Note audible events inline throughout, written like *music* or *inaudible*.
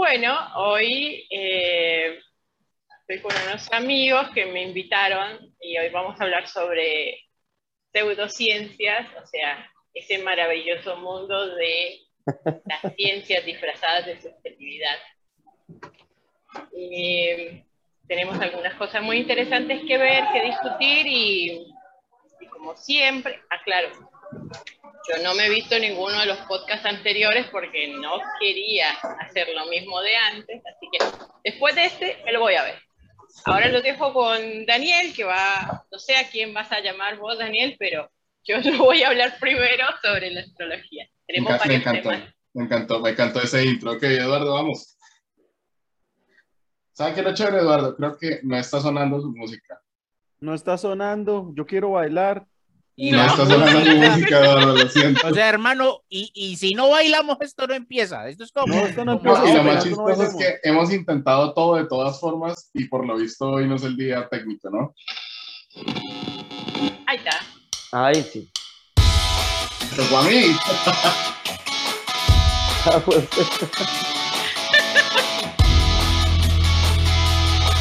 Bueno, hoy eh, estoy con unos amigos que me invitaron y hoy vamos a hablar sobre pseudociencias, o sea, ese maravilloso mundo de las *laughs* ciencias disfrazadas de subjetividad. Tenemos algunas cosas muy interesantes que ver, que discutir y, y como siempre, aclaro, yo no me he visto ninguno de los podcasts anteriores porque no quería hacer lo mismo de antes, así que después de este me lo voy a ver. Ahora lo dejo con Daniel, que va, no sé a quién vas a llamar vos, Daniel, pero yo *laughs* lo voy a hablar primero sobre la astrología. Tenemos me, encantó, me encantó, me encantó ese intro. Ok, Eduardo, vamos. ¿Saben qué es lo chévere, Eduardo? Creo que no está sonando su música. No está sonando, yo quiero bailar. Y no, está sonando su *laughs* música, Eduardo, lo siento. O sea, hermano, y, y, si no bailamos, esto no empieza. Esto es como. No, esto no empieza. y lo más chistoso es que hemos intentado todo de todas formas y por lo visto hoy no es el día técnico, ¿no? Ahí está. Ahí sí. Pero fue a mí. Ah, pues,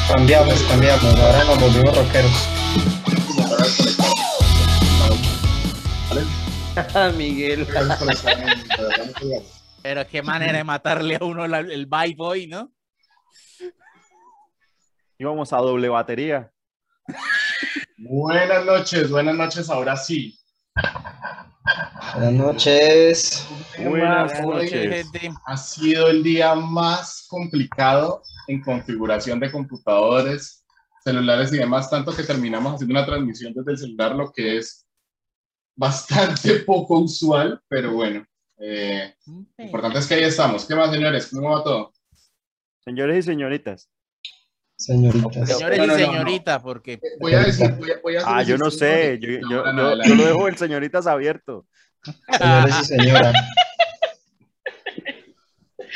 Cambiamos, cambiamos. Ahora nos volvimos rockeros. *laughs* Miguel. Pero qué manera de matarle a uno la- el vibe hoy, ¿no? Íbamos a doble batería. Buenas noches, buenas noches, ahora sí. Buenas noches. Buenas Buenas noches. gente. Ha sido el día más complicado en configuración de computadores, celulares y demás, tanto que terminamos haciendo una transmisión desde el celular, lo que es bastante *laughs* poco usual, pero bueno. eh, lo importante es que ahí estamos. ¿Qué más, señores? ¿Cómo va todo? Señores y señoritas. Señoritas. Señores No, no, y no, no. señorita, porque Voy a decir, voy a, voy a hacer Ah, yo no sé. de- Yo, yo, no, no, yo- lo dejo el señoritas abierto. Señores y señoras. *laughs*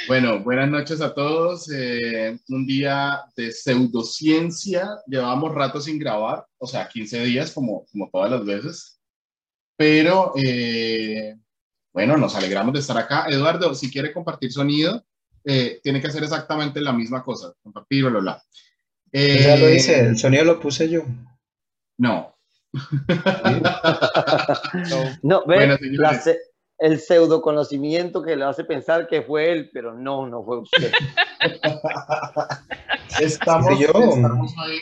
Bueno, buenas noches a todos. Eh, un día de pseudociencia. Llevamos rato sin grabar, o sea, 15 días como, como todas las veces. Pero eh, bueno, nos alegramos de estar acá. Eduardo, si quiere compartir sonido, eh, tiene que hacer exactamente la misma cosa. Compartir, bla, bla. Eh, Ya lo hice, el sonido lo puse yo. No. *laughs* *laughs* No, ve, Bueno, la el pseudo conocimiento que le hace pensar que fue él, pero no, no fue usted. *laughs* Estamos, yo. estamos hoy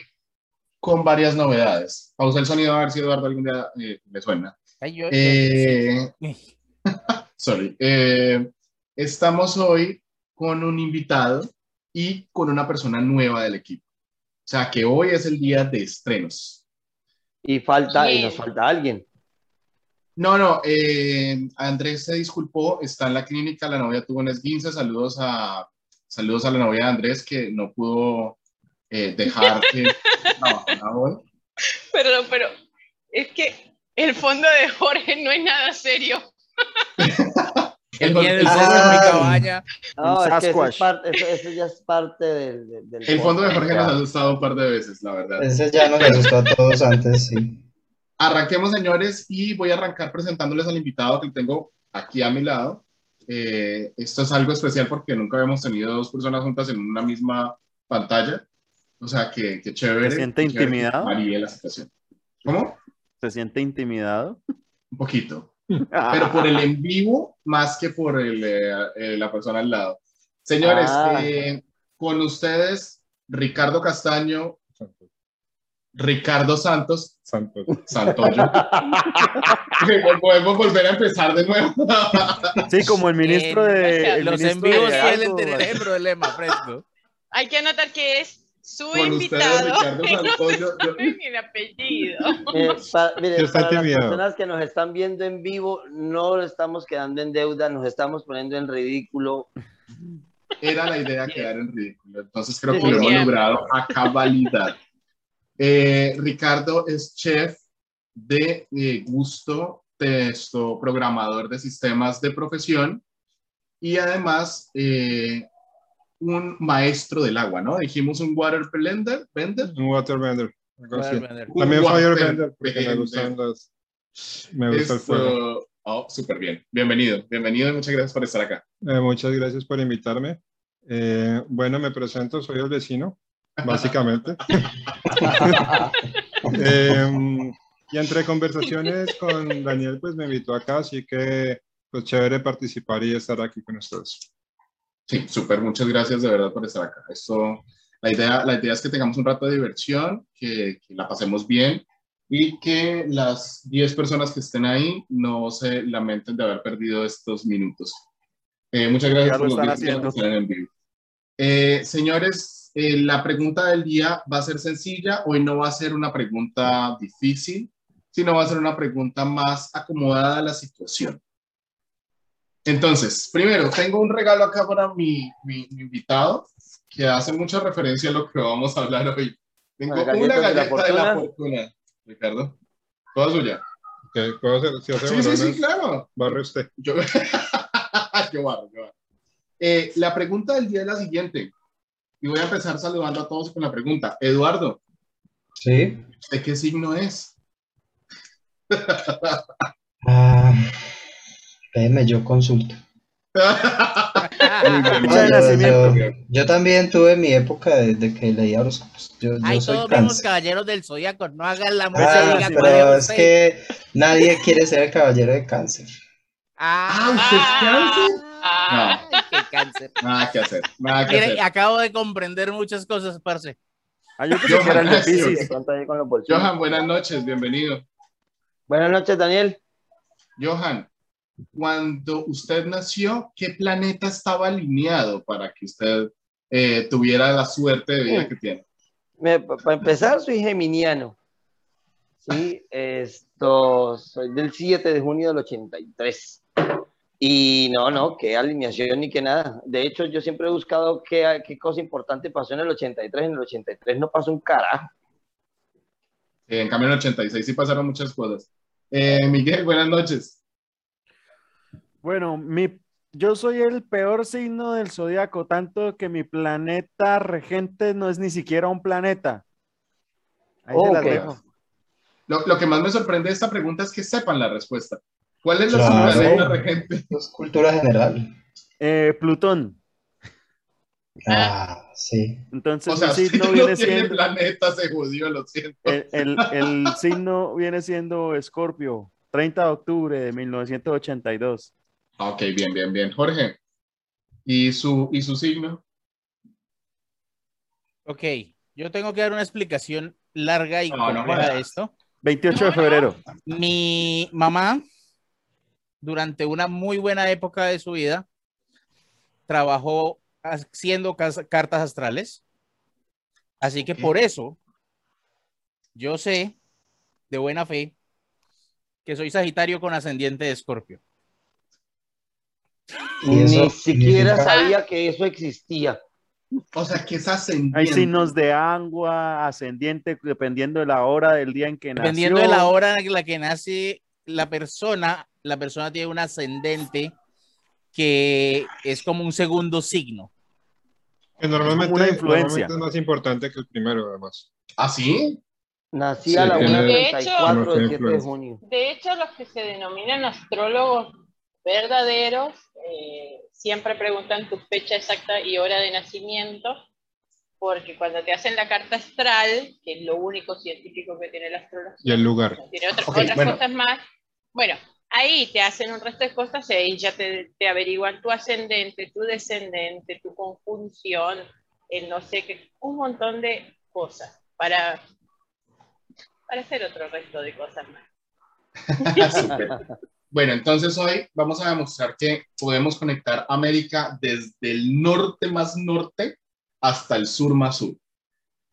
con varias novedades. Pausa el sonido a ver si Eduardo algún día eh, le suena. Ay, yo- Eh, *laughs* sorry. Eh, estamos hoy con un invitado y con una persona nueva del equipo. O sea que hoy es el día de estrenos. Y falta, y nos falta alguien. No, no, eh, Andrés se disculpó, está en la clínica, la novia tuvo un esguince, saludos a, saludos a la novia de Andrés que no pudo eh, dejar *laughs* que trabajara hoy. Perdón, pero es que el fondo de Jorge no es nada serio. el día del el- fondo en mi cabaña. No, es que eso, es parte, eso, eso ya es parte del, del- del El fondo de Jorge nos ha asustado un par de veces, la verdad. Ese ya nos asustó a todos antes, sí. Arranquemos, señores, y voy a arrancar presentándoles al invitado que tengo aquí a mi lado. Eh, esto es algo especial porque nunca habíamos tenido dos personas juntas en una misma pantalla. O sea, que, que chévere. ¿Se siente intimidado? varíe la situación. ¿Cómo? ¿Se siente intimidado? Un poquito. Pero por el en vivo más que por el, eh, eh, la persona al lado. Señores, Ah. eh, con ustedes, Ricardo Castaño, Ricardo Santos, Santos. Santoyo. *laughs* Podemos volver a empezar de nuevo. Sí, como el ministro Eh, de. el Los ministro envíos de suelen tener el problema, fresco. Hay que anotar que es su Con invitado *laughs* no se Santoyo. Yo- sabe ni el apellido. Eh, pa- mire, Sí, está para las personas que nos están viendo en vivo, no estamos quedando en deuda, nos estamos poniendo en ridículo. Era la idea quedar en ridículo. Entonces creo que lo hemos logrado a cabalidad. Eh, Ricardo es chef de eh, gusto, texto, programador de sistemas de profesión y además eh, un maestro del agua, ¿no? Dijimos un water blender, blender. Un. Waterbender. Un También firebender, porque me gustan los. Me gusta el fuego. Oh, súper bien. Bienvenido, bienvenido y muchas gracias por estar acá. Eh, muchas gracias por invitarme. Eh, bueno, me presento, soy el vecino, *laughs* básicamente. *laughs* Em, y entre conversaciones con Daniel, pues me invitó acá, así que pues chévere participar y estar aquí con ustedes. Sí, súper, muchas gracias de verdad por estar acá. Esto, la, idea, la idea es que tengamos un rato de diversión, que, que la pasemos bien y que las 10 personas que estén ahí no se lamenten de haber perdido estos minutos. Eh, muchas gracias por los 10 que en vivo. Eh, señores, eh, la pregunta del día va a ser sencilla. Hoy no va a ser una pregunta difícil, sino va a ser una pregunta más acomodada a la situación. Entonces, primero, tengo un regalo acá para mi, mi- mi invitado, que hace mucha referencia a lo que vamos a hablar hoy. Tengo una galletas de la galleta de la fortuna. Ricardo. Toda suya. Ok, ¿Puedo hacer, si hace Sí, sí, sí, claro. barre usted. Yo, *laughs* yo barro, yo barro. Eh, la pregunta del día es la siguiente. Y voy a empezar saludando a todos con la pregunta. Eduardo, Sí. ¿de qué signo es? Ah, déjeme, yo consulto. *laughs* Fecha de No, yo, nacimiento. yo- yo también tuve mi época desde que leía horóscopos. Yo, yo Ay, soy todos vemos cáncer. caballeros del zodiaco, no hagan la Ah, mujer Ah, diga pero cuál es usted. que nadie quiere ser el caballero de cáncer. Ah, ¿usted es cáncer? Ah, ay, qué cáncer. Nada que hacer, nada que Mire, hacer. acabo de comprender muchas cosas, parce. Ah, yo pensé que era el de Pisces. ¿Cuánto hay con los bolsillos? Johan, buenas noches, bienvenido. Buenas noches, Daniel. Johan, cuando usted nació, ¿qué planeta estaba alineado para que usted eh, tuviera la suerte de vida que tiene? Para empezar, soy geminiano. Sí, esto, soy del 7 de junio del 83. Y no, no, qué alineación ni qué nada. De hecho, yo siempre he buscado qué, qué cosa importante pasó en el 83. En el 83 no pasó un carajo. En cambio, en el 86 sí pasaron muchas cosas. Eh, Miguel, buenas noches. Bueno, mi, yo soy el peor signo del zodiaco, tanto que mi planeta regente no es ni siquiera un planeta. Ahí se las Ok. dejo. Lo, lo que más me sorprende de esta pregunta es que sepan la respuesta. ¿Cuál es la Claro. planeta regente? Es cultura general. Eh, Plutón. Ah, sí. Entonces O sea, si signo no viene tiene siendo planeta, se jodió, lo siento. el, el- el *laughs* signo viene siendo Escorpio, 30 de octubre de 1982. Ah, Ok, bien, bien, bien. Jorge, ¿y su, y su signo? Ok, yo tengo que dar una explicación larga y No, no compleja de esto. 28 de febrero. Mi mamá, durante una muy buena época de su vida, trabajó haciendo cartas astrales. Así que por eso, yo sé de buena fe que soy Sagitario con ascendiente de Escorpio. Y eso Ni siquiera sabía que eso existía. O sea, que es ascendiente. Hay signos de agua, ascendiente, dependiendo de la hora del día en que nació. Dependiendo de la hora en la que nace la persona, la persona tiene un ascendente que es como un segundo signo. Que normalmente, una influencia. normalmente es más importante que el primero, además. ¿Ah, sí? Nací Sí, a la tiene- 1.34 del tiene 7 de influencia. junio. De hecho, los que se denominan astrólogos verdaderos eh, siempre preguntan tu fecha exacta y hora de nacimiento, porque cuando te hacen la carta astral, que es lo único científico que tiene la astrología, Y el lugar. tiene otra- Ok, otras bueno. cosas más. Bueno, ahí te hacen un resto de cosas y ahí ya te, te averiguan tu ascendente, tu descendente, tu conjunción, el no sé qué, un montón de cosas para, para hacer otro resto de cosas más. *laughs* Bueno, entonces hoy vamos a demostrar que podemos conectar América desde el norte más norte hasta el sur más sur.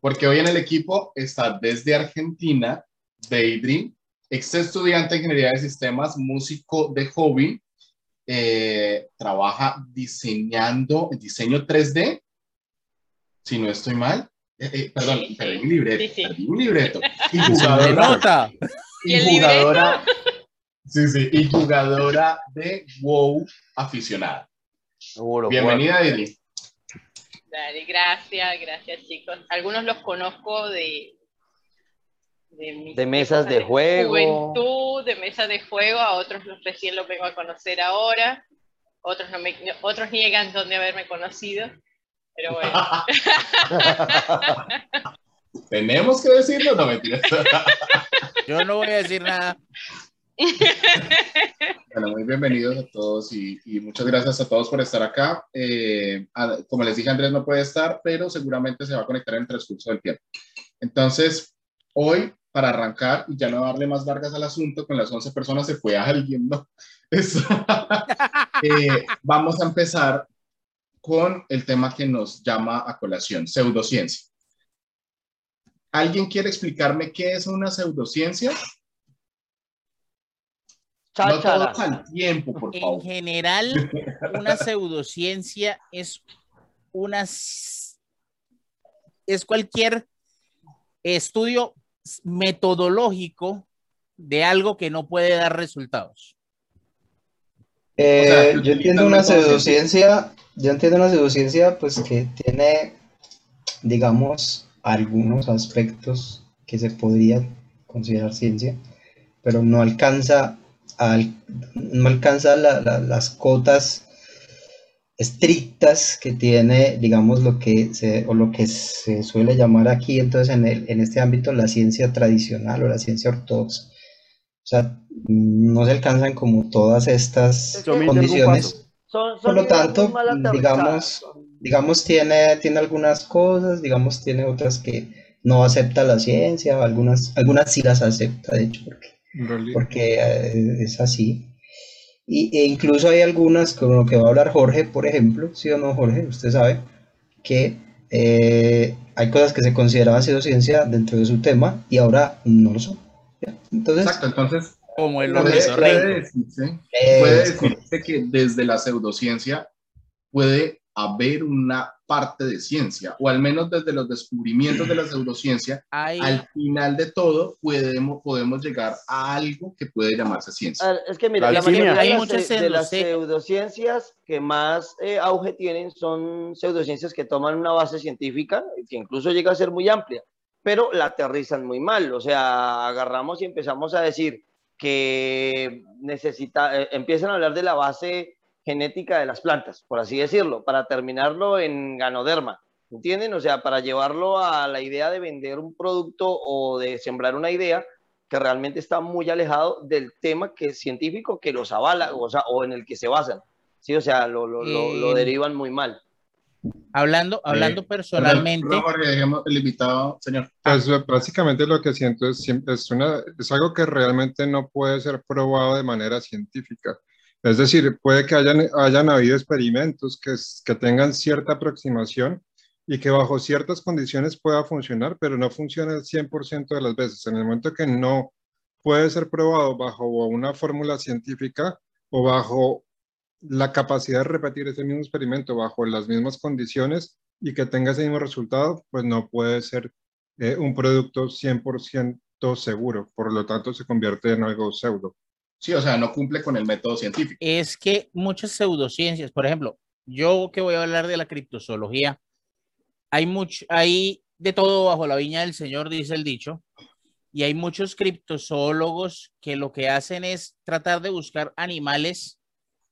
Porque hoy en el equipo está desde Argentina, Daydream, ex estudiante de ingeniería de sistemas, músico de hobby, eh, trabaja diseñando diseño 3D, si no estoy mal. Eh, eh, perdón, Sí, perdí sí. un libreto, Sí, sí. perdí un libreto. *laughs* Y ¡Se jugadora! ¿Y jugadora, sí, sí, y jugadora de WoW aficionada. Seguro. Bienvenida, Didi. Dale, gracias, gracias chicos. Algunos los conozco de... De, De mesas de juego. Juventud, de mesas de juego, a otros los recién los vengo a conocer ahora, otros, no me, otros niegan dónde haberme conocido. Pero bueno. *laughs* *laughs* Tenemos que decirlo, no mentiras. Yo no voy a decir nada. *laughs* Bueno, muy bienvenidos a todos y, muchas gracias a todos por estar acá. Eh, a- como les dije, Andrés no puede estar, pero seguramente se va a conectar en el transcurso del tiempo. Entonces, hoy, para arrancar y ya no darle más largas al asunto, con las 11 personas se fue alguien, ¿no? *laughs* Eso. *laughs* Eh, vamos a empezar con el tema que nos llama a colación, pseudociencia. ¿Alguien quiere explicarme qué es una pseudociencia? No Cháchara. todos al tiempo, por En general, *laughs* una pseudociencia es una es cualquier estudio metodológico de algo que no puede dar resultados. Eh, O sea, que yo entiendo una pseudociencia, yo entiendo una pseudociencia pues que tiene, digamos, algunos aspectos que se podría considerar ciencia, pero no alcanza, al- no alcanza la- la- las cotas estrictas que tiene, digamos, lo que se, o lo que se suele llamar aquí, entonces, en el, en este ámbito, la ciencia tradicional o la ciencia ortodoxa. O sea, no se alcanzan como todas estas condiciones. paso. Son, son Por lo tanto, digamos, digamos, tiene, tiene algunas cosas, digamos, tiene otras que no acepta la ciencia, algunas, algunas sí las acepta, de hecho, porque. Porque eh, es así. Y, e incluso hay algunas, como lo que va a hablar Jorge, por ejemplo, ¿sí o no, Jorge? Usted sabe que eh, hay cosas que se consideraban pseudociencia dentro de su tema y ahora no lo son. Entonces, Exacto, entonces Como el puede, puede decirse, puede correcto. decirse que desde la pseudociencia puede haber una parte de ciencia, o al menos desde los descubrimientos de la pseudociencia, Hay, al final de todo podemos, podemos llegar a algo que puede llamarse ciencia. ver, es que mira, La la mayoría alquimia. de Hay las, muchas de las pseudocien- pseudociencias que más eh, auge tienen son pseudociencias que toman una base científica, que incluso llega a ser muy amplia, pero la aterrizan muy mal. O sea, agarramos y empezamos a decir que necesita, eh, empiezan a hablar de la base genética de las plantas, por así decirlo, para terminarlo en ganoderma. ¿Entienden? O sea, para llevarlo a la idea de vender un producto o de sembrar una idea que realmente está muy alejado del tema que es científico que los avala o, sea, o en el que se basan. Sí, o sea, lo, lo, lo, lo Eh, derivan muy mal. hablando, hablando personalmente, Perdón, Jorge, dejemos el invitado, señor. Pues básicamente lo que siento es, siem- es, una, es algo que realmente no puede ser probado de manera científica. Es decir, puede que hayan, hayan habido experimentos que, tengan cierta aproximación y que bajo ciertas condiciones pueda funcionar, pero no funciona el 100% de las veces. En el momento que no puede ser probado bajo una fórmula científica o bajo la capacidad de repetir ese mismo experimento bajo las mismas condiciones y que tenga ese mismo resultado, pues no puede ser eh, un producto 100% seguro. Por lo tanto, se convierte en algo pseudo. Sí, o sea, no cumple con el método científico. es que muchas pseudociencias, por ejemplo, yo que voy a hablar de la criptozoología, hay mucho, hay de todo bajo la viña del Señor, dice el dicho, y hay muchos criptozoólogos que lo que hacen es tratar de buscar animales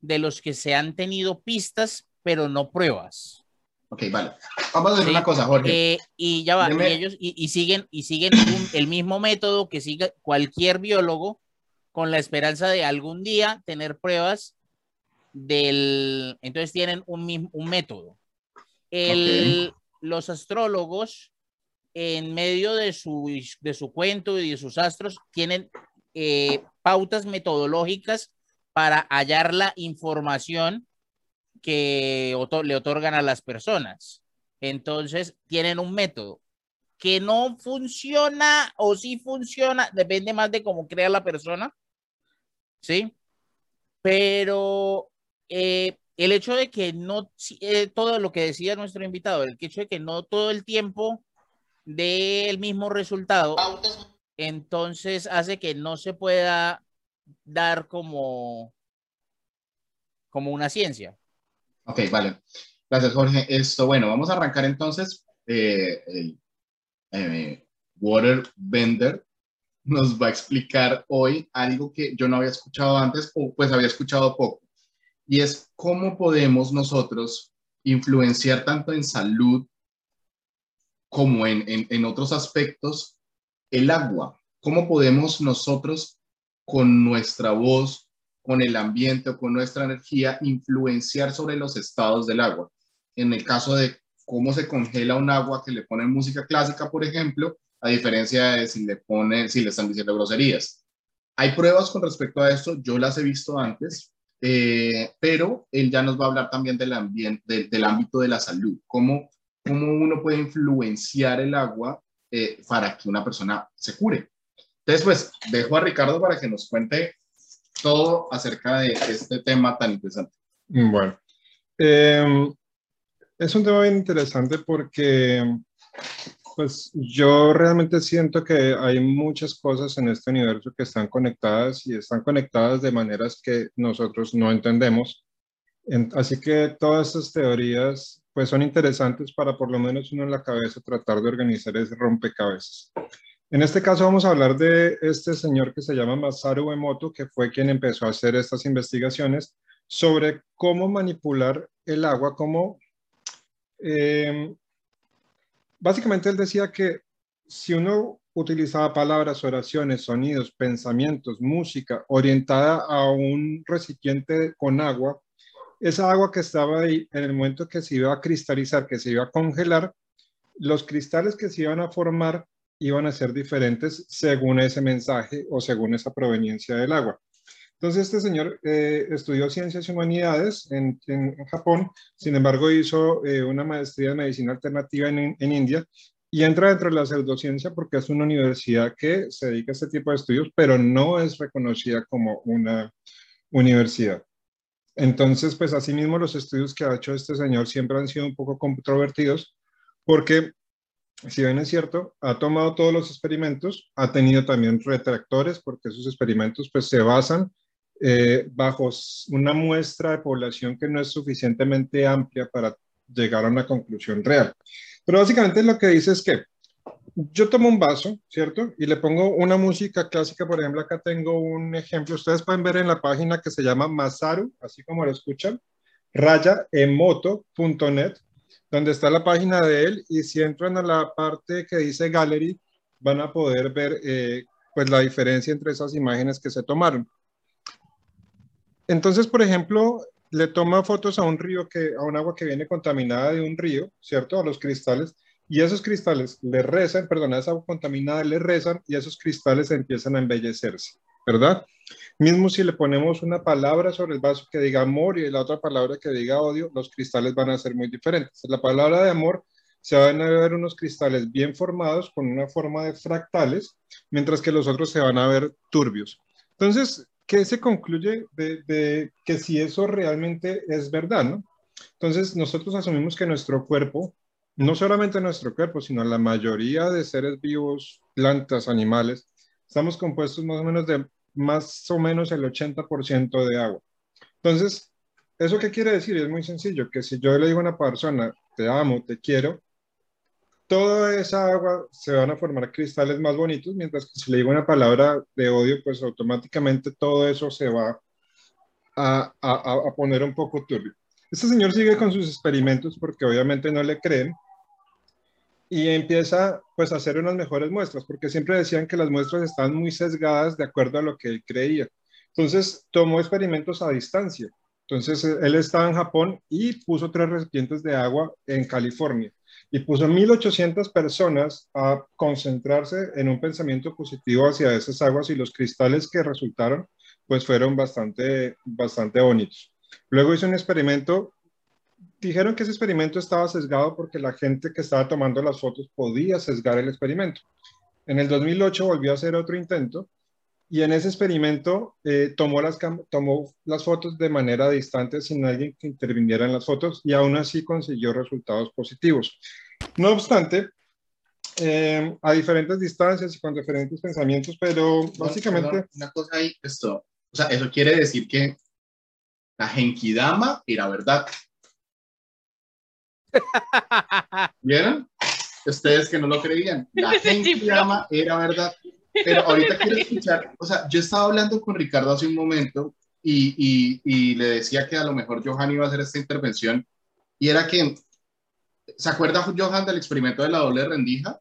de los que se han tenido pistas, pero no pruebas. Ok, vale. Vamos a hacer Sí, una cosa, Jorge. Eh, y ya va, Deme- y ellos y, y siguen y siguen un- el mismo método que siga cualquier biólogo con la esperanza de algún día tener pruebas del, entonces tienen un, mismo- un método. El, Los astrólogos, en medio de su, de su cuento y de sus astros, tienen eh, pautas metodológicas para hallar la información que le otorgan a las personas. Entonces, tienen un método que no funciona o sí funciona, depende más de cómo crea la persona, ¿sí? Pero eh, el hecho de que no, eh, todo lo que decía nuestro invitado, el hecho de que no todo el tiempo dé el mismo resultado, entonces hace que no se pueda dar como, como una ciencia. Ok, vale. Gracias, Jorge. Esto, bueno, vamos a arrancar entonces. eh, eh, Waterbender nos va a explicar hoy algo que yo no había escuchado antes o pues había escuchado poco. Y es cómo podemos nosotros influenciar tanto en salud como en, en, en otros aspectos el agua. ¿Cómo podemos nosotros con nuestra voz, con el ambiente o con nuestra energía influenciar sobre los estados del agua? En el caso de cómo se congela un agua que le ponen música clásica, por ejemplo, a diferencia de si le ponen, si le están diciendo groserías. Hay pruebas con respecto a esto, yo las he visto antes, eh, pero él ya nos va a hablar también del ambiente, del, del ámbito de la salud, cómo, cómo uno puede influenciar el agua eh, para que una persona se cure. Entonces, pues, dejo a Ricardo para que nos cuente todo acerca de este tema tan interesante. Bueno, eh, es un tema bien interesante porque pues yo realmente siento que hay muchas cosas en este universo que están conectadas y están conectadas de maneras que nosotros no entendemos. así que todas estas teorías pues son interesantes para por lo menos uno en la cabeza tratar de organizar ese rompecabezas. En este caso vamos a hablar de este señor que se llama Masaru Emoto, que fue quien empezó a hacer estas investigaciones sobre cómo manipular el agua, cómo eh, básicamente él decía que si uno utilizaba palabras, oraciones, sonidos, pensamientos, música orientada a un recipiente con agua, esa agua que estaba ahí, en el momento que se iba a cristalizar, que se iba a congelar, los cristales que se iban a formar iban a ser diferentes según ese mensaje o según esa proveniencia del agua. Entonces, este señor eh, estudió ciencias y humanidades en, en Japón, sin embargo, hizo eh, una maestría en medicina alternativa en, en, India y entra dentro de la pseudociencia porque es una universidad que se dedica a este tipo de estudios, pero no es reconocida como una universidad. Entonces, pues asimismo los estudios que ha hecho este señor siempre han sido un poco controvertidos porque, si bien es cierto, ha tomado todos los experimentos, ha tenido también retractores porque esos experimentos pues se basan eh, bajo una muestra de población que no es suficientemente amplia para llegar a una conclusión real. Pero básicamente lo que dice es que yo tomo un vaso, ¿cierto? Y le pongo una música clásica, por ejemplo, acá tengo un ejemplo, ustedes pueden ver en la página que se llama Masaru, así como lo escuchan, rayaemoto.net, donde está la página de él, y si entran a la parte que dice Gallery, van a poder ver eh, pues la diferencia entre esas imágenes que se tomaron. Entonces, por ejemplo, le toma fotos a un río que, a un agua que viene contaminada de un río, ¿cierto? A los cristales, y esos cristales le rezan, perdón, a esa agua contaminada le rezan y esos cristales empiezan a embellecerse, ¿verdad? Mismo si le ponemos una palabra sobre el vaso que diga amor y la otra palabra que diga odio, los cristales van a ser muy diferentes. La palabra de amor se van a ver unos cristales bien formados con una forma de fractales, mientras que los otros se van a ver turbios. Entonces, ¿qué se concluye de, que si eso realmente es verdad. Entonces, nosotros asumimos que nuestro cuerpo, no solamente nuestro cuerpo, sino la mayoría de seres vivos, plantas, animales, estamos compuestos más o menos de más o menos el 80% de agua. Entonces, ¿eso qué quiere decir? Es muy sencillo, que si yo le digo a una persona, te amo, te quiero, toda esa agua se van a formar cristales más bonitos, mientras que si le digo una palabra de odio, pues automáticamente todo eso se va a, poner un poco turbio. Este señor sigue con sus experimentos porque obviamente no le creen y empieza pues a hacer unas mejores muestras, porque siempre decían que las muestras estaban muy sesgadas de acuerdo a lo que él creía. Entonces tomó experimentos a distancia. Entonces él estaba en Japón y puso tres recipientes de agua en California y puso 1.800 personas a concentrarse en un pensamiento positivo hacia esas aguas y los cristales que resultaron pues fueron bastante, bastante bonitos. Luego hizo un experimento, dijeron que ese experimento estaba sesgado porque la gente que estaba tomando las fotos podía sesgar el experimento. En el 2008 volvió a hacer otro intento y en ese experimento eh, tomó, las tomó las fotos de manera distante sin alguien que interviniera en las fotos y aún así consiguió resultados positivos. No obstante, eh, a diferentes distancias y con diferentes pensamientos, pero básicamente... una cosa ahí, esto, o sea, eso quiere decir que la Genkidama era verdad. *laughs* ¿Vieron? Ustedes que no lo creían, la Genkidama era verdad. Pero ahorita quiero escuchar, o sea, yo estaba hablando con Ricardo hace un momento y, y, y, le decía que a lo mejor Johan iba a hacer esta intervención y era que, ¿se acuerda Johan del experimento de la doble rendija?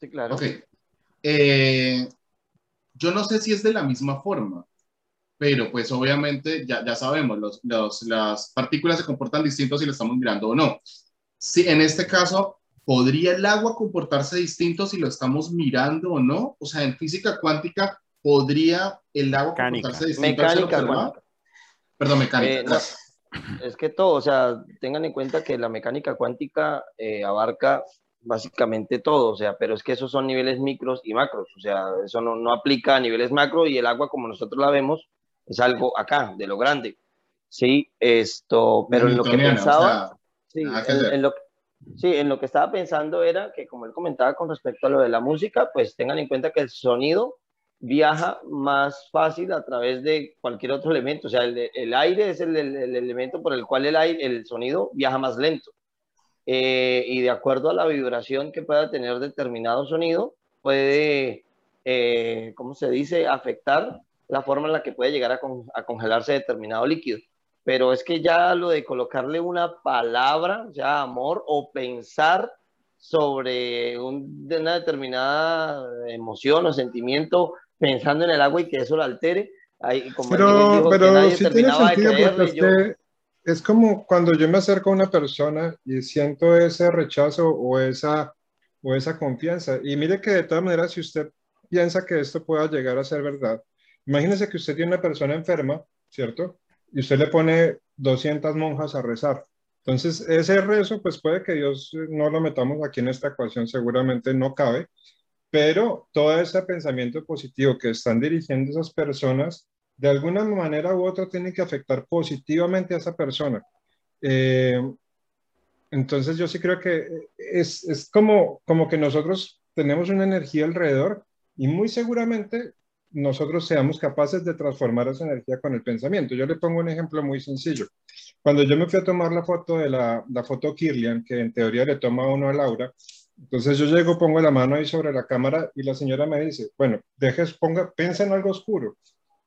Sí, claro. Ok. Eh, yo no sé si es de la misma forma, pero pues obviamente ya, ya sabemos, los, los- las partículas se comportan distintos si lo estamos mirando o no. Si en este caso, ¿podría el agua comportarse distinto si lo estamos mirando o no? O sea, en física cuántica, ¿podría el agua Mecánica. comportarse distinto al ser Mecánica cuántica. Perdón, mecánica. Eh, no, es que todo, o sea, tengan en cuenta que la mecánica cuántica eh, abarca básicamente todo, o sea, pero es que esos son niveles micros y macros, o sea, eso no, no aplica a niveles macro y el agua como nosotros la vemos es algo acá, de lo grande. Sí, esto, pero en lo que o pensaba, sea, sí, en, en lo, sí, en lo que estaba pensando era que como él comentaba con respecto a lo de la música, pues tengan en cuenta que el sonido viaja más fácil a través de cualquier otro elemento. O sea, el, aire es el, el- el elemento por el cual el, aire, el sonido viaja más lento. Eh, y de acuerdo a la vibración que pueda tener determinado sonido, puede, eh, ¿cómo se dice?, afectar la forma en la que puede llegar a congelarse determinado líquido. Pero es que ya lo de colocarle una palabra, ya amor, o pensar sobre un- de una determinada emoción o sentimiento pensando en el agua y que eso lo altere. Ahí, como Pero, pero sí tiene sentido porque yo- que es como cuando yo me acerco a una persona y siento ese rechazo o esa, o esa confianza. Y mire que de todas maneras, si usted piensa que esto pueda llegar a ser verdad, imagínese que usted tiene una persona enferma, ¿cierto? Y usted le pone 200 monjas a rezar. Entonces, ese rezo, pues puede que Dios no lo metamos aquí en esta ecuación, seguramente no cabe, pero todo ese pensamiento positivo que están dirigiendo esas personas, de alguna manera u otra, tiene que afectar positivamente a esa persona. Eh, entonces yo sí creo que es, es como, como que nosotros tenemos una energía alrededor y muy seguramente nosotros seamos capaces de transformar esa energía con el pensamiento. Yo le pongo un ejemplo muy sencillo. Cuando yo me fui a tomar la foto de la, foto Kirlian, que en teoría le toma uno a Laura, entonces yo llego, pongo la mano ahí sobre la cámara y la señora me dice, bueno, dejes, ponga, piensa en algo oscuro.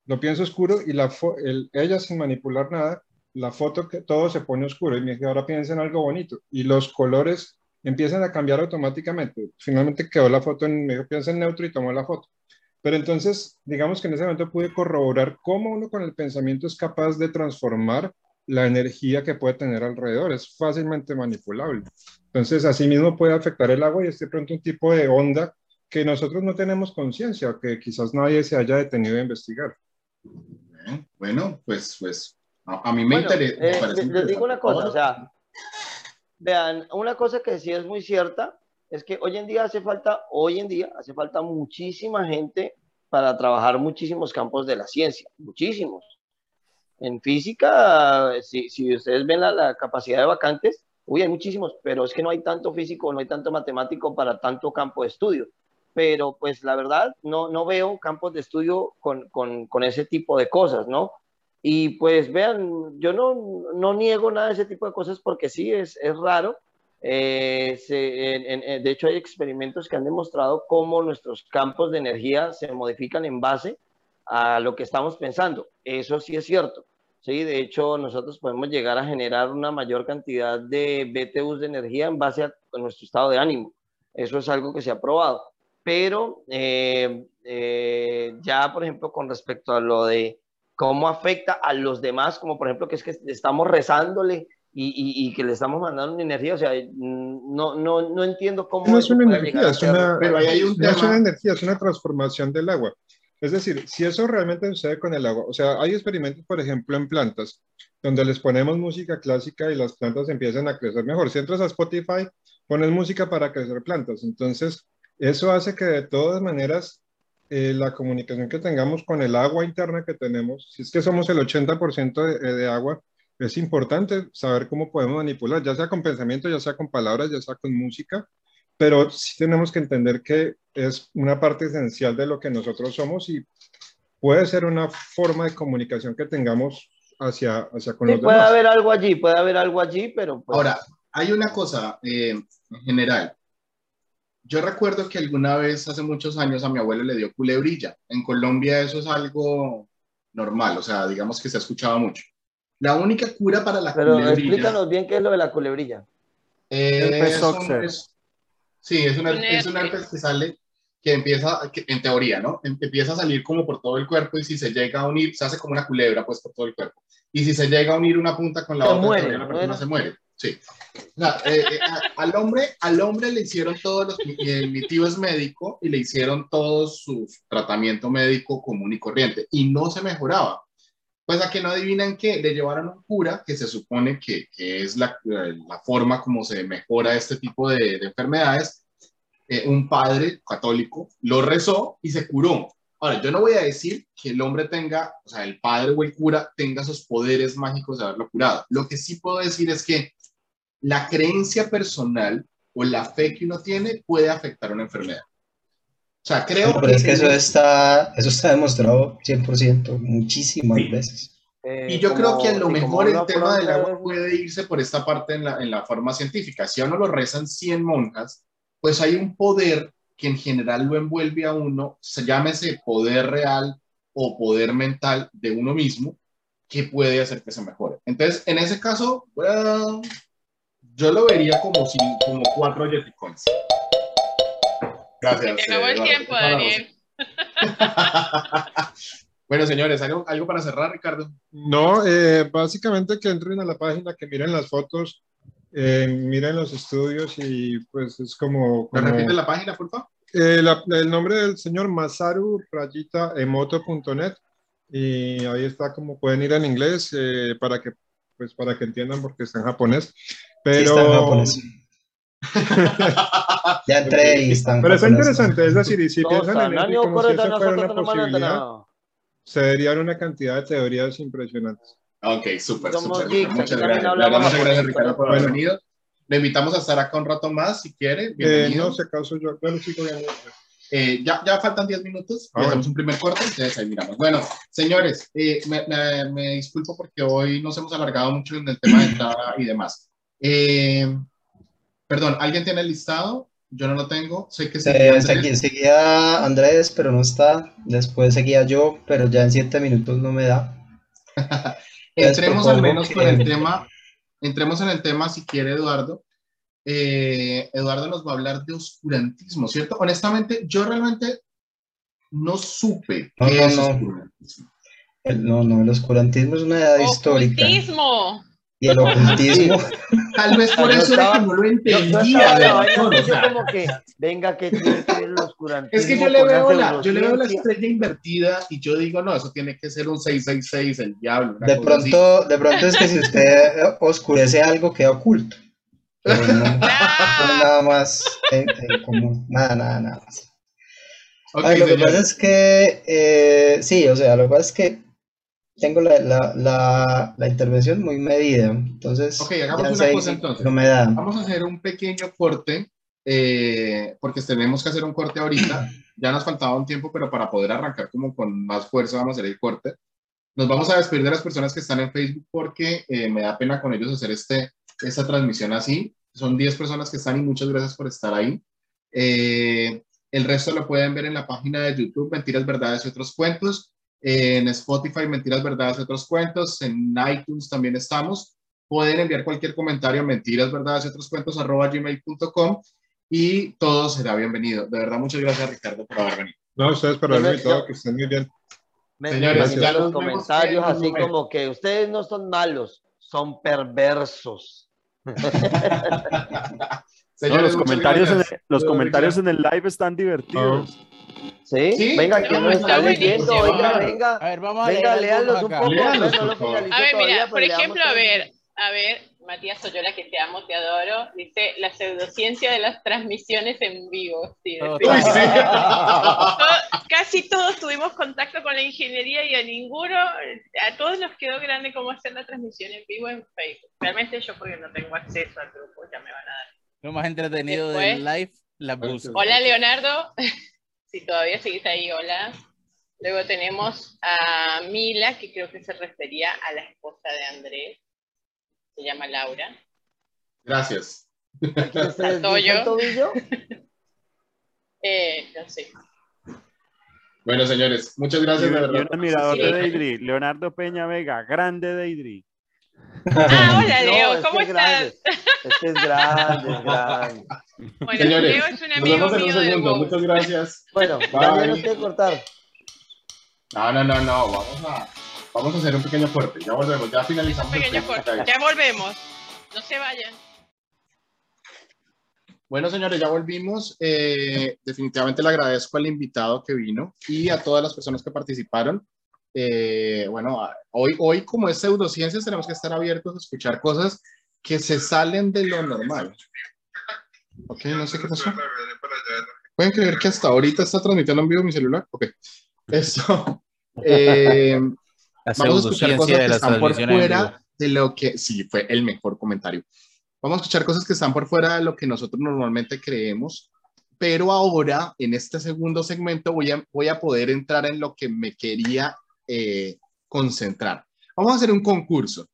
Lo pienso oscuro y la el- ella sin manipular nada, la foto que todo se pone oscuro y me dice, ahora piensa en algo bonito. Y los colores empiezan a cambiar automáticamente. Finalmente quedó la foto en, me dijo, piensa en neutro y tomó la foto. Pero entonces, digamos que en ese momento pude corroborar cómo uno con el pensamiento es capaz de transformar la energía que puede tener alrededor. Es fácilmente manipulable. Entonces, asimismo puede afectar el agua y es de pronto un tipo de onda que nosotros no tenemos conciencia, que quizás nadie se haya detenido a investigar. Bueno, pues, pues a, a mí me Bueno, interesa. eh, les, les digo una cosa, o sea, vean, una cosa que sí es muy cierta es que hoy en día hace falta, hoy en día hace falta muchísima gente para trabajar muchísimos campos de la ciencia, muchísimos. En física, si, si ustedes ven la, la capacidad de vacantes, uy, hay muchísimos, pero es que no hay tanto físico, no hay tanto matemático para tanto campo de estudio. Pero pues la verdad, no, no veo campos de estudio con, con, con ese tipo de cosas, ¿no? Y pues vean, yo no, no niego nada de ese tipo de cosas porque sí, es, es raro. Eh, en- de hecho, hay experimentos que han demostrado cómo nuestros campos de energía se modifican en base a lo que estamos pensando. Eso sí es cierto. Sí, de hecho, nosotros podemos llegar a generar una mayor cantidad de BTUs de energía en base a nuestro estado de ánimo. Eso es algo que se ha probado. Pero eh, eh, ya, por ejemplo, con respecto a lo de cómo afecta a los demás, como por ejemplo que es que estamos rezándole y, y- y que le estamos mandando una energía, o sea, no, no, no entiendo cómo No es una energía, es una, Pero ahí hay un no es una energía, es una transformación del agua. Es decir, si eso realmente sucede con el agua, o sea, hay experimentos, por ejemplo, en plantas, donde les ponemos música clásica y las plantas empiezan a crecer mejor. Si entras a Spotify, pones música para crecer plantas. Entonces, eso hace que de todas maneras eh, la comunicación que tengamos con el agua interna que tenemos, si es que somos el 80% de, de agua, es importante saber cómo podemos manipular, ya sea con pensamiento, ya sea con palabras, ya sea con música, pero sí tenemos que entender que es una parte esencial de lo que nosotros somos y puede ser una forma de comunicación que tengamos hacia, hacia con Sí, los puede demás. haber algo allí, puede haber algo allí, pero pues, Ahora, hay una cosa eh, en general. Yo recuerdo que alguna vez, hace muchos años, a mi abuelo le dio culebrilla. En Colombia eso es algo normal, o sea, digamos que se ha escuchado mucho. La única cura para la Pero culebrilla. explícanos bien qué es lo de la culebrilla. eh, es un- es- sí, es una, Un es un herpes. que sale, que empieza, que, en teoría, ¿no? Em- Empieza a salir como por todo el cuerpo y si se llega a unir, se hace como una culebra, pues por todo el cuerpo. Y si se llega a unir una punta con la Se otra, muere, la persona ¿no? se muere. Sí. O sea, eh, eh, a- al, hombre, al hombre le hicieron todos los. Mi, eh, mi tío es médico y le hicieron todo su tratamiento médico común y corriente y no se mejoraba. Pues a que no adivinan qué, le llevaron a un cura que se supone que, que es la, la forma como se mejora este tipo de, de enfermedades. Eh, un padre católico lo rezó y se curó. Ahora, yo no voy a decir que el hombre tenga, o sea, el padre o el cura tenga esos poderes mágicos de haberlo curado. Lo que sí puedo decir es que la creencia personal o la fe que uno tiene puede afectar una enfermedad. O sea, creo Pero es que eso está, eso está demostrado 100%, muchísimas Sí. veces. Eh, Y yo creo que a lo mejor el tema del agua puede irse por esta parte en la, en la forma científica. Si a uno lo rezan 100 monjas, pues hay un poder que en general lo envuelve a uno, se llámese poder real o poder mental de uno mismo, que puede hacer que se mejore. Entonces, en ese caso, well, yo lo vería como, si, como cuatro Yeticoins. Gracias. Se acabó eh, el tiempo, Daniel. *laughs* bueno, señores, ¿algo, algo para cerrar, Ricardo? No, eh, básicamente que entren a la página, que miren las fotos, eh, miren los estudios y pues es como... ¿Me como- repite la página, por favor? Eh, la- el nombre del señor Masaru rayita emoto.net y ahí está como pueden ir en inglés eh, para que pues para que entiendan porque está en japonés Sí, pero está en japonés. *laughs* Ya entré y están pero está interesante es decir y si piensan en esto como si eso fuera una posibilidad se darían una cantidad de teorías impresionantes Ok, súper, súper. Muchas gracias. Muchas gracias, Ricardo, por haber venido. Le invitamos a estar acá un rato más, si quiere. eh, Bienvenido. no si acaso yo bueno viendo Eh, ya, ya faltan 10 minutos. Ah, bueno. hacemos un primer corte, entonces ahí miramos. Bueno, señores, eh, me, me- me disculpo porque hoy nos hemos alargado mucho en el tema de entrada y demás. Eh, perdón, ¿alguien tiene el listado? Yo no lo tengo. Sé que sí. Eh, Andrés. seguía Andrés, pero no está. Después seguía yo, pero ya en siete minutos no me da. *laughs* Entremos al menos con el tema, entremos en el tema si quiere Eduardo. Eh, Eduardo nos va a hablar de oscurantismo, ¿cierto? Honestamente, yo realmente no supe No, qué no, es no. oscurantismo. El- no, no, el oscurantismo es una edad histórica. Y el ocultismo, *laughs* Tal vez por eso era que no lo entendía. como que, venga, que tiene que ver el oscurantismo es que yo le, veo la, yo le veo la estrella invertida y yo digo, no, eso tiene que ser un 666, el diablo. de pronto, de pronto es que si usted oscurece algo queda oculto. Pero no, *laughs* no nada más en, en común, nada, nada, nada más. Ay, lo que pasa es que, eh, sí, o sea, lo que pasa es que tengo la, la, la, la intervención muy medida, entonces Ok, hagamos una cosa entonces. no me da. Vamos a hacer un pequeño corte, eh, porque tenemos que hacer un corte ahorita. Ya nos faltaba un tiempo, pero para poder arrancar como con más fuerza vamos a hacer el corte. Nos vamos a despedir de las personas que están en Facebook porque eh, me da pena con ellos hacer este, esta transmisión así. Son 10 personas que están y muchas gracias por estar ahí. Eh, el resto lo pueden ver en la página de YouTube, Mentiras, Verdades y Otros Cuentos. En Spotify, Mentiras, Verdades y Otros Cuentos. En iTunes también estamos pueden enviar cualquier comentario a mentiras, verdades y otros cuentos arroba gmail.com y todo será bienvenido. De verdad, muchas gracias Ricardo por haber venido. no ustedes por me- invitado que estén muy bien Me, Señores, ya los comentarios así momento. como que ustedes no son malos, son perversos. *laughs* No, Señores, los muchas comentarios, en el, los comentarios en el live están divertidos. ¿Sí? Sí, venga, no, que nos está leyendo, venga, venga. A ver, vamos a Venga, algunos un acá. poco. Léalos, no lo A ver, mira, pero por ejemplo, a ver, a ver, Matías Oyola, que te amo, te adoro, dice la pseudociencia de las transmisiones en vivo. Sí, sí. Uy, *laughs* sí. *laughs* Todo- casi todos tuvimos contacto con la ingeniería y a ninguno, a todos nos quedó grande cómo hacer la transmisión en vivo en Facebook. Realmente yo porque no tengo acceso al grupo, ya me van a dar. Lo más entretenido Después- del live, la música. Hola Leonardo, *laughs* si todavía seguís ahí, hola. Luego tenemos a Mila, que creo que se refería a la esposa de Andrés. Se llama Laura. Gracias. ¿A quién se les Santoyo. dice el tobillo? *laughs* Eh, no sé. Bueno, señores, muchas gracias de verdad. Sí. de Deidri, Leonardo Peña Vega, grande Deidri. Ah, *laughs* hola Leo, ¿cómo es estás? grande. Este es grande, es grande. Bueno, Señores, Leo es un nos amigo vemos en un segundo. Muchas gracias. Bueno. Daniel que cortar. No, no, no, no. Vamos a, vamos a hacer un pequeño corte. Ya volvemos. Ya finalizamos. el Pequeño corte. Ya volvemos. No se vayan. Bueno, señores, ya volvimos. Eh, definitivamente le agradezco al invitado que vino y a todas las personas que participaron. Eh, bueno, hoy, hoy como es pseudociencias tenemos que estar abiertos a escuchar cosas que se salen de lo normal. Ok, no sé qué pasó. ¿Pueden creer que hasta ahorita está transmitiendo en vivo mi celular? Ok. Eso. *laughs* eh, vamos a escuchar cosas que están por fuera de lo que, sí, fue el mejor comentario. Vamos a escuchar cosas que están por fuera de lo que nosotros normalmente creemos, pero ahora, en este segundo segmento, voy a, voy a poder entrar en lo que me quería eh, concentrar. Vamos a hacer un concurso.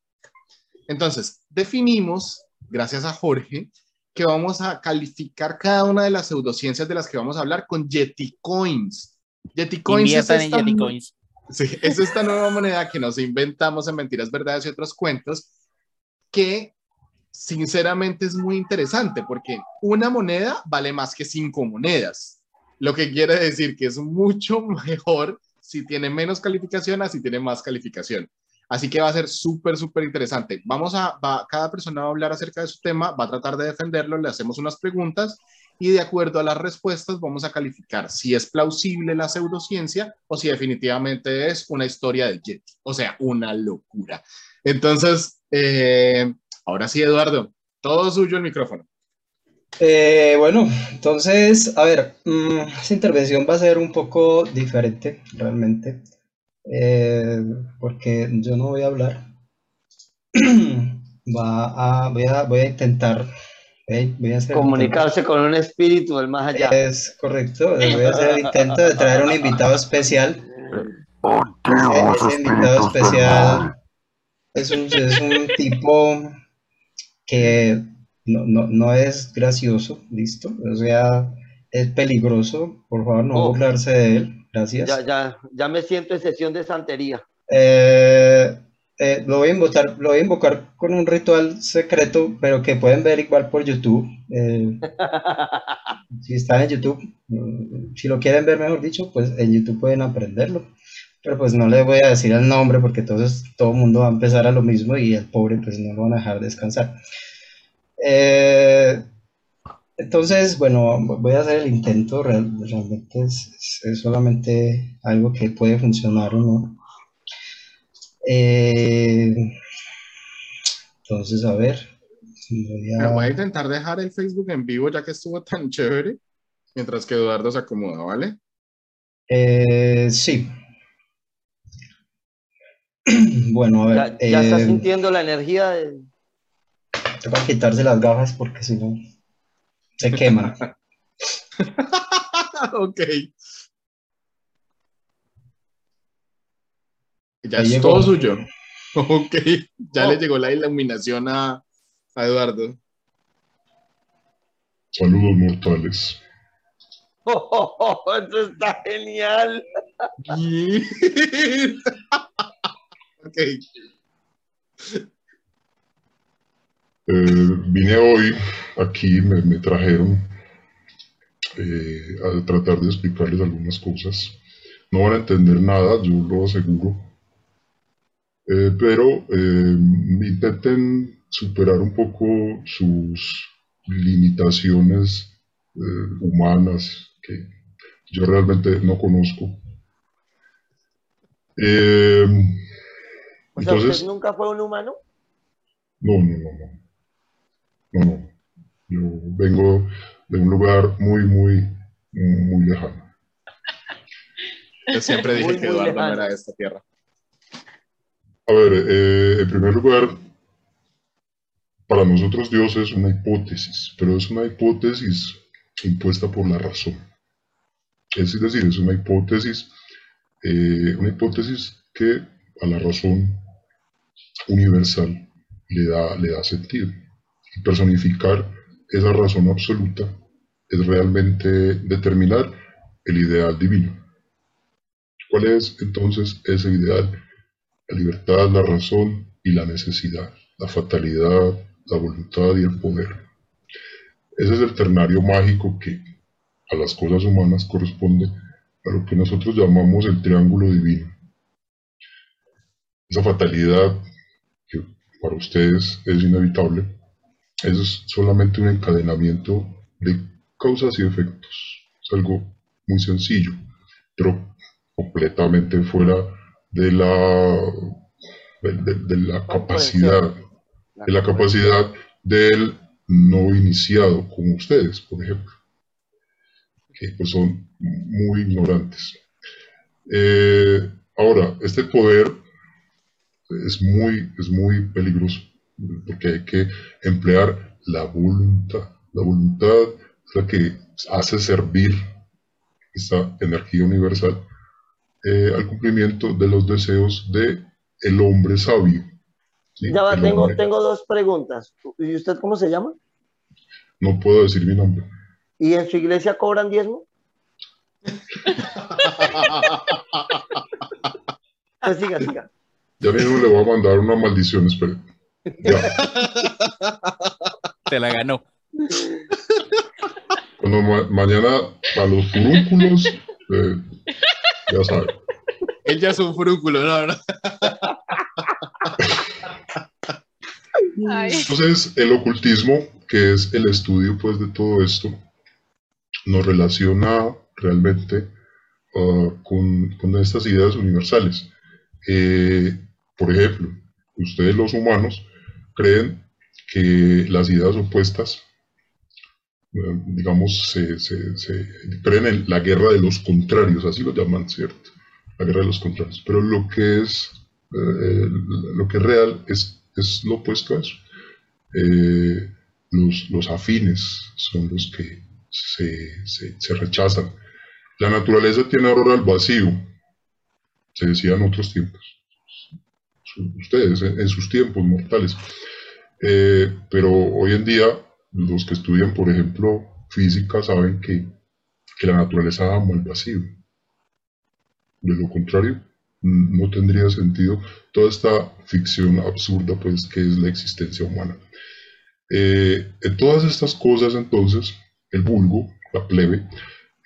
Entonces, definimos, gracias a Jorge, que vamos a calificar cada una de las pseudociencias de las que vamos a hablar con Yeti Coins. Yeti Coins es en esta Yeti nu- Coins. Sí, es esta nueva moneda que nos inventamos en Mentiras, Verdades y otros cuentos, que sinceramente es muy interesante porque una moneda vale más que cinco monedas, lo que quiere decir que es mucho *laughs* mejor si tiene menos calificación a si tiene más calificación. Así que va a ser súper, súper interesante. Vamos a, va- cada persona va a hablar acerca de su tema, va a tratar de defenderlo, le hacemos unas preguntas y de acuerdo a las respuestas vamos a calificar si es plausible la pseudociencia o si definitivamente es una historia de Yeti, o sea, una locura. Entonces, eh, ahora sí, Eduardo, todo suyo el micrófono. Eh, bueno, entonces, a ver, mm, esta intervención va a ser un poco diferente, realmente, eh, porque yo no voy a hablar. *clears throat* Va a, voy a, voy a intentar, voy a, voy a hacer Comunicarse con un espíritu del más allá. Es correcto, voy a hacer el intento de traer un invitado especial. Ese, ese invitado especial es un, es un tipo que no, no, no es gracioso, ¿listo? O sea, es peligroso, por favor, no Oh. burlarse de él, gracias. Ya, ya, ya me siento en sesión de santería. Eh, eh, lo voy a invocar, lo voy a invocar con un ritual secreto, pero que pueden ver igual por YouTube. Eh, *laughs* si están en YouTube, mm, si lo quieren ver, mejor dicho, pues en YouTube pueden aprenderlo. Pero pues no les voy a decir el nombre porque entonces todo el mundo va a empezar a lo mismo y el pobre pues no lo van a dejar descansar. Eh, entonces, bueno, voy a hacer el intento, real- realmente es, es- es solamente algo que puede funcionar o no. Eh, entonces, a ver, voy a- Me voy a intentar dejar el Facebook en vivo ya que estuvo tan chévere, mientras que Eduardo se acomoda, ¿vale? eh, sí. *clears throat* Bueno, a Ya, ver, ya estás eh, sintiendo la energía de... toca quitarse las gafas porque si no se *laughs* queman. ok. Ya Ahí es llegó. todo suyo. *laughs* Ok, ya Oh. le llegó la iluminación a, a Eduardo. Saludos mortales. *laughs* ¡Oh, oh, oh! ¡Esto está genial! ok, Eh, vine hoy aquí, me, me trajeron eh, a tratar de explicarles algunas cosas. No van a entender nada, yo lo aseguro. Eh, pero eh, intenten superar un poco sus limitaciones eh, humanas que yo realmente no conozco. Eh, O sea, entonces, ¿usted nunca fue un humano? no, no, no, no. No, no. Yo vengo de un lugar muy, muy, muy lejano. yo siempre dije Muy, que Eduardo no era de esta tierra. A ver, eh, en primer lugar, para nosotros Dios es una hipótesis, pero es una hipótesis impuesta por la razón. Es decir, es una hipótesis, eh, una hipótesis que a la razón universal le da, le da sentido. Personificar esa razón absoluta es realmente determinar el ideal divino. ¿Cuál es entonces ese ideal? La libertad, la razón y la necesidad, la fatalidad, la voluntad y el poder. Ese es el ternario mágico que a las cosas humanas corresponde a lo que nosotros llamamos el triángulo divino. Esa fatalidad que para ustedes es inevitable, es solamente un encadenamiento de causas y efectos. Es algo muy sencillo, pero completamente fuera de la, de, de- de la capacidad, de la capacidad del no iniciado, como ustedes, por ejemplo, que pues son muy ignorantes. Eh, ahora, este poder es muy, es muy peligroso, porque hay que emplear la voluntad. La voluntad es la que hace servir esta energía universal eh, al cumplimiento de los deseos de el hombre sabio. ¿sí? Ya va, El tengo, hombre- tengo dos preguntas. ¿Y usted cómo se llama? No puedo decir mi nombre. ¿Y en su iglesia cobran diezmo? *laughs* Pues siga, siga. Ya mismo le voy a mandar una maldición, espere. Ya, Te la ganó. cuando ma- mañana a los furúnculos, eh, ya saben. Él ya es un frúnculo, la verdad. Entonces, el ocultismo, que es el estudio pues, de todo esto, nos relaciona realmente ah, con, con estas ideas universales. Eh, por ejemplo, ustedes los humanos creen que las ideas opuestas, eh, digamos, creen en la guerra de los contrarios, así lo llaman, ¿cierto? La guerra de los contrarios. Pero lo que es, eh, lo que es real es, es lo opuesto a eso. Eh, los, los afines son los que se, se- se rechazan. La naturaleza tiene horror al vacío, se decía en otros tiempos. Ustedes, en, sus tiempos mortales. Eh, pero hoy en día, los que estudian, por ejemplo, física, saben que, que la naturaleza ama el vacío. De lo contrario, no tendría sentido toda esta ficción absurda, pues, que es la existencia humana. Eh, en todas estas cosas, entonces, el vulgo, la plebe,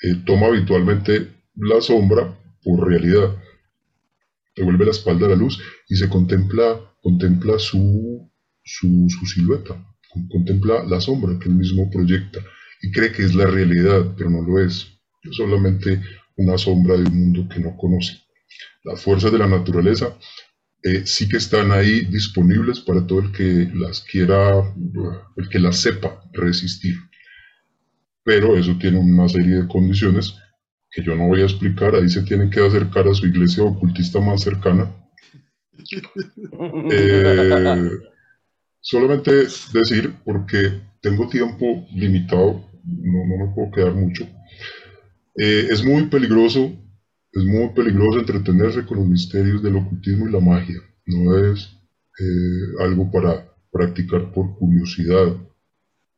eh, toma habitualmente la sombra por realidad. Devuelve la espalda a la luz y se contempla, contempla su, su, silueta, con- contempla la sombra que él mismo proyecta y cree que es la realidad, pero no lo es. Es solamente una sombra de un mundo que no conoce. Las fuerzas de la naturaleza eh, sí que están ahí disponibles para todo el que las quiera, el que las sepa resistir. Pero eso tiene una serie de condiciones que yo no voy a explicar. Ahí se tienen que acercar a su iglesia ocultista más cercana. *laughs* Eh, solamente decir, porque tengo tiempo limitado, no, no me puedo quedar mucho. Eh, es muy peligroso, es muy peligroso entretenerse con los misterios del ocultismo y la magia. No es eh, algo para practicar por curiosidad,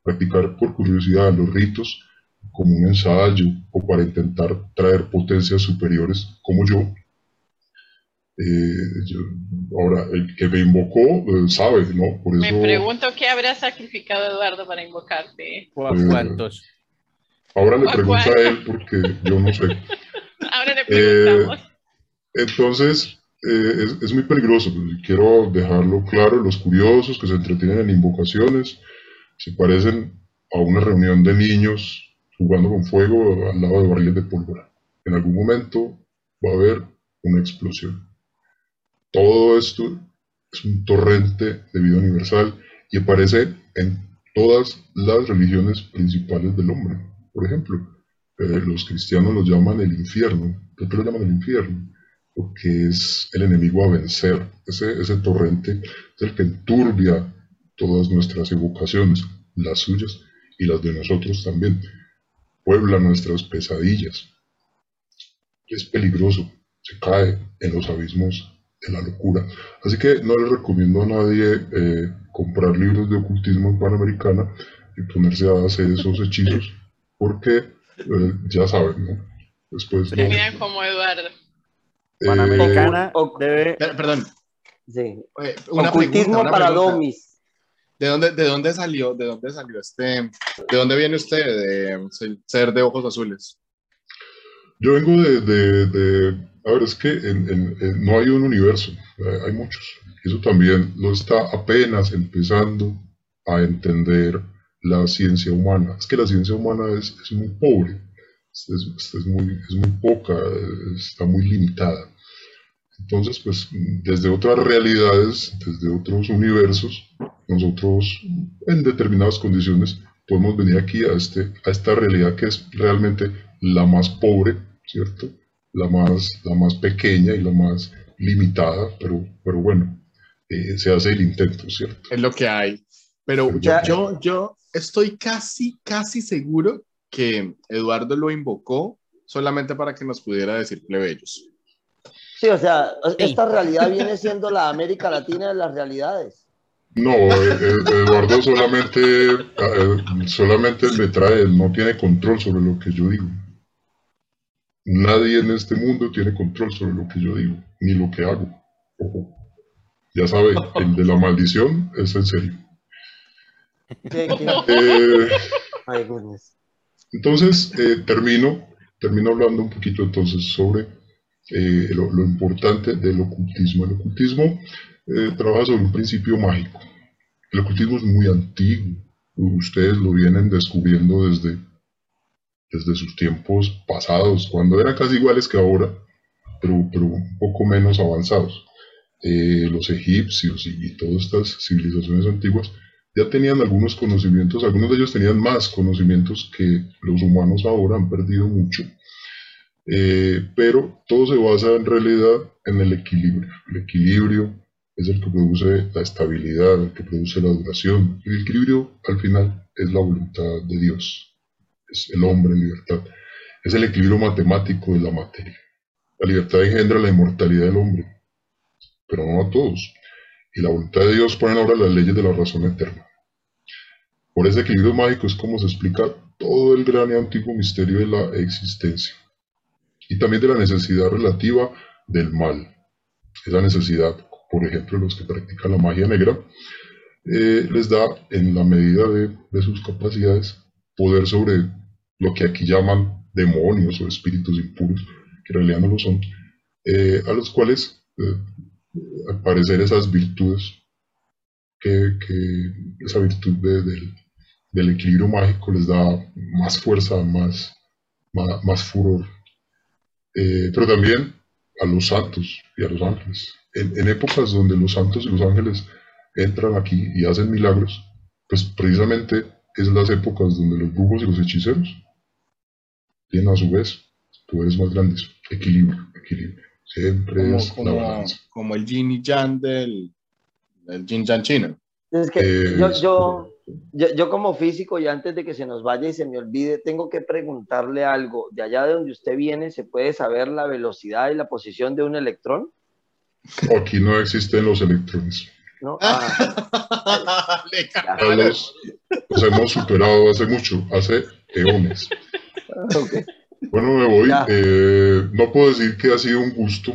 practicar por curiosidad los ritos como un ensayo o para intentar traer potencias superiores como yo. Eh, yo- ahora, el que me invocó eh, sabe, ¿no? Por me eso pregunto qué habrá sacrificado Eduardo para invocarte. ¿O a Eh, cuántos? ahora le ¿a pregunto a él porque yo no sé. *laughs* Ahora le preguntamos. Entonces, eh, es, es muy peligroso. pues, Quiero dejarlo claro, los curiosos que se entretienen en invocaciones se parecen a una reunión de niños jugando con fuego al lado de barriles de pólvora. En algún momento va a haber una explosión. Todo esto es un torrente de vida universal y aparece en todas las religiones principales del hombre. Por ejemplo, eh, los cristianos lo llaman el infierno. ¿Por qué lo llaman el infierno? Porque es el enemigo a vencer. Ese, ese torrente es el que enturbia todas nuestras evocaciones, las suyas y las de nosotros también. Puebla nuestras pesadillas. Es peligroso, se cae en los abismos de la locura. Así que no le recomiendo a nadie eh, comprar libros de ocultismo en Panamericana y ponerse a hacer esos hechizos, porque eh, ya saben, ¿no? Después no. Como Eduardo. Eh, Panamericana o- debe, Per- Perdón, Sí. Una Ocultismo pregunta, una para pregunta. domis. ¿De dónde, ¿De dónde salió? ¿De dónde salió este? ¿De dónde viene usted? De ser de ojos azules. Yo vengo de, de- a ver, es que en- en- no hay un universo, eh, hay muchos. Eso también lo está apenas empezando a entender la ciencia humana. Es que la ciencia humana es, es muy pobre, es, es- es muy, es muy poca, eh, está muy limitada. Entonces, pues, desde otras realidades, desde otros universos, nosotros en determinadas condiciones podemos venir aquí a, este, a esta realidad que es realmente la más pobre, ¿cierto? La más, la más pequeña y la más limitada, pero, pero bueno, eh, se hace el intento, ¿cierto? Es lo que hay. Pero yo, Ya- yo, yo estoy casi, casi seguro que Eduardo lo invocó solamente para que nos pudiera decir plebeyos. Sí, o sea, Sí. esta realidad viene siendo la América Latina de las realidades. No, eh, eh, Eduardo solamente, eh, solamente me trae, no tiene control sobre lo que yo digo. Nadie en este mundo tiene control sobre lo que yo digo, ni lo que hago. Ojo. Ya sabe, el de la maldición es en serio. ¿Qué- qué? Eh, Ay, goodness. Entonces, eh, termino, termino hablando un poquito entonces sobre eh, lo, importante del ocultismo. El ocultismo eh, trabaja sobre un principio mágico. El ocultismo es muy antiguo. Ustedes lo vienen descubriendo desde, desde sus tiempos pasados, cuando eran casi iguales que ahora, pero, pero un poco menos avanzados. Eh, los egipcios y, y todas estas civilizaciones antiguas ya tenían algunos conocimientos, algunos de ellos tenían más conocimientos que los humanos ahora han perdido mucho, Eh, pero todo se basa en realidad en el equilibrio. El equilibrio es el que produce la estabilidad, el que produce la duración. El equilibrio al final es la voluntad de Dios, es el hombre en libertad, es el equilibrio matemático de la materia. La libertad engendra la inmortalidad del hombre, pero no a todos. Y la voluntad de Dios pone en obra las leyes de la razón eterna. Por ese equilibrio mágico es como se explica todo el gran y antiguo misterio de la existencia. Y también de la necesidad relativa del mal. Esa necesidad, por ejemplo, los que practican la magia negra, eh, les da, en la medida de, de sus capacidades, poder sobre lo que aquí llaman demonios o espíritus impuros, que en realidad no lo son, eh, a los cuales, eh, al parecer, esas virtudes que, que esa virtud de- del, del equilibrio mágico les da más fuerza, más, más furor. Eh, pero también a los santos y a los ángeles. En, en épocas donde los santos y los ángeles entran aquí y hacen milagros, pues precisamente es las épocas donde los brujos y los hechiceros tienen a su vez poderes más grandes. Equilibrio, equilibrio. Siempre Como, es como, el yin y yang del, del yin yang chino. Es que Eh, yo, es yo, correcto. Yo, yo como físico, y antes de que se nos vaya y se me olvide, tengo que preguntarle algo. De allá de donde usted viene, ¿se puede saber la velocidad y la posición de un electrón? Aquí no existen los electrones. ¿No? Ah, *laughs* cagaron. los, los hemos superado hace mucho, hace eones. ok. Bueno, me voy. Eh, no puedo decir que ha sido un gusto,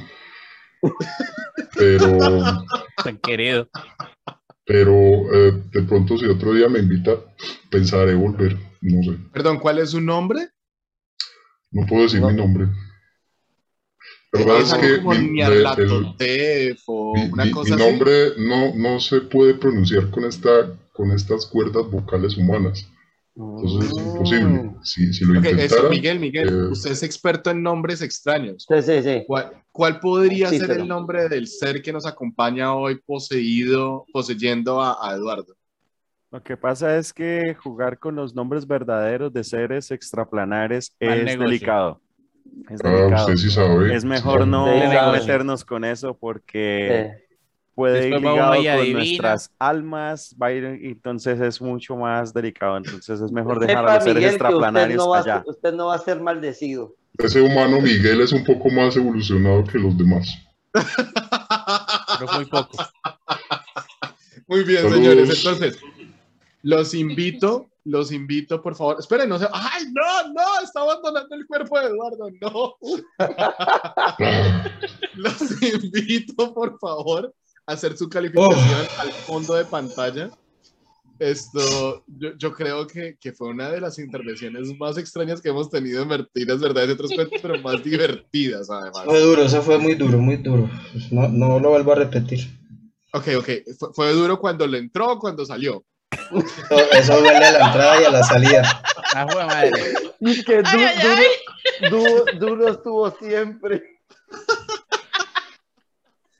pero, Tan querido. Pero eh, de pronto si otro día me invita, pensaré volver. No sé, Perdón, ¿cuál es su nombre? no puedo decir No. mi nombre. La verdad Es que mi, de- el- Nyarlathotep o mi- una mi- cosa mi así. nombre no, no se puede pronunciar con, esta, con estas cuerdas vocales humanas. Entonces es imposible. Mm. Si, si lo Ok, eso, intentara, Miguel, Miguel, eh, usted es experto en nombres extraños. Sí, sí, sí. ¿Cuál, cuál podría Sí, ser pero- el nombre del ser que nos acompaña hoy poseído, poseyendo a, a Eduardo? Lo que pasa es que jugar con los nombres verdaderos de seres extraplanares Mal es negocio. delicado. Es ah, delicado. usted sí sabe. Es mejor Sí, no meternos con eso porque puede ir Después uno ligado con adivina. nuestras almas, va a ir- entonces es mucho más delicado. Entonces es mejor dejar sepa, a los seres Miguel, que usted no, va a, allá. ser- usted no va a ser maldecido. Ese humano Miguel es un poco más evolucionado que los demás. Pero muy poco. Muy bien, Saludos. señores. Entonces, los invito, los invito, por favor. Esperen, no se. ¡Ay, no, no! Está abandonando el cuerpo de Eduardo, no. *laughs* Los invito, por favor, hacer su calificación al fondo de pantalla. Esto, yo, yo creo que, que, fue una de las intervenciones más extrañas que hemos tenido en Mentiras, Verdades y otros cuentos, pero más *laughs* divertidas además. Fue duro, eso fue muy duro, muy duro. No, no lo vuelvo a repetir. Ok, ok. Fue, fue duro cuando le entró o cuando salió. Eso, duele a la entrada y a la salida. Ah, madre. Y que du- Ay, ay, ay. duro, duro, duro estuvo siempre.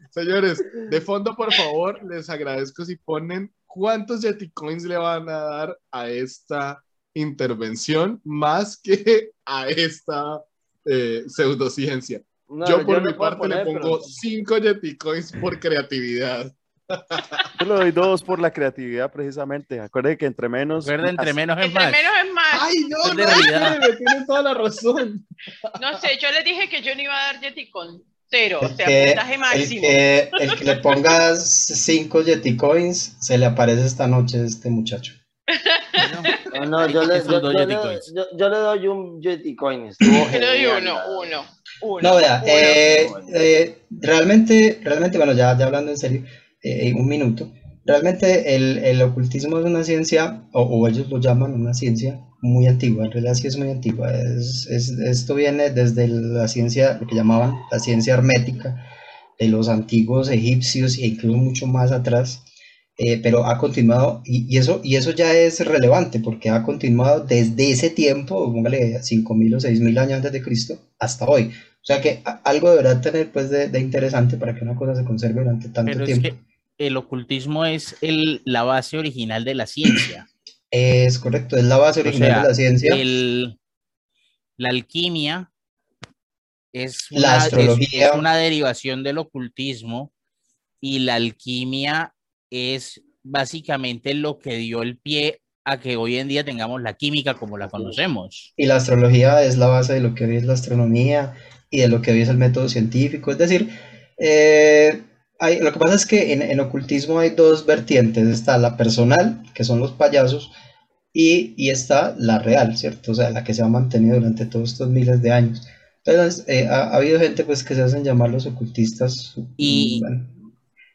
Señores, de fondo, por favor, les agradezco si ponen cuántos Yeti Coins le van a dar a esta intervención más que a esta eh, pseudociencia. No, yo por le mi parte poner, le pero- pongo 5 Yeti Coins por creatividad. Yo le doy dos por la creatividad, precisamente. Acuérdense que entre menos. Recuerda, entre más. menos es Entre más. menos es más. ¡Ay, no! No, tienen toda la razón. No sé, yo les dije que yo no iba a dar Jeticon. Cero, o El sea, que, puntaje el, máximo. que, el que le pongas 5 Yeti Coins, se le aparece esta noche a este muchacho. No, no, yo, le, yo, yo yo, yo le doy un Yeti Coin. Yo *laughs* le doy uno, uno, uno. No, vea, uno. eh, eh, realmente, realmente, bueno, ya, ya hablando en serio, eh, un minuto. Realmente el, el ocultismo es una ciencia, o, o ellos lo llaman una ciencia muy antigua, en realidad sí es muy antigua. Es, es- esto viene desde la ciencia, lo que llamaban la ciencia hermética de los antiguos egipcios e incluso mucho más atrás. eh, pero ha continuado, y, y eso, y eso ya es relevante, porque ha continuado desde ese tiempo, póngale 5.000 o 6.000 años antes de Cristo, hasta hoy. O sea que algo deberá tener pues de, de interesante para que una cosa se conserve durante tanto Pero es tiempo. que el ocultismo es el, la base original de la ciencia. Es correcto, es la base O original sea, de la ciencia. el- la alquimia es La una, es- astrología. es una derivación del ocultismo y la alquimia es básicamente lo que dio el pie a que hoy en día tengamos la química como la conocemos. Y la astrología es la base de lo que hoy es la astronomía y de lo que hoy es el método científico. Es decir, eh, hay- lo que pasa es que en, en ocultismo hay dos vertientes. Está la personal, que son los payasos, y, y está la real, ¿cierto? O sea, la que se ha mantenido durante todos estos miles de años. Entonces, eh, ha, ha habido gente pues que se hacen llamar los ocultistas. Y- bueno,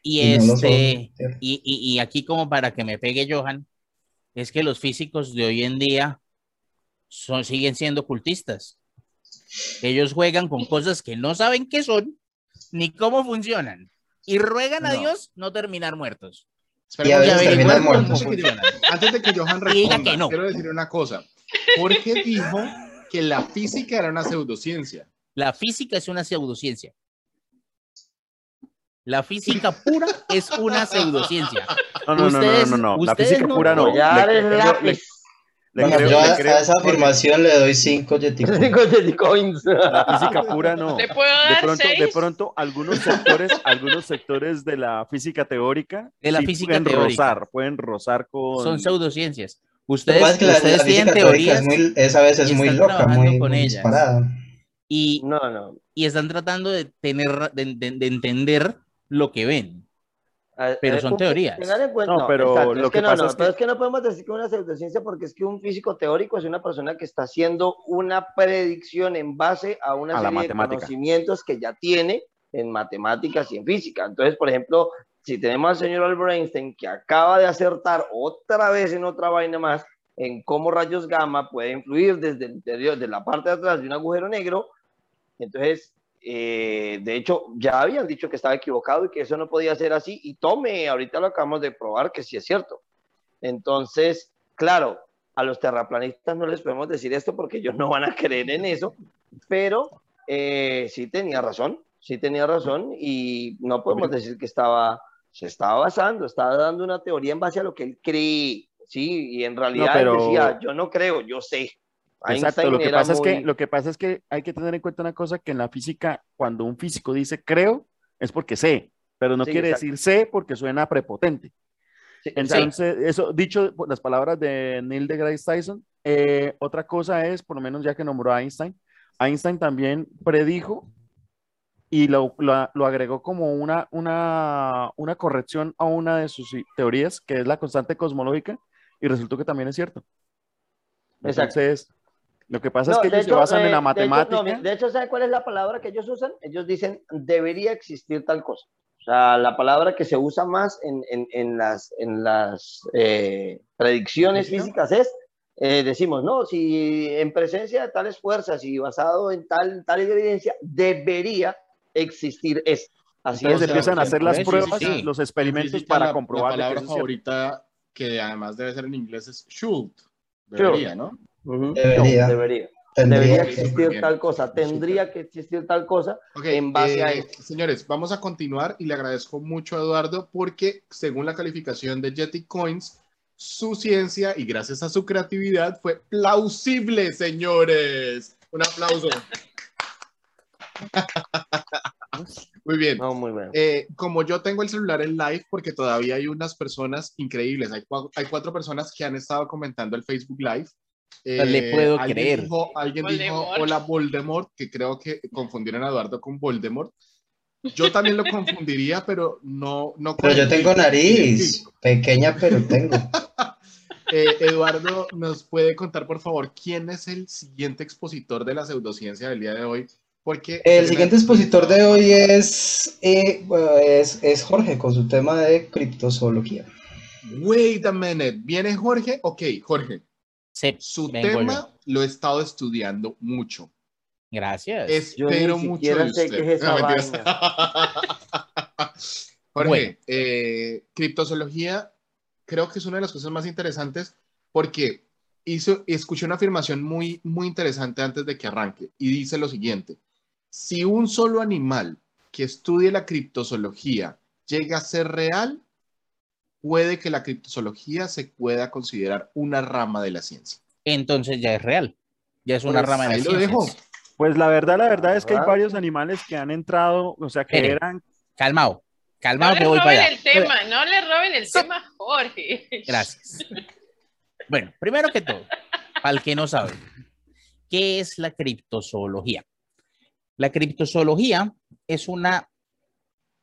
Y, y no lo son, este, y- y aquí como para que me pegue Johan, es que los físicos de hoy en día son, siguen siendo ocultistas. Ellos juegan con cosas que no saben qué son ni cómo funcionan. Y ruegan a No. Dios no terminar muertos. Y a veces muertos. Antes de que Johan responda, que no. quiero decir una cosa. ¿Por qué dijo que la física era una pseudociencia? La física es una pseudociencia. La física pura es una pseudociencia. No, no, no, no, Ustedes- no, no. La ustedes física no pura no. Collar Le- le Bueno, creo- yo le a, creo- a esa afirmación le doy 5 Yeti *laughs* Coins. Cinco Yeti Coins. La física pura no. ¿Le puedo De pronto, de pronto, algunos sectores, algunos sectores de la física teórica, De la sí física pueden teórica. rozar, pueden rozar con. Son pseudociencias. Ustedes, pasa es que la, ustedes la tienen teorías es, muy, es a veces y muy están loca, trabajando muy, con muy ellas. disparada. y, No, no. y están tratando de tener, de, de- de entender lo que ven. Eh, Pero eh, son teorías. tengan en cuenta- No, pero lo que, pasa es que- es que no podemos decir que es una pseudociencia porque es que un físico teórico es una persona que está haciendo una predicción en base a una A la serie de conocimientos que ya tiene en matemáticas y en física. Entonces, por ejemplo, si tenemos al señor Albert Einstein que acaba de acertar otra vez en otra vaina más en cómo rayos gamma pueden influir desde el interior, de la parte de atrás de un agujero negro, entonces eh, de hecho, ya habían dicho que estaba equivocado y que eso no podía ser así. Y tome, ahorita lo acabamos de probar que sí es cierto. Entonces, claro, a los terraplanistas no les podemos decir esto porque ellos no van a creer en eso, pero eh, sí tenía razón, sí tenía razón y no podemos decir que estaba, se estaba basando, estaba dando una teoría en base a lo que él cree, sí, y en realidad él pero- decía, yo no creo, yo sé. Exacto, lo que, pasa es que, muy- lo que pasa es que hay que tener en cuenta una cosa, que en la física, cuando un físico dice creo, es porque sé, pero no Sí, quiere exacto. decir sé porque suena prepotente. Sí. Entonces, eso dicho las palabras de Neil deGrasse Tyson, eh, otra cosa es, por lo menos ya que nombró a Einstein, Einstein también predijo y lo, lo- lo agregó como una, una, una corrección a una de sus teorías, que es la constante cosmológica, y resultó que también es cierto. Exacto. Lo que pasa No, es que ellos se hecho, basan eh, en la de hecho, no, matemática. De hecho, ¿sabe cuál es la palabra que ellos usan? Ellos dicen, debería existir tal cosa. sea, la palabra que se usa más en, en- en las, en las eh, predicciones ¿Física? físicas es, eh, decimos, no, si en presencia de tales fuerzas y basado en tal, tal evidencia, debería existir esto. Así Entonces o sea, empiezan a hacer las sí, sí, pruebas, sí. los En experimentos para la- comprobar La que palabra cierto. favorita, que además debe ser en inglés, es should. Debería, ¿no? Debería. Debería. Tendría Debería que- existir bien. tal cosa, tendría que existir tal cosa en base a eh, esto. Señores, vamos a continuar y le agradezco mucho a Eduardo porque según la calificación de Jetty Coins, su ciencia y gracias a su creatividad fue plausible, señores. Un aplauso. *laughs* Muy bien. No, muy bien. Eh, como yo tengo el celular en live, porque todavía hay unas personas increíbles, hay, hay cuatro personas que han estado comentando el Facebook Live. Eh, No le puedo alguien creer. Dijo, alguien dijo, hola Voldemort, que creo que confundieron a Eduardo con Voldemort. Yo también lo *laughs* confundiría, pero no... no Pero yo tengo nariz, pequeña pero tengo. *laughs* Eh, Eduardo, ¿nos puede contar, por favor, quién es el siguiente expositor de la pseudociencia del día de hoy? Porque El siguiente expositor de hoy es, eh, es, es Jorge con su tema de criptozoología. Wait a minute. ¿Viene Jorge? Ok, Jorge. Sí, Su tema yo. lo he estado estudiando mucho. Gracias. Yo ni Espero mucho siquiera de sé usted. qué es esa No, mentiras. *laughs* Jorge, Bueno. eh, criptozoología creo que es una de las cosas más interesantes porque hizo, escuché una afirmación muy, muy interesante antes de que arranque y dice lo siguiente. Si un solo animal que estudie la criptozoología llega a ser real, puede que la criptozoología se pueda considerar una rama de la ciencia. Entonces ya es real. Ya es una Pues, rama de ahí las lo dejo. Pues la verdad, la verdad es que hay varios animales que han entrado, o sea, que eran Calmado. No Calmado le que voy para roben allá. el tema, no le roben el So- tema Jorge. Gracias. Bueno, primero que todo, para el que no sabe, ¿qué es la criptozoología? La criptozoología es una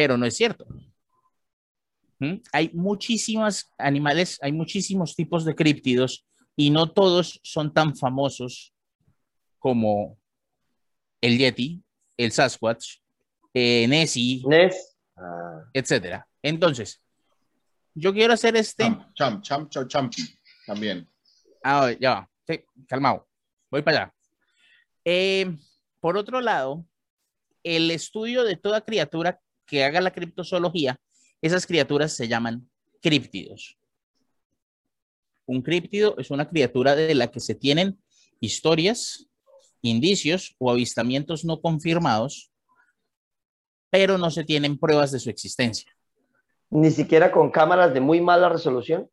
pero no es cierto. ¿Mm? Hay muchísimos animales, hay muchísimos tipos de críptidos y no todos son tan famosos como el Yeti, el Sasquatch, eh, Nessie, Ness. Ah, etcétera. Entonces, yo quiero hacer este. Champ, champ, champ, champ, también. Ah, ya va. Sí, calmado. Voy para allá. Eh, por otro lado, el estudio de toda criatura que haga la criptozoología, esas criaturas se llaman críptidos. Un críptido es una criatura de la que se tienen historias, indicios o avistamientos no confirmados, pero no se tienen pruebas de su existencia. Ni siquiera con cámaras de muy mala resolución.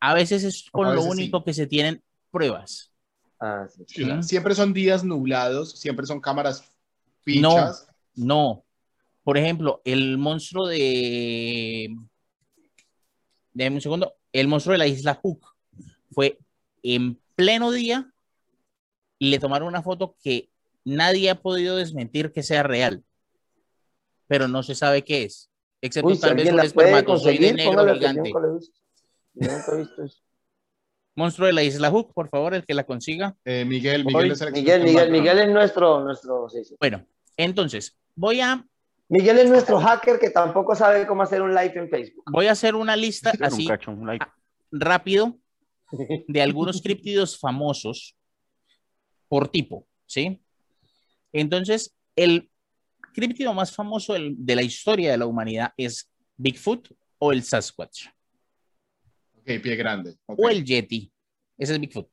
A veces es con lo sí. único que se tienen pruebas. Ah, sí. Sí. Siempre son días nublados, siempre son cámaras fichas. No. Por ejemplo, el monstruo de. Déjame un segundo. El monstruo de la isla Hook fue en pleno día y le tomaron una foto que nadie ha podido desmentir que sea real. Pero no se sabe qué es. Excepto Uy, si tal vez un espermatozoide negro gigante. nunca he visto eso. Monstruo de la isla Hook, por favor, el que la consiga. Eh, Miguel, Miguel es el Miguel, Miguel. Miguel es nuestro, nuestro, sí, sí. Bueno, entonces, voy a, Miguel es nuestro hacker que tampoco sabe cómo hacer un live en Facebook. voy a hacer una lista así cacho, un like. rápido *laughs* de algunos críptidos famosos por tipo, ¿sí? Entonces, el críptido más famoso de la historia de la humanidad es Bigfoot o el Sasquatch Ok, pie grande. o el Yeti. Ese es Bigfoot.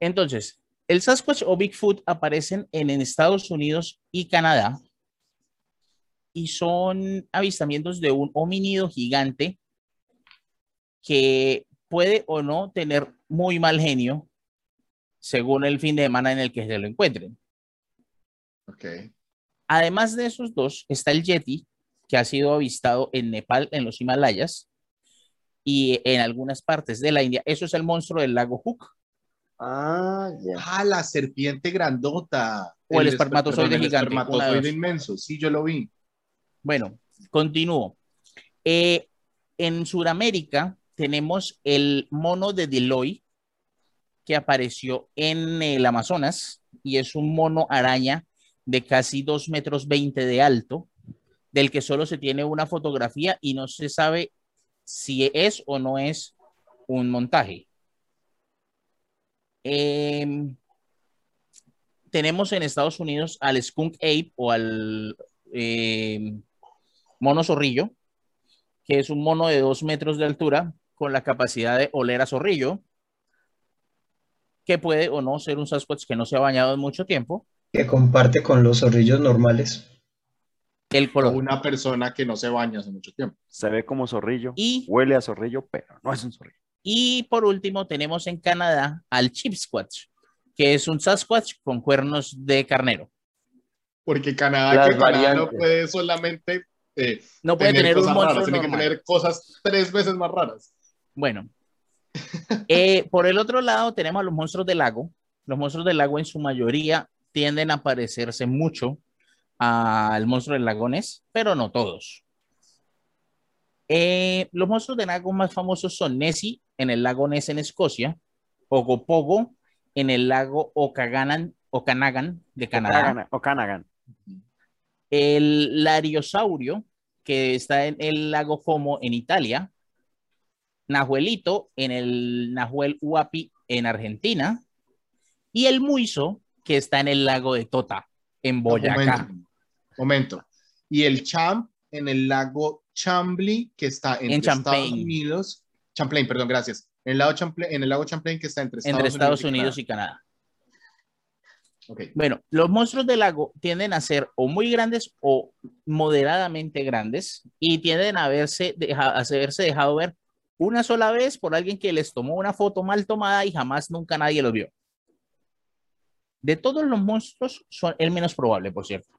Entonces, el Sasquatch o Bigfoot aparecen en, en Estados Unidos y Canadá y son avistamientos de un homínido gigante que puede o no tener muy mal genio según el fin de semana en el que se lo encuentren. Ok. Además de esos dos, está el Yeti, que ha sido avistado en Nepal, en los Himalayas y en algunas partes de la India. Eso es el monstruo del lago Hook Ah, ya. Ah, la serpiente grandota. O el esper- espermatozoide el gigante, de espermatozoide inmenso. Sí, yo lo vi. Bueno, continúo. Eh, en Sudamérica tenemos el mono de Deloy que apareció en el Amazonas y es un mono araña de casi 2 metros 20 de alto, del que solo se tiene una fotografía y no se sabe si es o no es un montaje. Em, tenemos en Estados Unidos al skunk ape o al em, mono zorrillo, que es un mono de dos metros de altura con la capacidad de oler a zorrillo, que puede o no ser un Sasquatch que no se ha bañado en mucho tiempo. Que comparte con los zorrillos normales. El color. una persona que no se baña hace mucho tiempo. Se ve como zorrillo, Y, huele a zorrillo, pero no es un zorrillo. y por último tenemos en Canadá al Chipsquatch, que es un Sasquatch con cuernos de carnero. Porque Canadá, Las que Canadá no puede solamente eh, No puede tener un cosas monstruo raras, tiene que tener cosas tres veces más raras. Bueno, *laughs* eh, por el otro lado tenemos a los monstruos del lago. Los monstruos del lago en su mayoría tienden a parecerse mucho al monstruo del lago Ness, pero no todos. Eh, los monstruos del lago más famosos son Nessie en el lago Ness en Escocia, Ogopogo en el lago Okanagan, Okanagan de Canadá, Okanagan- Okanagan. El Lariosaurio que está en el lago Como en Italia, Nahuelito en el Nahuel Huapi en Argentina y el Muizo que está en el lago de Tota en Boyacá. Momento, momento. Y el Champ en el lago Chambly, que está entre En Estados. Unidos. Champlain, perdón, gracias. En el, lago Champlain, en el lago Champlain, que está entre Estados, entre Estados Unidos, Unidos y Canadá. Canadá. Bueno, los monstruos del lago tienden a ser o muy grandes o moderadamente grandes y tienden a, verse, deja- a haberse dejado ver una sola vez por alguien que les tomó una foto mal tomada y jamás nunca nadie los vio. De todos los monstruos, son el menos probable, por cierto.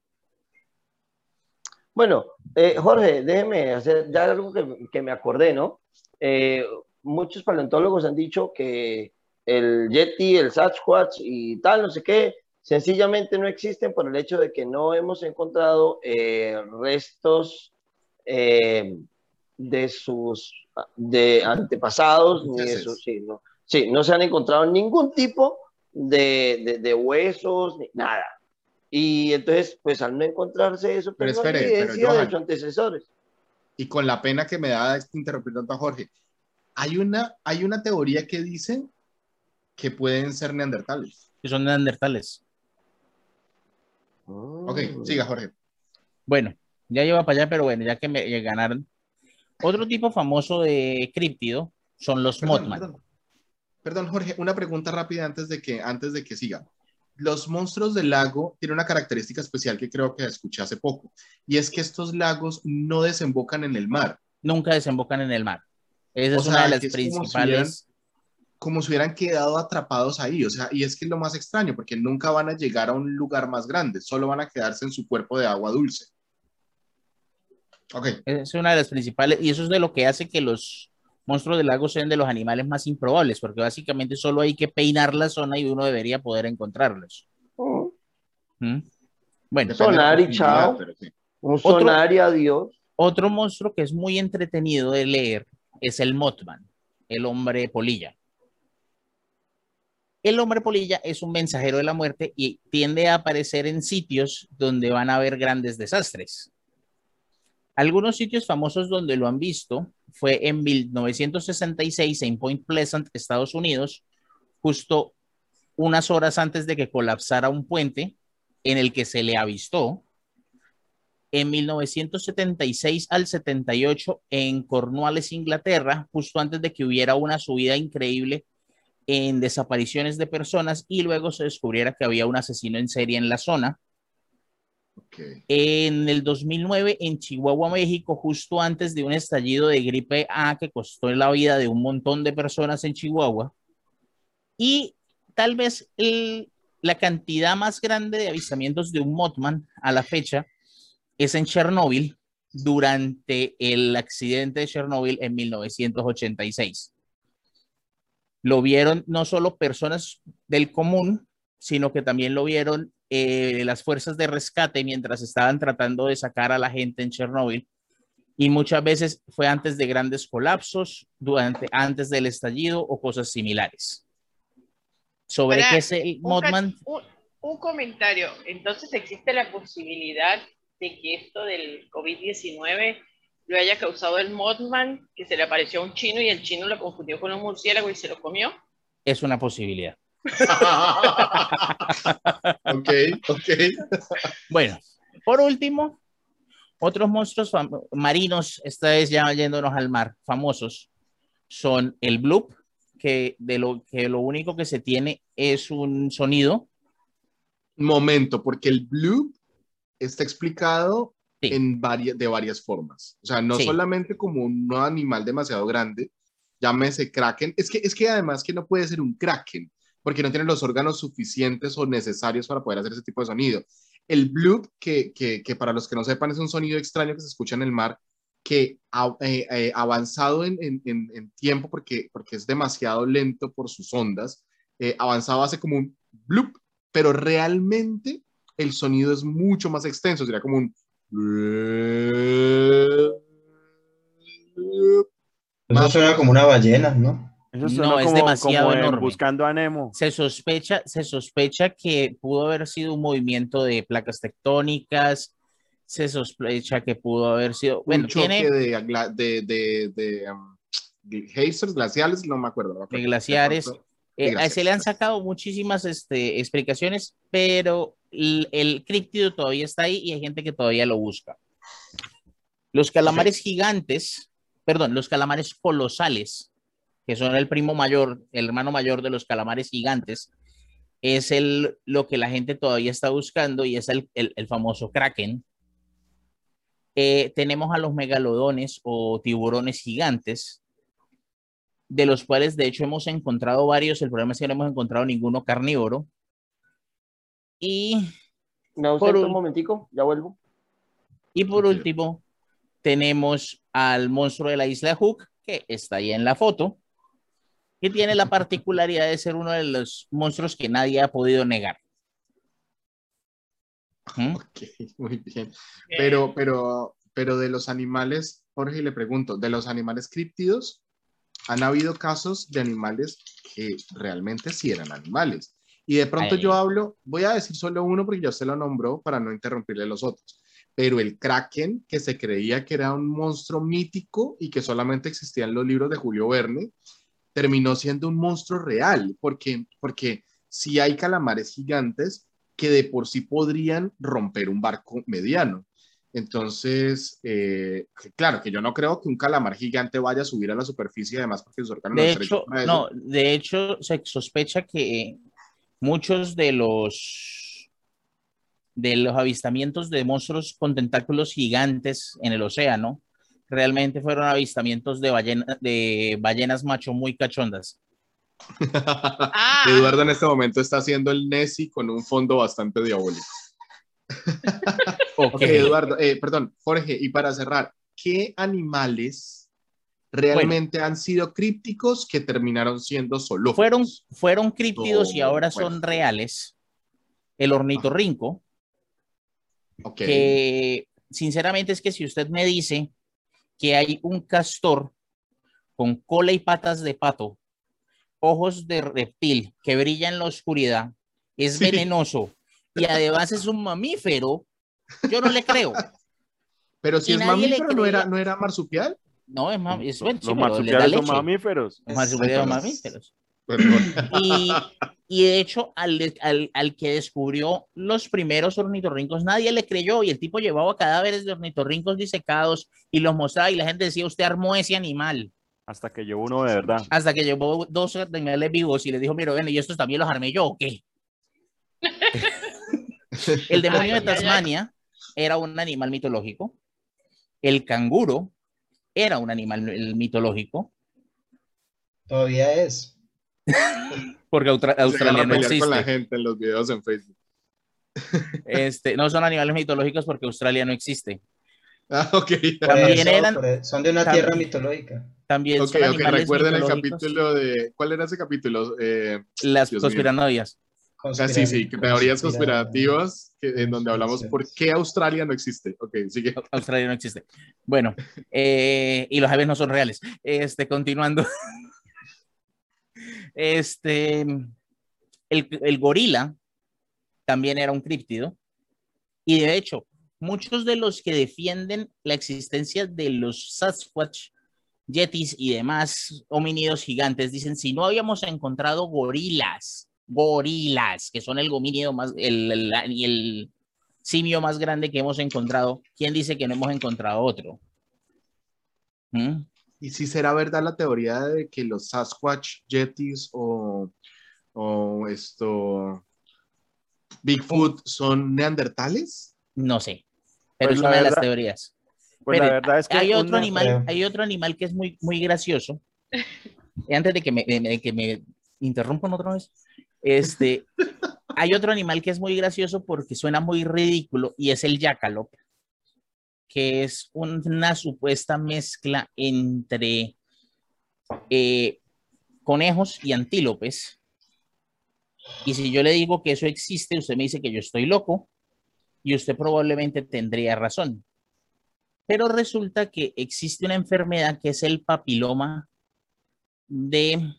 Bueno, eh, Jorge, déjeme hacer ya algo que, que me acordé, ¿no? Eh, muchos paleontólogos han dicho que el Yeti, el Sasquatch y tal, no sé qué, sencillamente no existen por el hecho de que no hemos encontrado eh, restos eh, de sus de antepasados, ni de sus, sí, no, sí, no se han encontrado ningún tipo de, de- de huesos, ni nada. Y entonces, pues al no encontrarse eso, Pero pues, no hay espere, pero, evidencia de Johan. sus antecesores. Y con la pena que me da interrumpir tanto a Jorge, hay una, hay una teoría que dice que pueden ser neandertales. Que son neandertales. Ok, Mm. siga Jorge. Bueno, ya lleva para allá, pero bueno, ya que me ya ganaron. Otro tipo famoso de críptido son los Perdón, Mothman. perdón. Perdón, Jorge, una pregunta rápida antes de que, antes de que siga. Los monstruos del lago tienen una característica especial que creo que escuché hace poco, y es que estos lagos no desembocan en el mar, Nunca desembocan en el mar. Esa O es sea, una de las principales. Como si hubieran quedado atrapados ahí, o sea, y es que es lo más extraño, porque nunca van a llegar a un lugar más grande, solo van a quedarse en su cuerpo de agua dulce. Ok, Es una de las principales, y eso es de lo que hace que los monstruos del lago sean de los animales más improbables, porque básicamente solo hay que peinar la zona y uno debería poder encontrarlos. Mm. ¿Mm? Bueno, Sonar y chao. pero sí. Un sonar y adiós. otro monstruo que es muy entretenido de leer es el Mothman, el hombre polilla. El hombre polilla es un mensajero de la muerte y tiende a aparecer en sitios donde van a haber grandes desastres. Algunos sitios famosos donde lo han visto fue en 1966 en Point Pleasant, Estados Unidos, justo unas horas antes de que colapsara un puente en el que se le avistó. En 1976 al 78 en Cornwallis, Inglaterra, justo antes de que hubiera una subida increíble en desapariciones de personas y luego se descubriera que había un asesino en serie en la zona. Ok. En el 2009 en Chihuahua, México, justo antes de un estallido de gripe A que costó la vida de un montón de personas en Chihuahua. Y tal vez el- la cantidad más grande de avistamientos de un Mothman a la fecha es en Chernóbil, durante el accidente de Chernobyl en 1986. Lo vieron no solo personas del común, sino que también lo vieron eh, las fuerzas de rescate mientras estaban tratando de sacar a la gente en Chernobyl. Y muchas veces fue antes de grandes colapsos, durante, antes del estallido o cosas similares. ¿Sobre Para- qué es el Modman? un comentario. Entonces, ¿existe la posibilidad de que esto del COVID-19 lo haya causado el Modman, que se le apareció a un chino y el chino lo confundió con un murciélago y se lo comió? Es una posibilidad. *laughs* ok, ok. Bueno, por último, otros monstruos marinos, esta vez ya yéndonos al mar, famosos, son el bloop, que de lo que lo único que se tiene es un sonido. Momento, porque el bloop está explicado Sí. en varias, de varias formas. O sea, no Sí. solamente como un animal demasiado grande, llámese kraken. Es que, es que además que no puede ser un kraken, porque no tiene los órganos suficientes o necesarios para poder hacer ese tipo de sonido. El bloop, que, que, que para los que no sepan es un sonido extraño que se escucha en el mar, que ha eh, eh, avanzado en, en, en, tiempo porque, porque es demasiado lento por sus ondas, eh, avanzado hace como un bloop, pero realmente el sonido es mucho más extenso, sería como un... Eso suena como una ballena, ¿no? Eso No, suena es como, demasiado como en enorme. Buscando a Nemo. Se sospecha, se sospecha que pudo haber sido un movimiento de placas tectónicas, se sospecha que pudo haber sido, bueno, un choque tiene de, de, de, de, um, geysers, glaciales, no me acuerdo. no me de glaciares. Eh, glaciares, se le han sacado muchísimas este, explicaciones, pero el, el críptido todavía está ahí y hay gente que todavía lo busca. Los calamares gigantes, perdón, los calamares colosales, que son el primo mayor, el hermano mayor de los calamares gigantes, es el, lo que la gente todavía está buscando y es el, el- famoso kraken. Eh, tenemos a los megalodones o tiburones gigantes, de los cuales de hecho hemos encontrado varios, el problema es que no hemos encontrado ninguno carnívoro. Y, Me ausento Por un- un momentico, ya vuelvo. y por último, tenemos al monstruo de la isla de Hook, que está ahí en la foto, que tiene la particularidad de ser uno de los monstruos que nadie ha podido negar. ¿Mm? Ok, muy bien. Pero, pero, pero de los animales, Jorge, le pregunto, de los animales críptidos, han habido casos de animales que realmente sí eran animales. Y de pronto yo hablo, voy a decir solo uno porque ya se lo nombró para no interrumpirle los otros. Pero el kraken, que se creía que era un monstruo mítico y que solamente existía en los libros de Julio Verne, terminó siendo un monstruo real, porque, porque sí hay calamares gigantes que de por sí podrían romper un barco mediano. Entonces, eh, claro, que yo no creo que un calamar gigante vaya a subir a la superficie, además porque sus órganos De hecho, no, de hecho, se sospecha que muchos de los de los avistamientos de monstruos con tentáculos gigantes en el océano realmente fueron avistamientos de, ballena- de ballenas macho muy cachondas. Ah, *laughs* Eduardo en este momento está haciendo el Nessie con un fondo bastante diabólico. *laughs* Ok. Ok, Eduardo, eh, perdón, Jorge, y para cerrar, ¿qué animales realmente han sido crípticos que terminaron siendo zoológicos? Fueron, fueron críptidos y ahora bueno. son reales. El ornitorrinco, Ok. que sinceramente es que si usted me dice que hay un castor con cola y patas de pato, ojos de reptil que brilla en la oscuridad, es Sí. venenoso y además es un mamífero, yo no le creo. *laughs* Pero si y es mamífero, ¿no era. ¿no era marsupial? No, es, mam- es bueno, sí, Los pero le da marsupiales son leche. mamíferos. Los marsupiales son mamíferos. Perdón. Y, y de hecho, al, al, al que descubrió los primeros ornitorrincos, nadie le creyó y el tipo llevaba cadáveres de ornitorrincos disecados y los mostraba y la gente decía, usted armó ese animal. Hasta que yo uno de verdad. Hasta que llevó dos animales vivos y le dijo, mira, bueno, ¿y estos también los armé yo o qué? *laughs* el demonio de. Tasmania era un animal mitológico. El canguro era un animal mitológico. Todavía es. Porque Austra- Australia no pelear con la existe. gente en los videos en Facebook. Este, no son animales mitológicos porque Australia no existe. Ah, ok. También Eso, eran- son de una también- tierra mitológica. También Ok, son ok, animales recuerden el capítulo de... ¿Cuál era ese capítulo? Eh, Las Dios ah, sí, sí, teorías conspira- conspirativas que- en donde hablamos por qué Australia no existe. Ok, sigue. Australia no existe. Bueno, eh, y los aves no son reales. Este, continuando. *laughs* Este, el, el gorila también era un críptido. Y de hecho, muchos de los que defienden la existencia de los Sasquatch, Yetis y demás homínidos gigantes dicen, si no habíamos encontrado gorilas, gorilas, que son el homínido más, el, el- y el simio más grande que hemos encontrado, ¿quién dice que no hemos encontrado otro? ¿Mm? ¿Y si será verdad la teoría de que los Sasquatch, Yetis o, o esto Bigfoot son neandertales? No sé, pero Pues es una de las teorías. Pues la verdad es que hay otro una- animal, hay otro animal que es muy, muy gracioso. Y Antes de que me, de- de que me interrumpan otra vez, este, hay otro animal que es muy gracioso porque suena muy ridículo y es el jackalope, que es una supuesta mezcla entre eh, conejos y antílopes. Y si yo le digo que eso existe, usted me dice que yo estoy loco y usted probablemente tendría razón. Pero resulta que existe una enfermedad que es el papiloma de,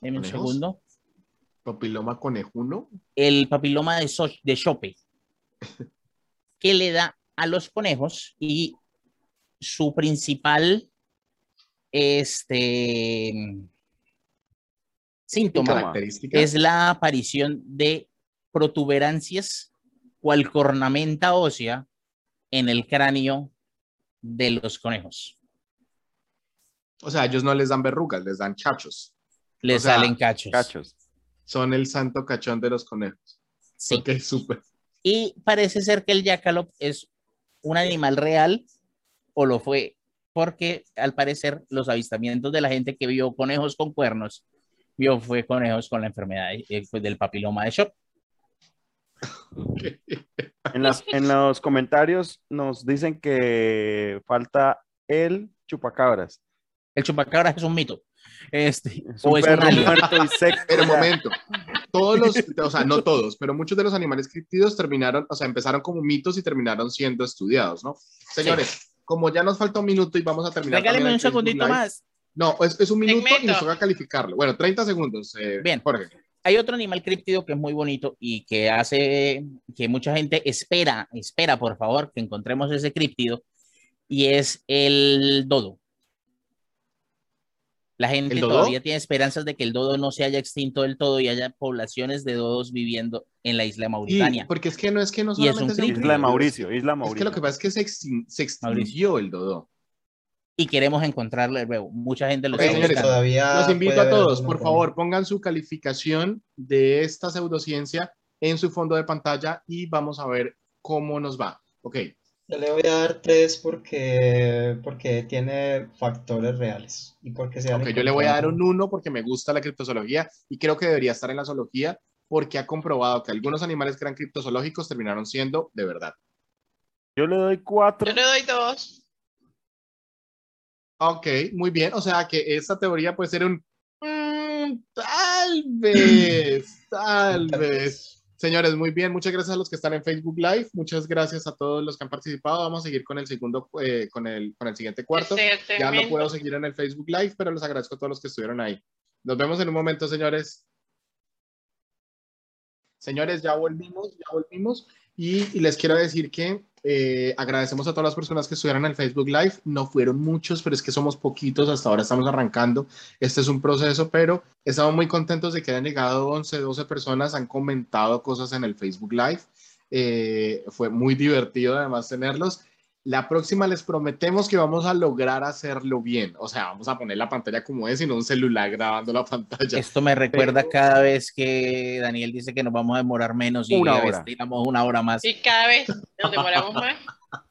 deme un segundo, Papiloma conejuno. el papiloma de, So- de Chope, *laughs* que le da a los conejos y su principal este, síntoma es la aparición de protuberancias cual cornamenta ósea en el cráneo de los conejos. O sea, ellos no les dan verrugas, les dan chachos. Le O sea, salen cachos. Cachos. Son el santo cachón de los conejos. Sí. Ok, súper. Y parece ser que el jackalope es un animal real, o lo fue, porque al parecer los avistamientos de la gente que vio conejos con cuernos, vio fue conejos con la enfermedad eh, pues, del papiloma de Shop. En, las, en los comentarios nos dicen que falta el chupacabras. El chupacabras es un mito. Este, Es o un es un perro alien. muerto y seco. Pero momento, todos los, o sea, no todos, pero muchos de los animales criptidos terminaron, o sea, empezaron como mitos y terminaron siendo estudiados, ¿no? Señores, como ya nos falta un minuto y vamos a terminar. Regáleme un segundito Live. más. No, es, es un minuto y Segmento. nos toca calificarlo. Bueno, 30 segundos. eh, Bien. Jorge. Hay otro animal críptido que es muy bonito y que hace que mucha gente espera, espera por favor que encontremos ese críptido y es el dodo. La gente todavía tiene esperanzas de que el dodo no se haya extinto del todo y haya poblaciones de dodos viviendo en la isla de Y, Mauritania. porque es que no es que no Y es solamente un críptido. Isla de Mauricio, Isla Es Mauricio. que lo que pasa es que se, extin- se extinguió el dodo. Y queremos encontrarle luego. Mucha gente lo Ok, está señores, todavía Los invito a todos, por favor, pongan su calificación de esta pseudociencia en su fondo de pantalla y vamos a ver cómo nos va. Ok, Yo le voy a dar tres porque, porque tiene factores reales. Y porque se yo le voy a dar un 1 porque me gusta la criptozoología y creo que debería estar en la zoología porque ha comprobado que algunos animales que eran criptozoológicos terminaron siendo de verdad. Yo le doy cuatro. Yo le doy dos. Ok, muy bien. O sea que esta teoría puede ser un mm, tal *clears throat* vez, tal vez. Señores, muy bien. Muchas gracias a los que están en Facebook Live. Muchas gracias a todos los que han participado. Vamos a seguir con el segundo, eh, con el, con el siguiente cuarto. Ya no puedo seguir en el Facebook Live, pero les agradezco a todos los que estuvieron ahí. Nos vemos en un momento, señores. Señores, ya volvimos, ya volvimos. Y, les quiero decir que eh, agradecemos a todas las personas que estuvieron en el Facebook Live. No fueron muchos, pero es que somos poquitos. Hasta ahora estamos arrancando. Este es un proceso, pero estamos muy contentos de que hayan llegado 11, 12 personas. Han comentado cosas en el Facebook Live. Eh, fue muy divertido además tenerlos. La próxima les prometemos que vamos a lograr hacerlo bien. O sea, vamos a poner la pantalla como es y no un celular grabando la *laughs* pantalla. Esto me recuerda Pero- cada vez que Daniel dice que nos vamos a demorar menos y Una hora. tiramos una hora más. Y cada vez nos demoramos más.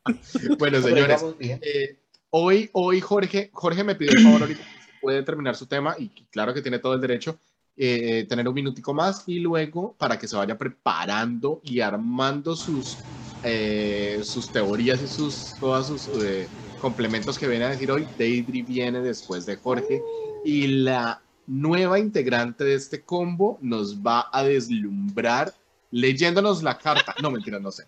*laughs* Bueno, señores, eh, hoy, hoy Jorge, Jorge me pidió el favor ahorita que se puede terminar su tema y claro que tiene todo el derecho eh, tener un minutico más y luego para que se vaya preparando y armando sus eh, sus teorías y sus, todos sus eh, complementos que viene a decir hoy. Deidre viene después de Jorge y la nueva integrante de este combo nos va a deslumbrar leyéndonos la carta. No, mentira, no sé.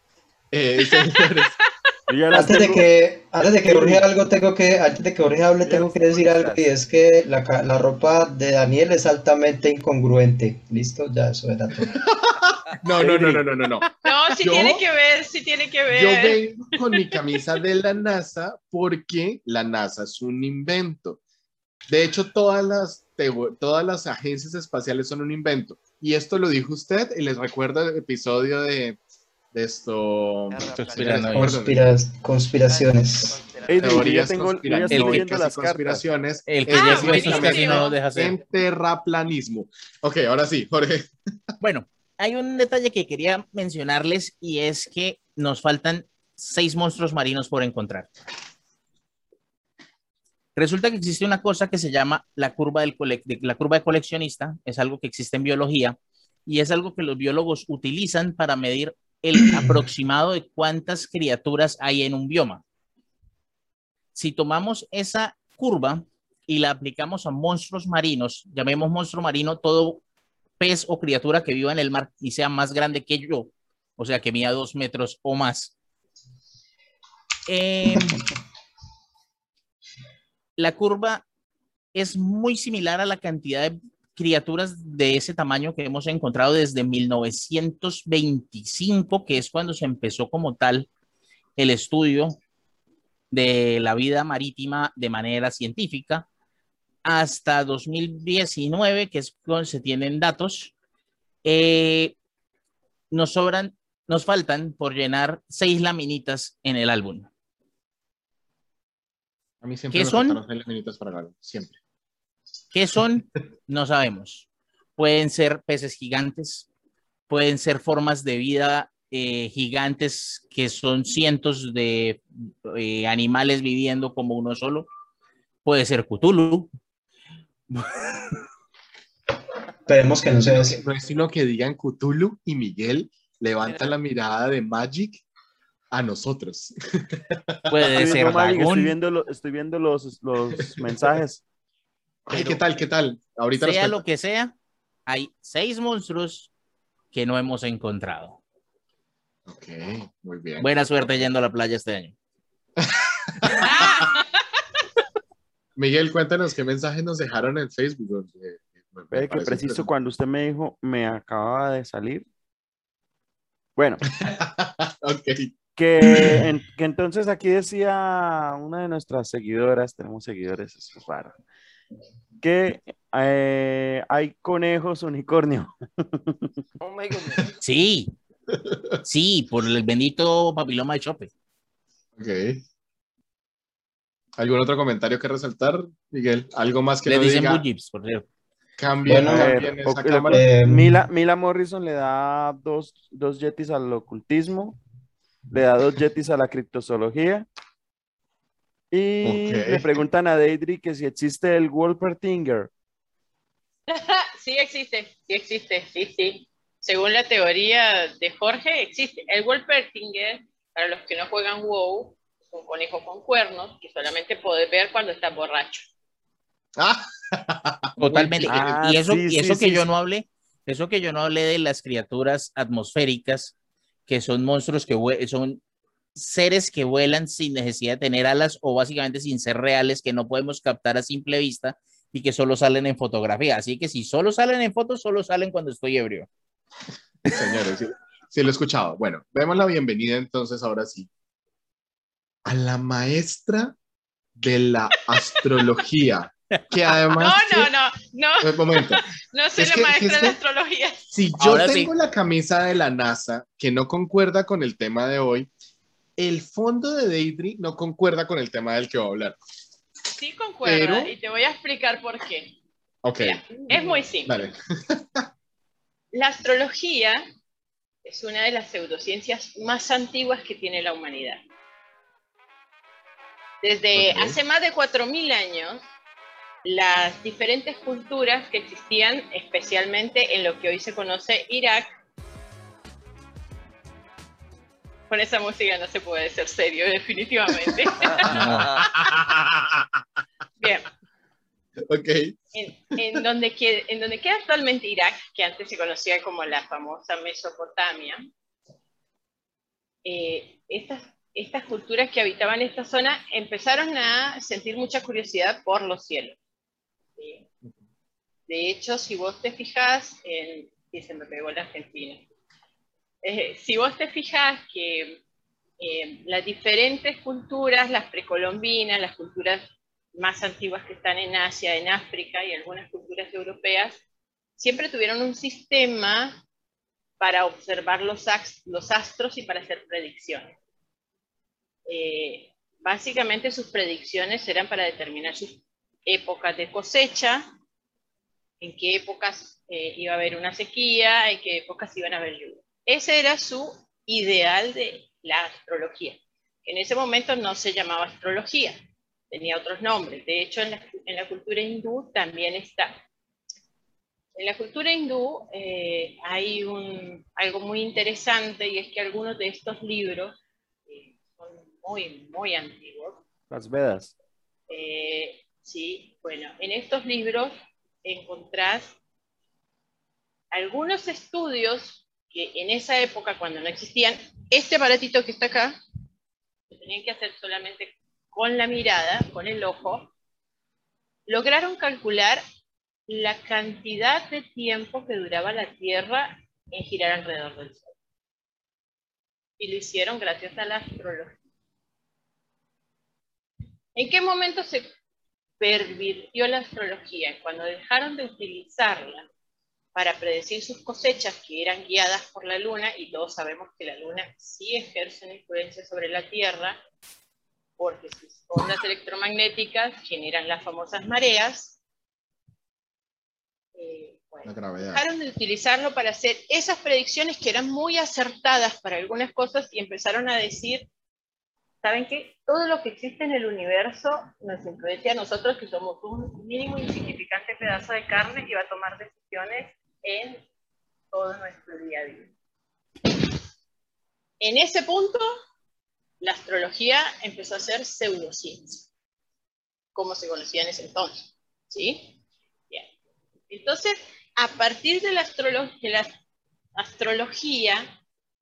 Eh, *laughs* Antes de tengo- que, antes de que Jorge algo tengo que, antes de que Jorge hable, tengo que decir algo y es que la, la ropa de Daniel es altamente incongruente. ¿Listo? Ya, eso era todo. *laughs* no, no, no, no, no, no, no. No, sí Yo- tiene que ver, sí tiene que ver. Yo vengo con mi camisa de la NASA porque la NASA es un invento. De hecho, todas las, todas las agencias espaciales son un invento. Y esto lo dijo usted y les recuerdo el episodio de, de esto. Conspiranoia. Conspiras- conspiraciones. Ey, yo ya Teorías tengo, yo ya estoy conspiranoicas viendo las cartas. conspiraciones. El que ya casi no deja hacer. en terraplanismo. Ok, ahora sí, Jorge. *laughs* Bueno, hay un detalle que quería mencionarles y es que nos faltan seis monstruos marinos por encontrar. Resulta que existe una cosa que se llama la curva, del de, la curva de coleccionista, es algo que existe en biología y es algo que los biólogos utilizan para medir el aproximado de cuántas criaturas hay en un bioma. Si tomamos esa curva y la aplicamos a monstruos marinos, llamemos monstruo marino todo pez o criatura que viva en el mar y sea más grande que yo, o sea, que mida dos metros o más. Eh, la curva es muy similar a la cantidad de criaturas de ese tamaño que hemos encontrado desde 1925, que es cuando se empezó como tal el estudio de la vida marítima de manera científica, hasta 2019, que es cuando se tienen datos. Eh, nos sobran, nos faltan por llenar seis laminitas en el álbum. A mí siempre ¿Qué me son? seis laminitas para el álbum, siempre. ¿Qué son? No sabemos. Pueden ser peces gigantes, pueden ser formas de vida eh, gigantes que son cientos de eh, animales viviendo como uno solo. Puede ser Cthulhu. Esperemos que no sea así. No es sino que digan Cthulhu y Miguel levanta la mirada de Magic a nosotros. Puede Estoy ser viendo, Magic, estoy viendo, lo- estoy viendo los, los mensajes. Ay, ¿qué tal? ¿Qué tal? Ahorita sea lo que sea, hay seis monstruos que no hemos encontrado. Ok, muy bien. Buena suerte yendo a la playa este año. *laughs* Miguel, cuéntanos qué mensajes nos dejaron en Facebook. me- me Ve que preciso cuando usted me dijo, me acababa de salir. Bueno, *laughs* ok. que, en- que entonces aquí decía una de nuestras seguidoras, tenemos seguidores, eso es raro, que eh, hay conejos unicornio. Oh my goodness. Sí, sí, por el bendito papiloma de Chope. Ok. ¿Algún otro comentario que resaltar, Miguel? ¿Algo más que Le no dicen diga? Bujips, por cierto. Cambien, Bueno, cambien Eh, esa ok, cámara. Eh, Mila, Mila Morrison le da dos, dos yetis al ocultismo, le da dos yetis a la criptozoología. Y le preguntan a Deidre que si existe el Wolpertinger. *laughs* Sí existe, sí existe, sí, sí. Según la teoría de Jorge, existe. El Wolpertinger, para los que no juegan WoW, es un conejo con cuernos que solamente puedes ver cuando está borracho. Ah, *laughs* Totalmente. Y- Ah, y eso, sí, y sí, eso que sí, yo no hablé, eso que yo no hablé de las criaturas atmosféricas, que son monstruos que son seres que vuelan sin necesidad de tener alas o básicamente sin ser reales, que no podemos captar a simple vista y que solo salen en fotografía. Así que si solo salen en fotos, solo salen cuando estoy ebrio. señores, sí, sí lo he escuchado. Bueno, demos la bienvenida entonces, ahora sí, a la maestra de la astrología, que No, además... no, no, no, Un momento. *laughs* no soy Es la que- maestra es de la astrología. Si yo Ahora sí. tengo la camisa de la NASA que no concuerda con el tema de hoy, el fondo de Deidre no concuerda con el tema del que voy a hablar. Sí concuerda Pero- y te voy a explicar por qué. Ok, Mira, es muy simple. dale. *laughs* La astrología es una de las pseudociencias más antiguas que tiene la humanidad. Desde Ok. hace más de 4.000 años, las diferentes culturas que existían, especialmente en lo que hoy se conoce Irak, con esa música no se puede ser serio, definitivamente. *laughs* Bien. Ok. En, en donde queda, en donde queda actualmente Irak, que antes se conocía como la famosa Mesopotamia, eh, estas, estas culturas que habitaban esta zona empezaron a sentir mucha curiosidad por los cielos. ¿sí? De hecho, si vos te fijas, en, y se me pegó la Argentina, Eh, si vos te fijas que eh, las diferentes culturas, las precolombinas, las culturas más antiguas que están en Asia, en África y algunas culturas europeas, siempre tuvieron un sistema para observar los, astros y para hacer predicciones. Eh, básicamente sus predicciones eran para determinar sus épocas de cosecha, en qué épocas iba a haber una sequía, en qué épocas iban a haber lluvia. Ese era su ideal de la astrología. En ese momento no se llamaba astrología, tenía otros nombres. De hecho, en la, en la cultura hindú también está. En la cultura hindú eh, hay un, algo muy interesante y es que algunos de estos libros eh, son muy, muy antiguos. Las Vedas. Eh, sí, bueno, en estos libros encontrás algunos estudios que en esa época, cuando no existían, este aparatito que está acá, que tenían que hacer solamente con la mirada, con el ojo, lograron calcular la cantidad de tiempo que duraba la Tierra en girar alrededor del Sol. Y lo hicieron gracias a la astrología. ¿En qué momento se pervirtió la astrología? Cuando dejaron de utilizarla para predecir sus cosechas que eran guiadas por la luna, y todos sabemos que la luna sí ejerce una influencia sobre la Tierra, porque sus ondas electromagnéticas generan las famosas mareas. Eh, bueno, dejaron de utilizarlo para hacer esas predicciones que eran muy acertadas para algunas cosas y empezaron a decir, ¿saben qué? Todo lo que existe en el universo nos influencia a nosotros que somos un mínimo insignificante pedazo de carne y va a tomar decisiones en todo nuestro día a día. En ese punto, la astrología empezó a ser pseudociencia, como se conocía en ese entonces. ¿Sí? Bien. Entonces, a partir de la, astrolo- de la astrología,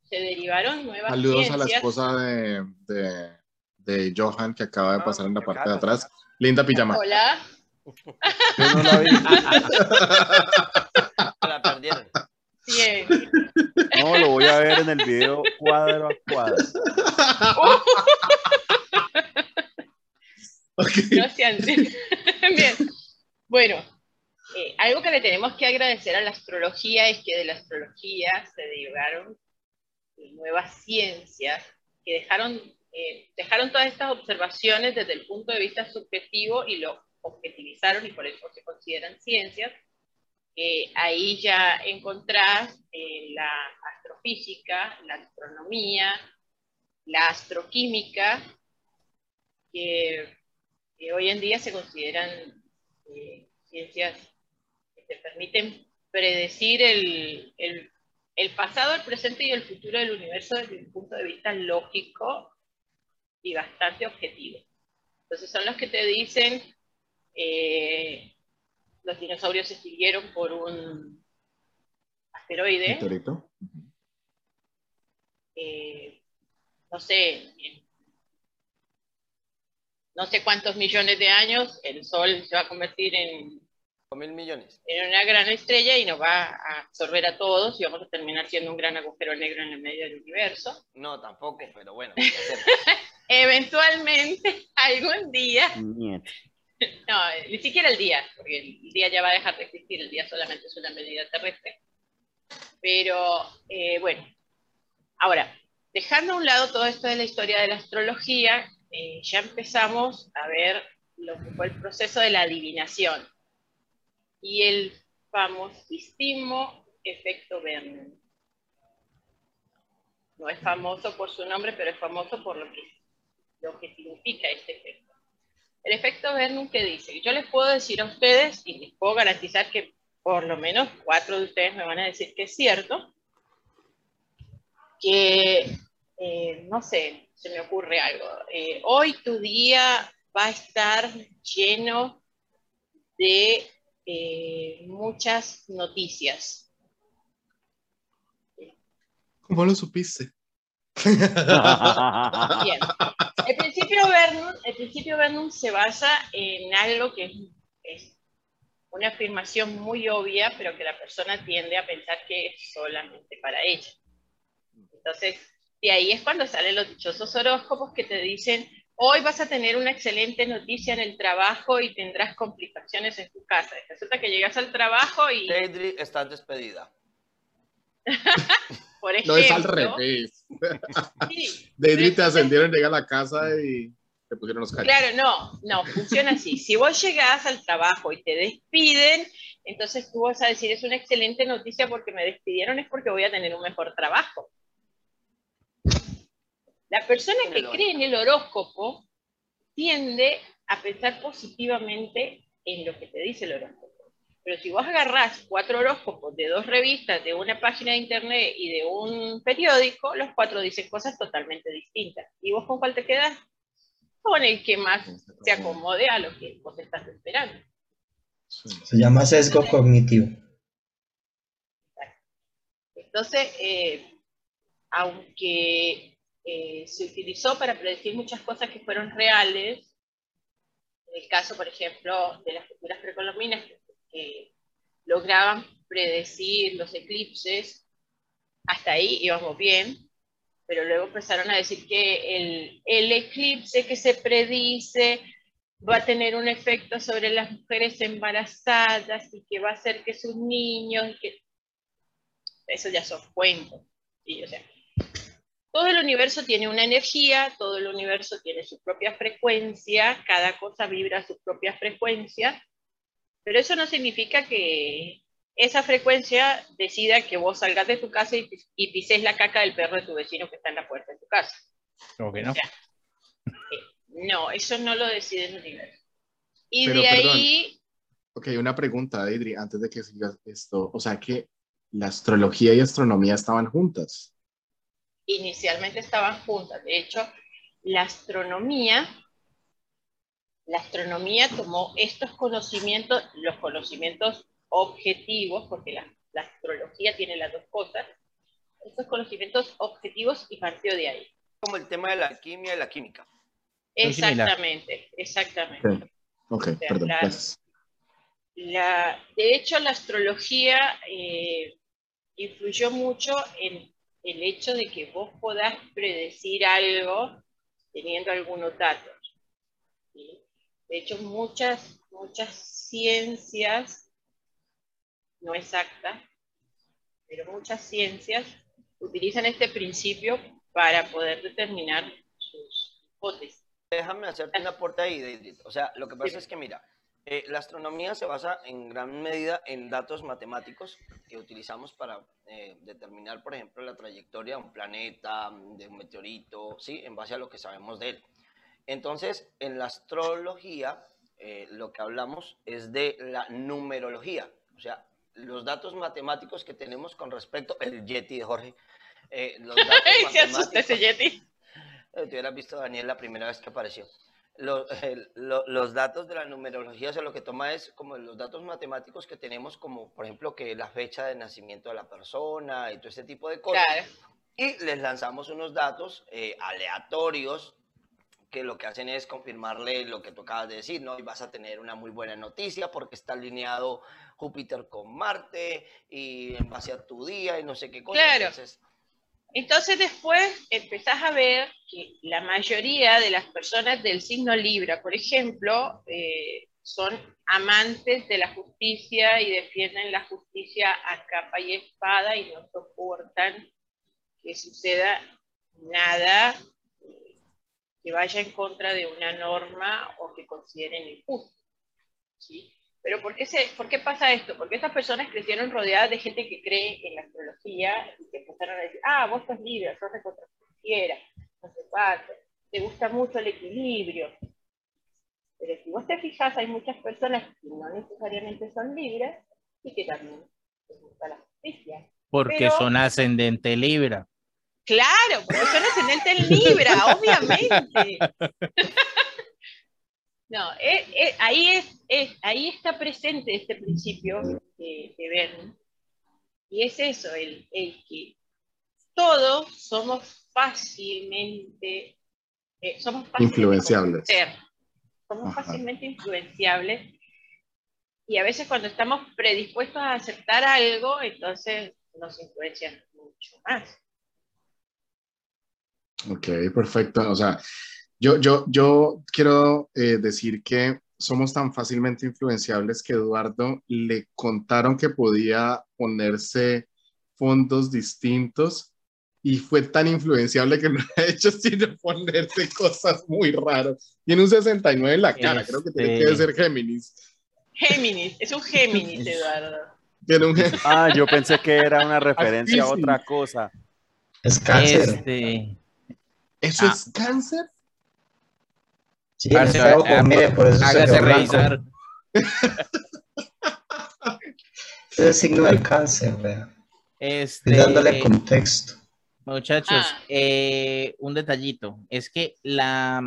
se derivaron nuevas Saludos a ciencias. la esposa de, de, de Johan que acaba de Ah, pasar en la parte de atrás. Linda pijama. Hola. Yo no la vi. *laughs* La perdieron. Bien. No, lo voy a ver en el video cuadro a cuadro. *laughs* Ok. No sean- *laughs* Bien. Bueno, eh, algo que le tenemos que agradecer a la astrología es que de la astrología se derivaron eh, nuevas ciencias que dejaron, eh, dejaron todas estas observaciones desde el punto de vista subjetivo y lo objetivizaron y por eso se consideran ciencias. Eh, ahí ya encontrás eh, la astrofísica, la astronomía, la astroquímica, que hoy en día se consideran eh, ciencias que te permiten predecir el, el- el pasado, el presente y el futuro del universo desde un punto de vista lógico y bastante objetivo. Entonces son los que te dicen, eh, los dinosaurios se extinguieron por un asteroide, eh, no sé, no sé cuántos millones de años, el Sol se va a convertir en, mil millones. en una gran estrella y nos va a absorber a todos y vamos a terminar siendo un gran agujero negro en el medio del universo. No, tampoco, pero bueno. *laughs* Eventualmente, *laughs* algún día. *laughs* no, ni siquiera el día, porque el día ya va a dejar de existir, el día solamente es una medida terrestre. Pero eh, bueno, ahora, dejando a un lado todo esto de la historia de la astrología, eh, ya empezamos a ver lo que fue el proceso de la adivinación y el famosísimo efecto Vernon. No es famoso por su nombre, pero es famoso por lo que, lo que significa este efecto. El efecto Vernon que dice, yo les puedo decir a ustedes y les puedo garantizar que por lo menos cuatro de ustedes me van a decir que es cierto, que eh, no sé, se me ocurre algo. Eh, hoy tu día va a estar lleno de eh, muchas noticias. ¿Cómo lo supiste? Bien. El principio Vernon, el principio Vernon se basa en algo que es, es una afirmación muy obvia, pero que la persona tiende a pensar que es solamente para ella. Entonces, de ahí es cuando salen los dichosos horóscopos que te dicen, hoy vas a tener una excelente noticia en el trabajo y tendrás complicaciones en tu casa. Resulta que llegas al trabajo y, Deidre, estás despedida. *laughs* por ejemplo... No es al revés. *laughs* Sí, Deidre te pero entonces- ascendieron, llega a la casa y te pusieron los cachos. Claro, no, no, funciona así. Si vos llegás al trabajo y te despiden, entonces tú vas a decir, es una excelente noticia porque me despidieron, es porque voy a tener un mejor trabajo. La persona que cree en el horóscopo tiende a pensar positivamente en lo que te dice el horóscopo. Pero si vos agarrás cuatro horóscopos de dos revistas, de una página de internet y de un periódico, los cuatro dicen cosas totalmente distintas. ¿Y vos con cuál te quedas? Con el que más se acomode a lo que vos estás esperando. Se llama sesgo cognitivo. Entonces, eh, aunque eh, se utilizó para predecir muchas cosas que fueron reales, en el caso, por ejemplo, de las culturas precolombinas que, que lograban predecir los eclipses, hasta ahí íbamos bien, pero luego empezaron a decir que el, el eclipse que se predice va a tener un efecto sobre las mujeres embarazadas y que va a hacer que sus niños, y que eso ya son cuentos. ¿sí? O sea, todo el universo tiene una energía, todo el universo tiene su propia frecuencia, cada cosa vibra a su propia frecuencia, pero eso no significa que esa frecuencia decida que vos salgas de tu casa y, pis- y pises la caca del perro de tu vecino que está en la puerta de tu casa. Como que no. No, eso no lo decide el universo. Y Pero, de perdón. ahí, Ok, una pregunta, Deidre, antes de que sigas esto. O sea que la astrología y astronomía estaban juntas. inicialmente estaban juntas. De hecho, la astronomía, la astronomía tomó estos conocimientos, los conocimientos objetivos, porque la, la astrología tiene las dos cosas, estos conocimientos objetivos y partió de ahí. Como el tema de la alquimia y la química. Exactamente, exactamente. Ok, ok, sea, perdón, la- gracias. La, de hecho, la astrología eh, influyó mucho en el hecho de que vos podás predecir algo teniendo algunos datos. ¿sí? De hecho, muchas, muchas ciencias, no exactas, pero muchas ciencias utilizan este principio para poder determinar sus hipótesis. Déjame hacerte un aporte ahí, Deidre. O sea, lo que pasa Sí. es que, mira, eh, la astronomía se basa en gran medida en datos matemáticos que utilizamos para eh, determinar, por ejemplo, la trayectoria de un planeta, de un meteorito, ¿sí? En base a lo que sabemos de él. Entonces, en la astrología, eh, lo que hablamos es de la numerología, o sea, los datos matemáticos que tenemos con respecto, el Yeti de Jorge, eh, los *laughs* datos ¡Ay, se asusta ese Yeti! eh, Te hubieras visto Daniel la primera vez que apareció. Lo- el- lo- los datos de la numerología, o sea, lo que toma es como los datos matemáticos que tenemos, como por ejemplo que la fecha de nacimiento de la persona y todo ese tipo de cosas. Claro. Y les lanzamos unos datos eh, aleatorios que lo que hacen es confirmarle lo que tú acabas de decir, ¿no? Y vas a tener una muy buena noticia porque está alineado Júpiter con Marte y en base a tu día y no sé qué cosa. Claro. Entonces, Entonces después empezás a ver que la mayoría de las personas del signo Libra, por ejemplo, eh, son amantes de la justicia y defienden la justicia a capa y espada y no soportan que suceda nada que vaya en contra de una norma o que consideren injusto. ¿sí? Pero ¿por qué, se, ¿por qué pasa esto? Porque estas personas crecieron rodeadas de gente que cree en la astrología y que empezaron a decir, ah, vos sos libre, sos recontrajustiera, no sé cuánto, te gusta mucho el equilibrio. Pero si vos te fijas, hay muchas personas que no necesariamente son libres y que también les gusta la justicia. Porque Pero- son ascendente Libra. Claro, porque son ascendente en Libra, obviamente. *laughs* No, eh, eh, ahí, es, es- ahí está presente este principio de, de Verne. Y es eso, el, el que todos somos fácilmente, eh, somos fáciles de Influenciables. Somos Ajá. fácilmente influenciables. Y a veces cuando estamos predispuestos a aceptar algo, entonces nos influencian mucho más. Ok, perfecto. O sea, yo, yo, yo quiero eh, decir que somos tan fácilmente influenciables que Eduardo le contaron que podía ponerse fondos distintos y fue tan influenciable que *laughs* no ha hecho sino ponerse cosas muy raras. Tiene un 69 en la cara, creo que tiene que Este- ser Géminis. Géminis, es un Géminis, *laughs* Eduardo. Tiene un Gé- Ah, yo pensé que era una referencia a otra cosa. Es cáncer. Este, ¿Eso Ah. es cáncer? Sí, parce, ojo, ah, mire, por eso se hágase revisar. *laughs* Es el signo del cáncer, vea. Este, dándole contexto. Muchachos, Ah. eh, un detallito, es que la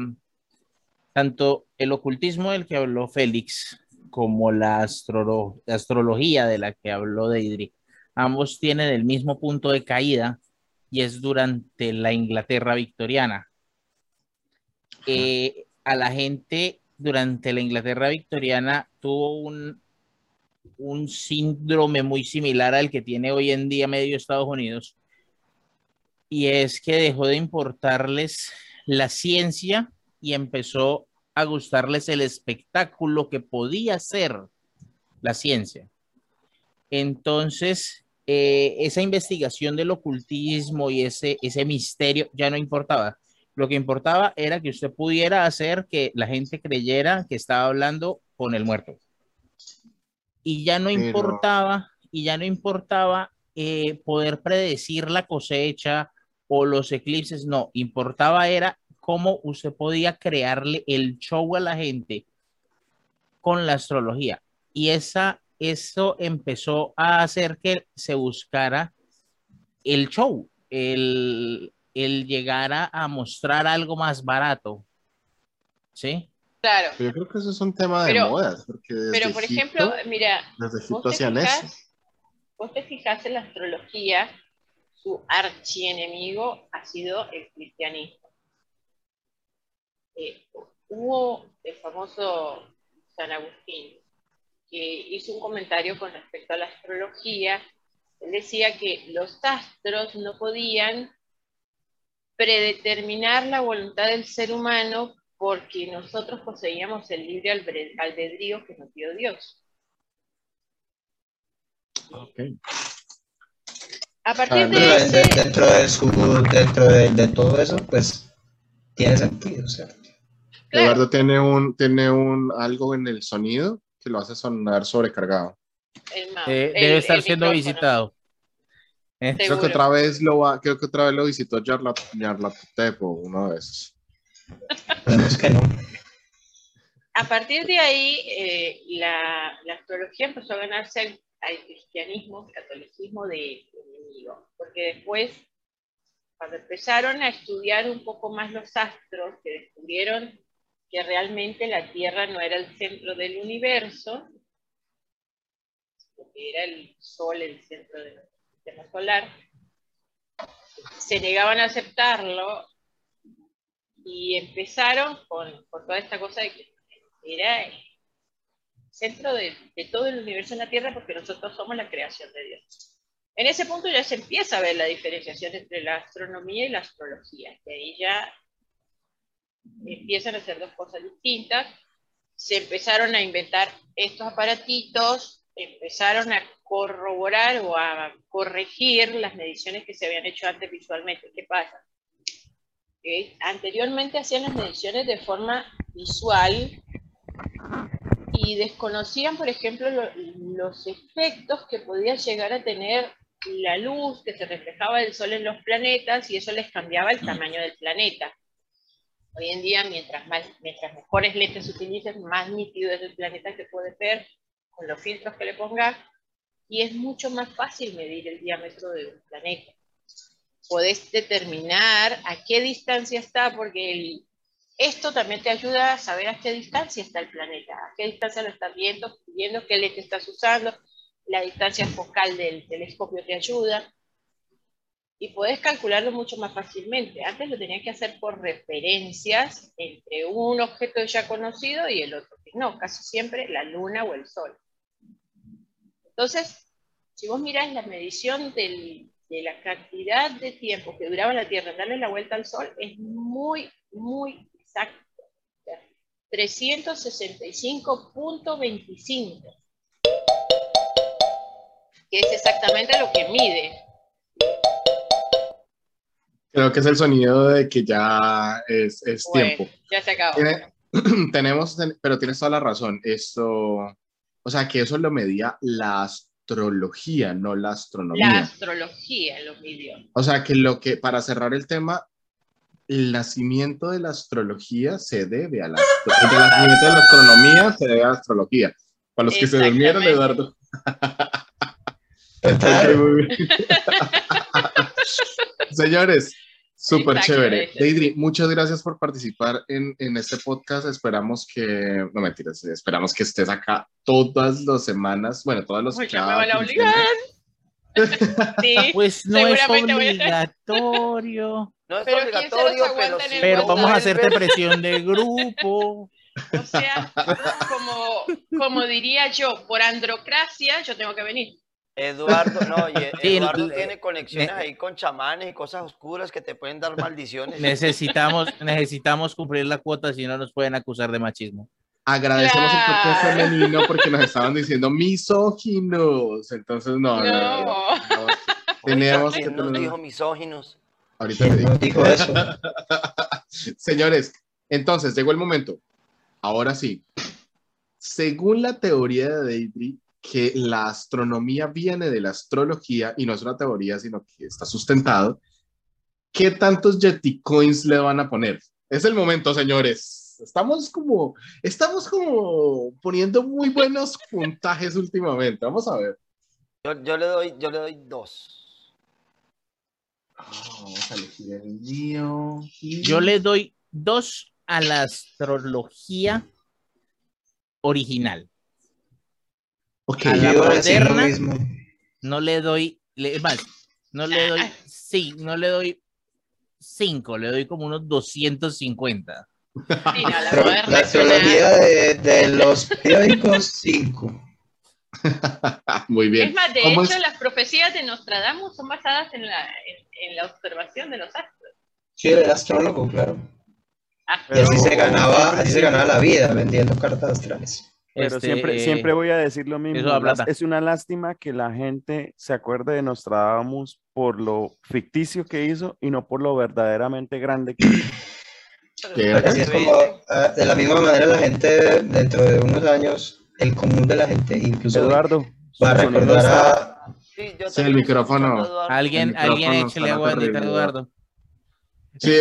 tanto el ocultismo del que habló Félix como la astrolo- astrología de la que habló Deidre, ambos tienen el mismo punto de caída y es durante la Inglaterra victoriana. Eh, a la gente durante la Inglaterra victoriana tuvo un, un síndrome muy similar al que tiene hoy en día medio Estados Unidos, y es que dejó de importarles la ciencia y empezó a gustarles el espectáculo que podía ser la ciencia. Entonces, eh, esa investigación del ocultismo y ese, ese misterio ya no importaba. Lo que importaba era que usted pudiera hacer que la gente creyera que estaba hablando con el muerto. Y ya no Pero- importaba, y ya no importaba eh, poder predecir la cosecha o los eclipses, no, importaba era cómo usted podía crearle el show a la gente con la astrología. Y esa, eso empezó a hacer que se buscara el show, el, el llegar a, a mostrar algo más barato. ¿Sí? Claro. Pero yo creo que eso es un tema de Pero- modas, porque desde Pero, por Egipto- ejemplo, mira, desde vos te, eso. fijas, vos te fijas en la astrología, su archienemigo ha sido el cristianismo. Eh, hubo el famoso San Agustín, que hizo un comentario con respecto a la astrología. Él decía que los astros no podían predeterminar la voluntad del ser humano porque nosotros poseíamos el libre albedrío que nos dio Dios. Ok. A partir Ah, de ese, de- dentro de su, dentro de, de todo eso, pues tiene sentido, ¿cierto? Claro. Eduardo tiene un, tiene un algo en el sonido que lo hace sonar sobrecargado. el Eh, debe estar el siendo micrófono. visitado. Eh, Creo que otra vez lo va, creo que otra vez lo visitó Yarlatotep o uno de esos. Esperemos que no. A partir de ahí, eh, la, la astrología empezó a ganarse al, al cristianismo, al catolicismo de enemigo, porque después, cuando empezaron a estudiar un poco más los astros, que descubrieron que realmente la Tierra no era el centro del universo, que era el Sol el centro del sistema solar, se negaban a aceptarlo y empezaron con, con toda esta cosa de que era el centro de, de todo el universo en la Tierra porque nosotros somos la creación de Dios. En ese punto ya se empieza a ver la diferenciación entre la astronomía y la astrología, que ahí ya empiezan a ser dos cosas distintas. Se empezaron a inventar estos aparatitos, empezaron a corroborar o a corregir las mediciones que se habían hecho antes visualmente. ¿Qué pasa? Que anteriormente hacían las mediciones de forma visual y desconocían, por ejemplo, lo- los efectos que podía llegar a tener la luz que se reflejaba del Sol en los planetas y eso les cambiaba el tamaño del planeta. Hoy en día, mientras, más, mientras mejores lentes utilicen, más nítido es el planeta que puedes ver con los filtros que le pongas y es mucho más fácil medir el diámetro de un planeta. podés determinar a qué distancia está, porque el- esto también te ayuda a saber a qué distancia está el planeta, a qué distancia lo estás viendo, viendo qué lente estás usando, la distancia focal del telescopio te ayuda y podés calcularlo mucho más fácilmente. Antes lo tenías que hacer por referencias entre un objeto ya conocido y el otro. No, casi siempre la luna o el sol. Entonces, si vos mirás la medición del- de la cantidad de tiempo que duraba la Tierra en darle la vuelta al Sol, es muy, muy exacto. O sea, 365.25, que es exactamente lo que mide. Creo que es el sonido de que ya es, es Bueno, tiempo. ya se acabó. Tiene- *clears throat* tenemos, pero tienes toda la razón. Esto, o sea, que eso lo medía la astrología, no la astronomía. La astrología lo midió. O sea, que lo que, para cerrar el tema, el nacimiento de la astrología se debe a la, el nacimiento de la astronomía se debe a la astrología. Para los que se durmieron. Eduardo. Total. *laughs* Ok, muy bien. *laughs* Señores, súper chévere. Deidre, muchas gracias por participar en, en este podcast. Esperamos que, no mentiras, esperamos que estés acá todas las semanas, bueno, todas las cada me van a quincena. obligar. *laughs* Sí, Pues no es obligatorio, *laughs* No es Pero ¿quién se los obligatorio, pero sí. pero vamos a hacerte presión de *laughs* grupo. o sea, como, como diría yo, por androcracia yo tengo que venir. Eduardo, no, y Sí, Eduardo le- tiene conexiones ne- ahí con chamanes y cosas oscuras que te pueden dar maldiciones. Necesitamos, necesitamos cumplir la cuota, si no nos pueden acusar de machismo. Agradecemos el toque femenino porque nos estaban diciendo misóginos. Entonces, no, no, no, No. no. Tenemos que ¿Quién nos tener- dijo misóginos? Ahorita te ¿Quién digo. dijo eso? *laughs* Señores, entonces llegó el momento. Ahora sí. Según la teoría de Deidre, que la astronomía viene de la astrología y no es una teoría, sino que está sustentado, ¿qué tantos Yeti Coins le van a poner? Es el momento, señores. Estamos como, estamos como poniendo muy buenos *laughs* puntajes últimamente. Vamos a ver. Yo, yo le doy, yo le doy dos. Vamos a elegir el mío. Yo le doy dos a la astrología original. Ok. a la Yo moderna. mismo. No le doy, le- es más, no le doy, sí, no le doy cinco, le doy como unos 250. Sí, no, la *laughs* Pero moderna la es una- astrología de, de los periódicos, 5. *laughs* Muy bien. Es más, de ¿Cómo hecho, es? las profecías de Nostradamus son basadas en la, en, en la observación de los astros. Sí, era astrólogo, claro. Ah, Y así Pero- se ganaba, así se ganaba la vida vendiendo cartas astrales. Pero Este, siempre, eh, siempre voy a decir lo mismo. Es una lástima que la gente se acuerde de Nostradamus por lo ficticio que hizo y no por lo verdaderamente grande que hizo. Es como, ah, de la misma manera la gente dentro de unos años, el común de la gente, incluso Eduardo, va a recordar a, Sí, yo Sí, el micrófono. Alguien, El alguien micrófono échale está agua a. Eduardo. Sí.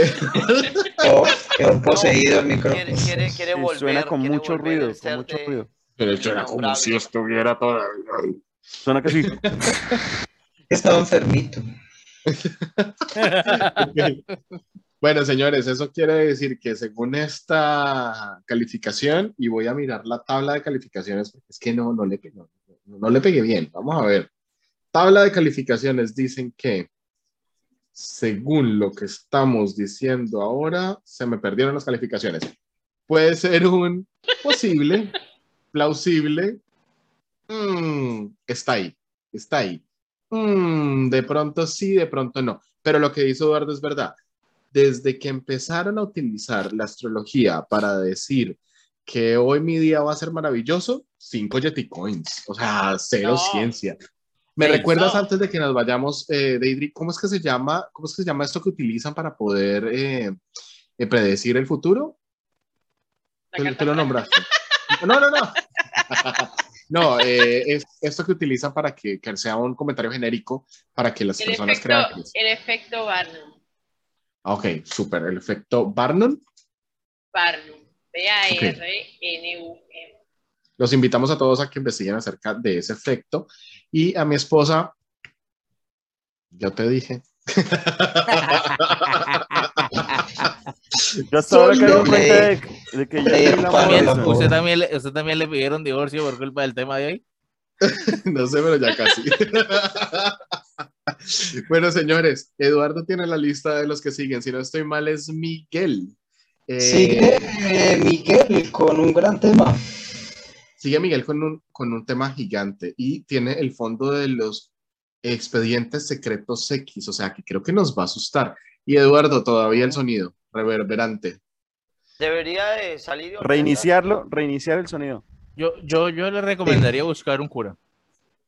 oh, quedó poseído el micrófono. Quiere, quiere, quiere sí, volver. suena con quiere mucho volver ruido, con mucho de- ruido. Pero era como si estuviera todavía. Suena que sí. Estaba enfermito. Bueno, señores, eso quiere decir que según esta calificación, y voy a mirar la tabla de calificaciones, porque es que no, no, le, no, no le pegué bien. Vamos a ver. Tabla de calificaciones dicen que, según lo que estamos diciendo ahora, se me perdieron las calificaciones. Puede ser un posible, *laughs* plausible, mm, está ahí, está ahí. Mm, de pronto sí, de pronto no. Pero lo que dice Eduardo es verdad. Desde que empezaron a utilizar la astrología para decir que hoy mi día va a ser maravilloso, cinco Yeti Coins. O sea, cero No. ciencia. ¿Me Sí, recuerdas no. antes de que nos vayamos, eh, Deidre, cómo es que se llama, cómo es que se llama esto que utilizan para poder eh, eh, predecir el futuro? Tú, lo nombraste. No, no, no. *laughs* No, eh, es esto que utilizan para que, que sea un comentario genérico para que las El personas efecto, crean que es. el efecto Barnum. Ah, Ok, súper. El efecto Barnum. Barnum. B-A-R-N-U-M. Los invitamos a todos a que investiguen acerca de ese efecto. Y a mi esposa, yo te dije *laughs* Yo Solo de, que- de que yo También- Morrison. ¿usted, también le, ¿Usted también le pidieron divorcio por culpa del tema de hoy? *laughs* No sé, pero ya casi. *laughs* bueno, señores, Eduardo tiene la lista de los que siguen. Si no estoy mal, es Miguel. Eh, Sigue eh, Miguel con un gran tema. Sigue Miguel con un, con un tema gigante y tiene el fondo de los expedientes secretos X, o sea que creo que nos va a asustar. Y Eduardo, todavía el sonido reverberante. Debería de salir. Reiniciarlo, reiniciar el sonido. Yo, yo, yo le recomendaría buscar un cura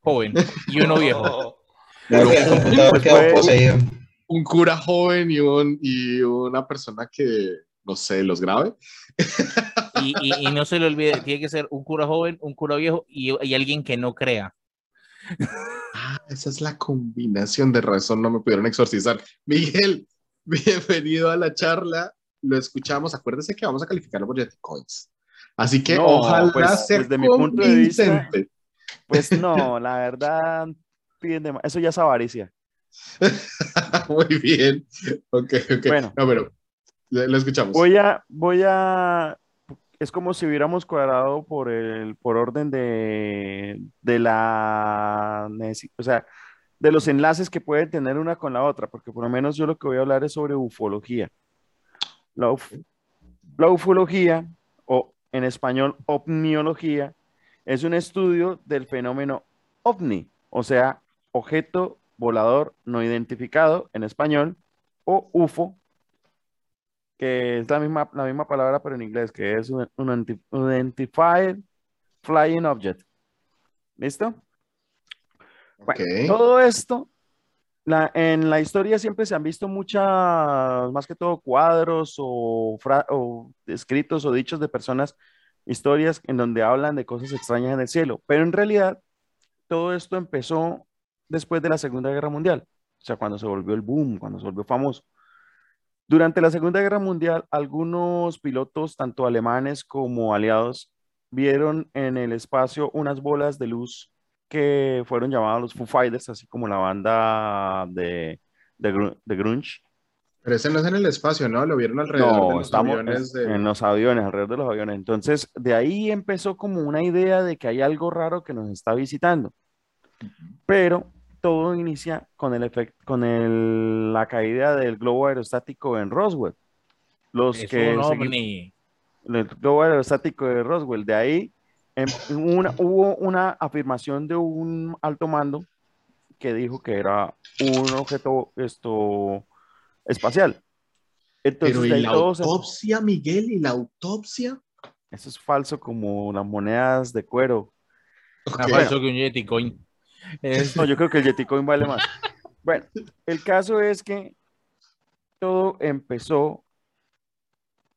joven y uno viejo. *laughs* Pues fue-. Un cura joven y, un, y una persona que, no sé, los grabe. Y, y- y no se le olvide, tiene que ser un cura joven, un cura viejo y, y alguien que no crea. Ah, esa es la combinación de razón, no me pudieron exorcizar. Miguel, *laughs* bienvenido a la charla. Lo escuchamos. Acuérdese que vamos a calificarlo por Coins. Así que No, ojalá pues, sea desde mi punto de vista-. Pues no, la verdad, piden eso ya es avaricia. *laughs* Muy bien. Ok, ok. Bueno. No, pero lo escuchamos. Voy a, voy a, es como si hubiéramos cuadrado por el, por orden de, de la, o sea, de los enlaces que pueden tener una con la otra, porque por lo menos yo lo que voy a hablar es sobre ufología. La, la ufología, o en español, ovniología, es un estudio del fenómeno ovni, o sea, objeto volador no identificado en español, o UFO, que es la misma, la misma palabra pero en inglés, que es un, un identi- Identified Flying Object. ¿Listo? Todo esto, la- en la historia siempre se han visto muchas, más que todo cuadros o, fra- o escritos o dichos de personas, historias en donde hablan de cosas extrañas en el cielo, pero en realidad todo esto empezó después de la Segunda Guerra Mundial, o sea, cuando se volvió el boom, cuando se volvió famoso. Durante la Segunda Guerra Mundial, algunos pilotos, tanto alemanes como aliados, vieron en el espacio unas bolas de luz que fueron llamados los Foo Fighters, así como la banda de, de, de grunge. Pero ese no es en el espacio, ¿no? Lo vieron alrededor de No, los estamos aviones de... en los aviones, alrededor de los aviones. Entonces, de ahí empezó como una idea de que hay algo raro que nos está visitando. Pero todo inicia con el efecto, con el- la caída del globo aerostático en Roswell. Los Es que un segui- ovni. el globo aerostático de Roswell. De ahí em, una- hubo una afirmación de un alto mando que dijo que era un objeto esto, espacial. Entonces, Pero de ¿y ahí la se- autopsia, Miguel? ¿Y la autopsia? Eso es falso como las monedas de cuero. Más Ok. falso que un Yeti Coin. Es- No, yo creo que el Yeticoin vale más. Bueno, el caso es que todo empezó.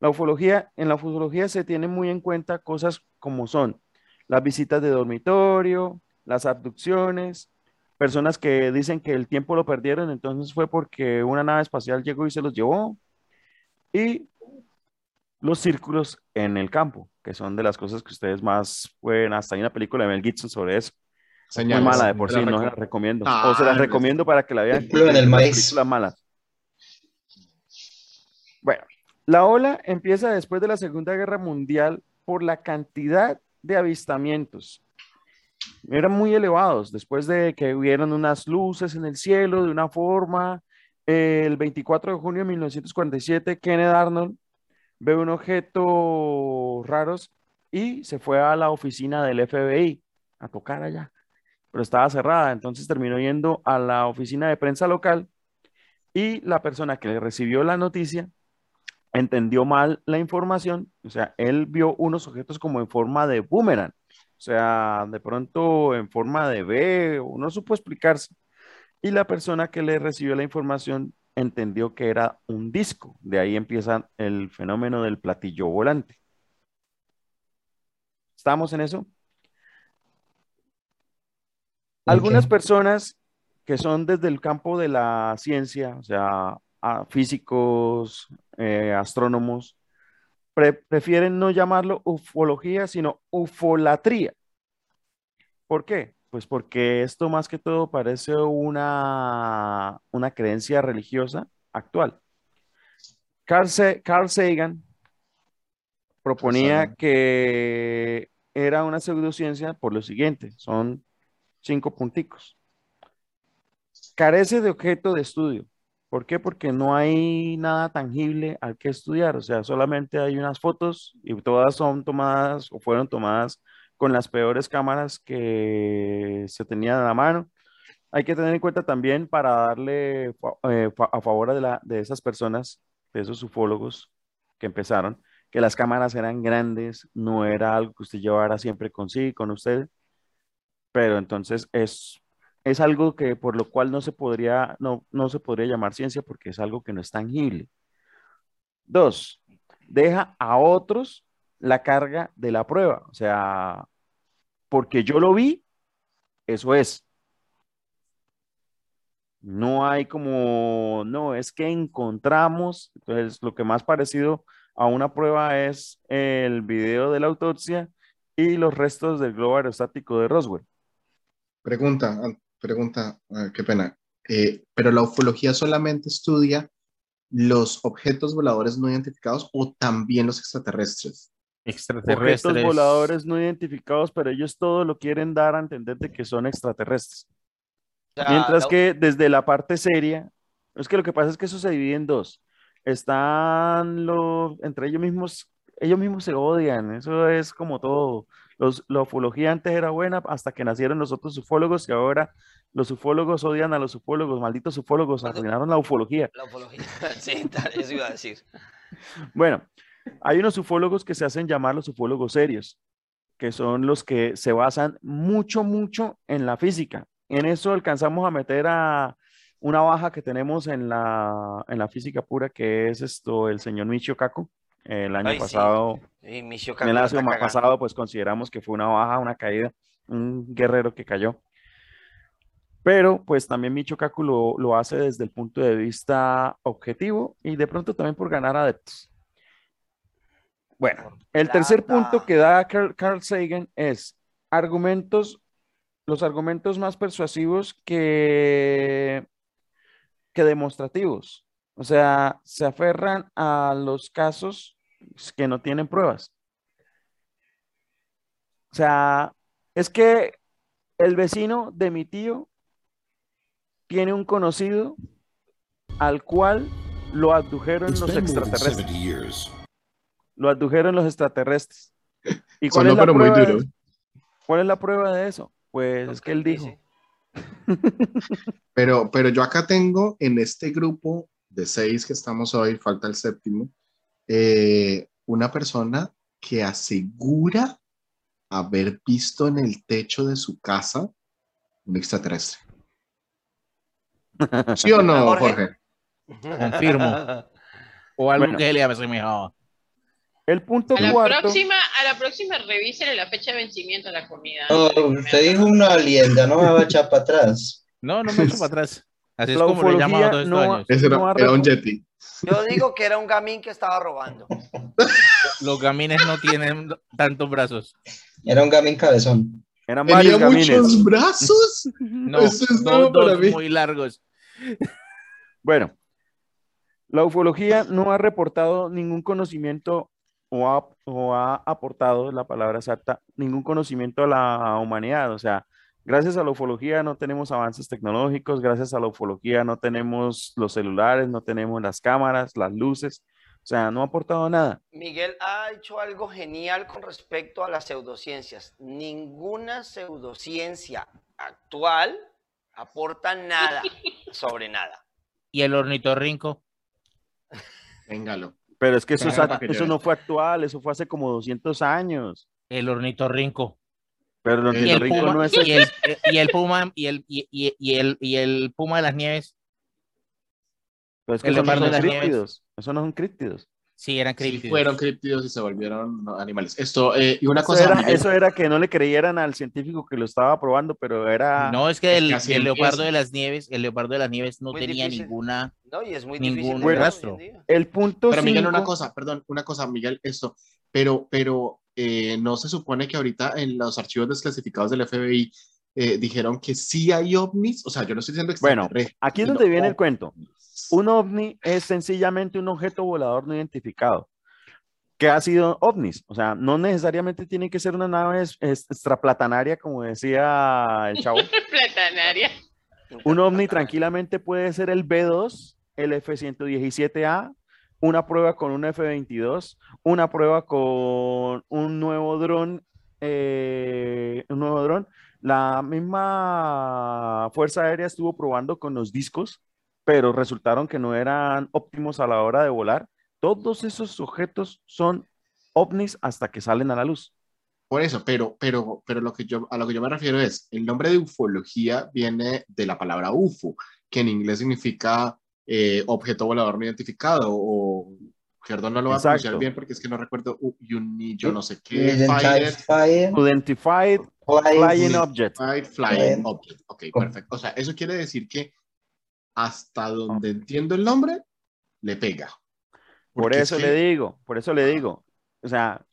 La ufología, en la ufología se tienen muy en cuenta cosas como son las visitas de dormitorio, las abducciones, personas que dicen que el tiempo lo perdieron, entonces fue porque una nave espacial llegó y se los llevó, y los círculos en el campo, que son de las cosas que ustedes más pueden, hasta hay una película de Mel Gibson sobre eso. Muy Señales. mala de por sí, no se la reco- recomiendo. Ah, o se las recomiendo para que la vean. En el maíz. películas malas. Bueno, la ola empieza después de la Segunda Guerra Mundial por la cantidad de avistamientos. Eran muy elevados después de que hubieran unas luces en el cielo de una forma. El 24 de junio de 1947, Kenneth Arnold ve un objeto raros y se fue a la oficina del FBI a tocar allá, pero estaba cerrada, entonces terminó yendo a la oficina de prensa local y la persona que le recibió la noticia entendió mal la información, o sea, él vio unos objetos como en forma de boomerang, o sea, de pronto en forma de B, o no supo explicarse. Y la persona que le recibió la información entendió que era un disco. De ahí empieza el fenómeno del platillo volante. ¿Estamos en eso? Algunas personas que son desde el campo de la ciencia, o sea, físicos, eh, astrónomos, pre- prefieren no llamarlo ufología, sino ufolatría. ¿Por qué? Pues porque esto más que todo parece una, una creencia religiosa actual. Carl, Sa- Carl Sagan proponía que era una pseudociencia por lo siguiente, son cinco punticos. Carece de objeto de estudio. ¿Por qué? Porque no hay nada tangible al que estudiar, o sea, solamente hay unas fotos y todas son tomadas o fueron tomadas con las peores cámaras que se tenían a la mano. Hay que tener en cuenta también para darle eh, a favor de, la, de esas personas, de esos ufólogos que empezaron, que las cámaras eran grandes, no era algo que usted llevara siempre consigo, con usted, pero entonces es, es algo que por lo cual no se podría, no, no se podría llamar ciencia porque es algo que no es tangible. Dos, deja a otros la carga de la prueba, o sea, porque yo lo vi, eso es. No hay como, no, es que encontramos, entonces lo que más parecido a una prueba es el video de la autopsia y los restos del globo aerostático de Roswell. Pregunta, pregunta, ah, qué pena. Eh, pero la ufología solamente estudia los objetos voladores no identificados o también los extraterrestres. Extraterrestres. Objetos voladores no identificados, pero ellos todo lo quieren dar a entender de que son extraterrestres. Mientras que desde la parte seria, es que lo que pasa es que eso se divide en dos. Están los, entre ellos mismos, ellos mismos se odian, eso es como todo. Los, la ufología antes era buena hasta que nacieron los otros ufólogos y ahora los ufólogos odian a los ufólogos, malditos ufólogos, arruinaron la ufología. la ufología. *laughs* Sí, tal, eso iba a decir. *laughs* Bueno, hay unos ufólogos que se hacen llamar los ufólogos serios, que son los que se basan mucho, mucho en la física. En eso alcanzamos a meter a una baja que tenemos en la, en la física pura, que es esto, el señor Michio Kaku. El año Ay, sí. pasado, en Kaku el año pasado, pues consideramos que fue una baja, una caída, un guerrero que cayó. Pero pues también Michio Kaku lo, lo hace desde el punto de vista objetivo y de pronto también por ganar adeptos. Bueno, el tercer punto que da Carl, Carl Sagan es argumentos, los argumentos más persuasivos que, que demostrativos. O sea, se aferran a los casos que no tienen pruebas. O sea, es que el vecino de mi tío tiene un conocido al cual lo abdujeron los extraterrestres. 70 years. Lo abdujeron los extraterrestres. ¿Y cuál Sonó, es la pero muy prueba de duro. eso? ¿Cuál es la prueba de eso? Pues es que él dijo. dice. Pero, pero yo acá tengo en este grupo de seis que estamos hoy, falta el séptimo, eh, una persona que asegura haber visto en el techo de su casa un extraterrestre. *laughs* ¿Sí o no, Jorge? Jorge? Confirmo. *laughs* O algo Bueno. que le asemejaba. El punto A la cuarto. próxima, a la próxima revisen la fecha de vencimiento de la comida. No, que usted dijo una lienda, no me va a echar para atrás. No, no me echo para atrás. Así es La como le llaman a estos no- años. Ese era, No era un Yeti. Yo digo que era un gamín que estaba robando. *laughs* Los gamines no tienen tantos brazos. Era un gamín cabezón. Eran Tenía gamines. muchos brazos. *laughs* No, Eso es dos, muy largos. Bueno, la ufología no ha reportado ningún conocimiento o ha, o ha aportado, la palabra exacta, ningún conocimiento a la humanidad. O sea, gracias a la ufología no tenemos avances tecnológicos, gracias a la ufología no tenemos los celulares, no tenemos las cámaras, las luces. O sea, no ha aportado nada. Miguel ha hecho algo genial con respecto a las pseudociencias. Ninguna pseudociencia actual aporta nada *laughs* sobre nada. Y el ornitorrinco. Véngalo. Pero es que eso, es eso no fue actual, eso fue hace como 200 años. El ornitorrinco. Pero el, ornitorrinco puma, no es y, el, *laughs* y el puma y el, y, y- y el, y el puma de las nieves. Pero es que el esos no leopardo son de las nieves. críptidos. Esos no son críptidos. Sí, eran Sí, críptidos. fueron críptidos y se volvieron animales. Esto, eh, y una Eso cosa, era, eso era que no le creyeran al científico que lo estaba probando, pero era... No, es que el, leopardo de las nieves, el leopardo de las nieves no Muy tenía difícil. ninguna. ¿no? Y es muy Ningún difícil. rastro. El punto Pero Miguel, una cosa, perdón, una cosa, Miguel, esto, pero, pero eh, no se supone que ahorita en los archivos desclasificados del FBI eh, dijeron que sí hay ovnis, o sea, yo no estoy diciendo Bueno, aquí es donde viene el cuento. Un ovni es sencillamente un objeto volador no identificado. ¿Qué ha sido ovnis? O sea, no necesariamente tiene que ser una nave extraplatanaria, como decía el chavo. *laughs* Platanaria. Un ovni tranquilamente puede ser el B2, el F-117A, una prueba con un F-22, una prueba con un nuevo dron, eh, un nuevo dron. La misma Fuerza Aérea estuvo probando con los discos, pero resultaron que no eran óptimos a la hora de volar. Todos esos objetos son ovnis hasta que salen a la luz. Por eso, pero, pero, pero lo que yo, a lo que yo me refiero es, el nombre de ufología viene de la palabra UFO, que en inglés significa eh, objeto volador no identificado, o, perdón, no lo voy a pronunciar bien porque es que no recuerdo, u- uni, yo no sé qué, Identified fire, Identified flying Flying Object. Flying Flying. Object. Ok, Oh. perfecto. O sea, eso quiere decir que hasta donde entiendo el nombre, le pega. Por Porque es eso que- le digo, por eso le digo. O sea,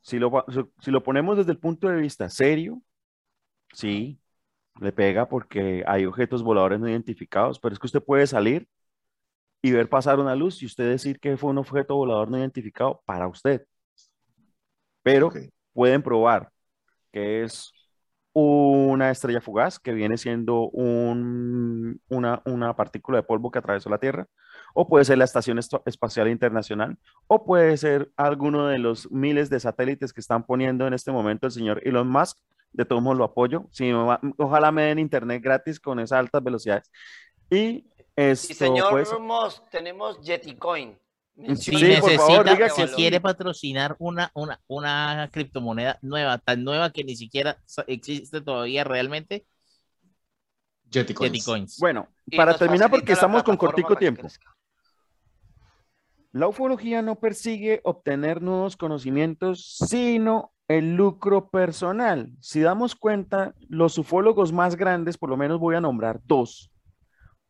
si lo, si lo ponemos desde el punto de vista serio, sí, le pega porque hay objetos voladores no identificados, pero es que usted puede salir y ver pasar una luz y usted decir que fue un objeto volador no identificado para usted. Pero pueden probar que es una estrella fugaz que viene siendo un- una, una partícula de polvo que atravesó la Tierra, o puede ser la Estación Espacial Internacional, o puede ser alguno de los miles de satélites que están poniendo en este momento el señor Elon Musk. De todos modos lo apoyo. Sí, me va- ojalá me den internet gratis con esas altas velocidades. Y esto, Y señor pues, tenemos Yeticoin. Si Sí, necesita, favor, diga si que sí. quiere patrocinar una, una, una criptomoneda nueva, tan nueva que ni siquiera existe todavía realmente, Jetty Coins. Jetty Coins. bueno, Y para terminar, porque estamos con cortico tiempo. crezca. La ufología no persigue obtener nuevos conocimientos, sino el lucro personal. Si damos cuenta, los ufólogos más grandes, por lo menos voy a nombrar dos.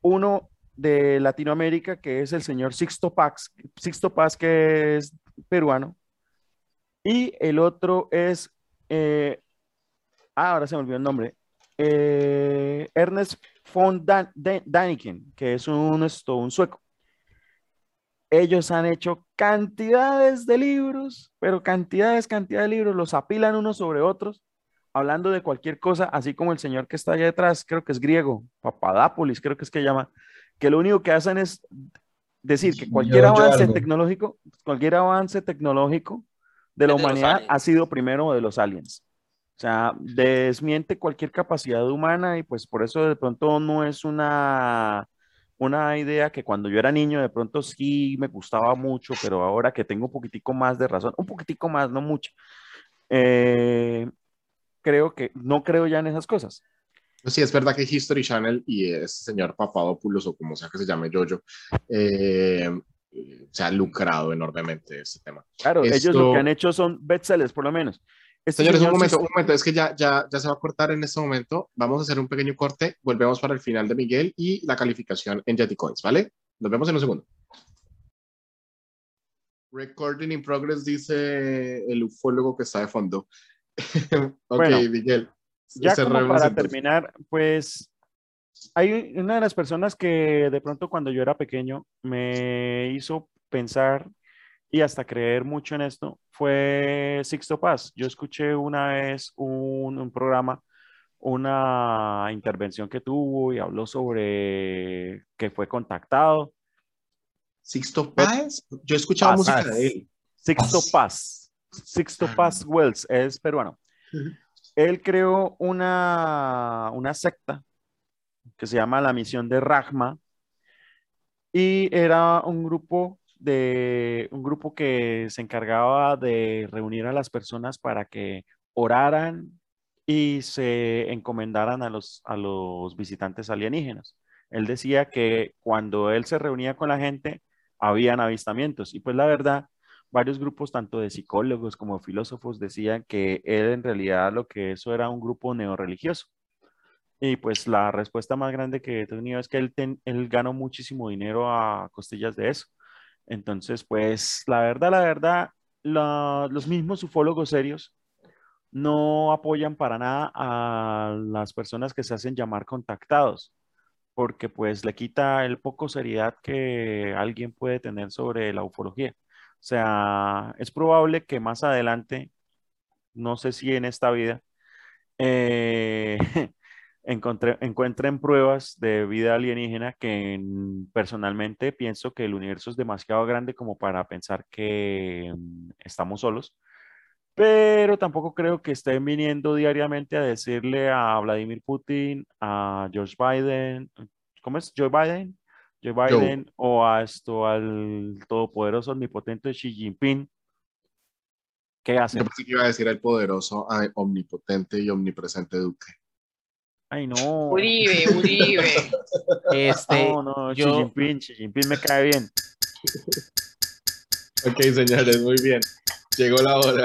Uno de Latinoamérica, que es el señor Sixto Paz, Sixto Paz, que es peruano. Y el otro es, eh, ah, ahora se me olvidó el nombre, eh, Ernest von Dan- Dan- Daniken, que es un, esto, un sueco ellos han hecho cantidades de libros, pero cantidades, cantidades de libros, los apilan unos sobre otros, hablando de cualquier cosa, así como el señor que está allá detrás, creo que es griego, Papadápolis, creo que es que llama, que lo único que hacen es decir que cualquier Yo- yo avance algo. tecnológico, cualquier avance tecnológico de la de humanidad aliens. ha sido primero de los aliens. O sea, desmiente cualquier capacidad humana y pues por eso de pronto no es una, una idea que cuando yo era niño de pronto sí me gustaba mucho, pero ahora que tengo un poquitico más de razón, un poquitico más, no mucho, eh, creo que no creo ya en esas cosas. Sí, es verdad que History Channel y este señor Papadopoulos, o como sea que se llame Jojo, eh, se ha lucrado enormemente de este tema. Claro, ellos lo Esto- que han hecho son bestsellers, por lo menos. Este Señores, un momento, un momento, es que ya, ya, ya se va a cortar en este momento. Vamos a hacer un pequeño corte, volvemos para el final de Miguel y la calificación en Jetty Coins, ¿vale? Nos vemos en un segundo. Recording in progress, dice el ufólogo que está de fondo. *laughs* ok, Bueno, Miguel. Ya como para entonces. terminar, pues hay una de las personas que de pronto cuando yo era pequeño me hizo pensar y hasta creer mucho en esto fue Sixto Paz. Yo escuché una vez un, un programa, una intervención que tuvo y habló sobre que fue contactado. Sixto Páez, yo he escuchado Paz. música Paz. de él. Sixto Paz. Sixto Paz Wells es peruano. Él creó una, una secta que se llama la Misión de Rajma y era un grupo de un grupo que se encargaba de reunir a las personas para que oraran y se encomendaran a los, a los visitantes alienígenas. Él decía que cuando él se reunía con la gente, habían avistamientos. Y pues la verdad, varios grupos, tanto de psicólogos como filósofos, decían que él en realidad lo que eso era un grupo neorreligioso. Y pues la respuesta más grande que he tenido es que él, él ganó muchísimo dinero a costillas de eso. Entonces, pues la verdad, la verdad, los mismos ufólogos serios no apoyan para nada a las personas que se hacen llamar contactados, porque pues le quita el poco seriedad que alguien puede tener sobre la ufología. O sea, es probable que más adelante, no sé si en esta vida, eh, *laughs* encontré- encuentren pruebas de vida alienígena que personalmente pienso que el universo es demasiado grande como para pensar que mm, estamos solos, pero tampoco creo que estén viniendo diariamente a decirle a Vladimir Putin, a George Biden, ¿cómo es? Joe Biden, Joe Biden o a esto al todopoderoso omnipotente Xi Jinping. ¿Qué Yo hacen? pensé que iba a decir el poderoso, ah, omnipotente y omnipresente Duque. Ay, no. Uribe, Uribe. *laughs* Este, No, no, Xi yo- Jinping, Xi Jinping me cae bien. *laughs* Ok, señores, muy bien. Llegó la hora.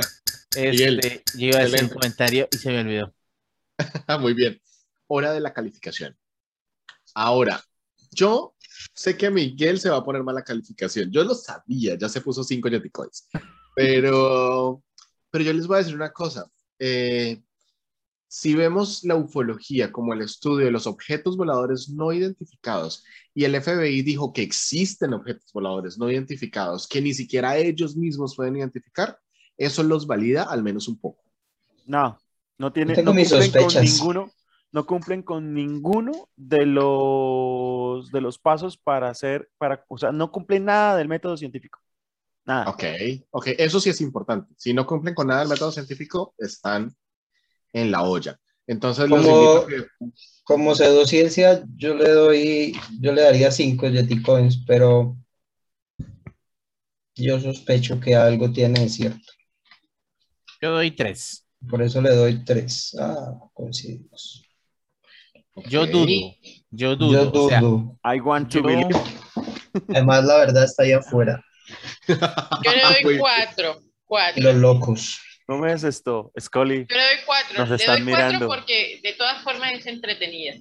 Miguel, este, yo iba a hacer un comentario y se me olvidó. *laughs* Muy bien. Hora de la calificación. Ahora, yo sé que Miguel se va a poner mala calificación. Yo lo sabía, ya se puso 5 Yeticoins. Pero, pero yo les voy a decir una cosa. Eh, si vemos la ufología como el estudio de los objetos voladores no identificados y el FBI dijo que existen objetos voladores no identificados que ni siquiera ellos mismos pueden identificar, eso los valida al menos un poco. No, no tiene, no cumplen con ninguno, no cumplen con ninguno de los de los pasos para hacer, para, o sea, no cumplen nada del método científico. Nada. Ok, ok, eso sí es importante. Si no cumplen con nada del método científico, están en la olla. Entonces Como- que Como pseudociencia, yo le doy, yo le daría 5 Yeticoins, pero yo sospecho que algo tiene de cierto. Yo doy tres. Por eso le doy 3. Ah, coincidimos. Yo dudo. Yo dudo. Yo o sea, dudo. I want to yo- believe. Además, la verdad está ahí afuera. Yo le doy bien. *laughs* cuatro. Y Cuatro. los locos. No me des esto, Scully. Yo le doy cuatro. Nos le están doy cuatro mirando. porque de todas formas es entretenida.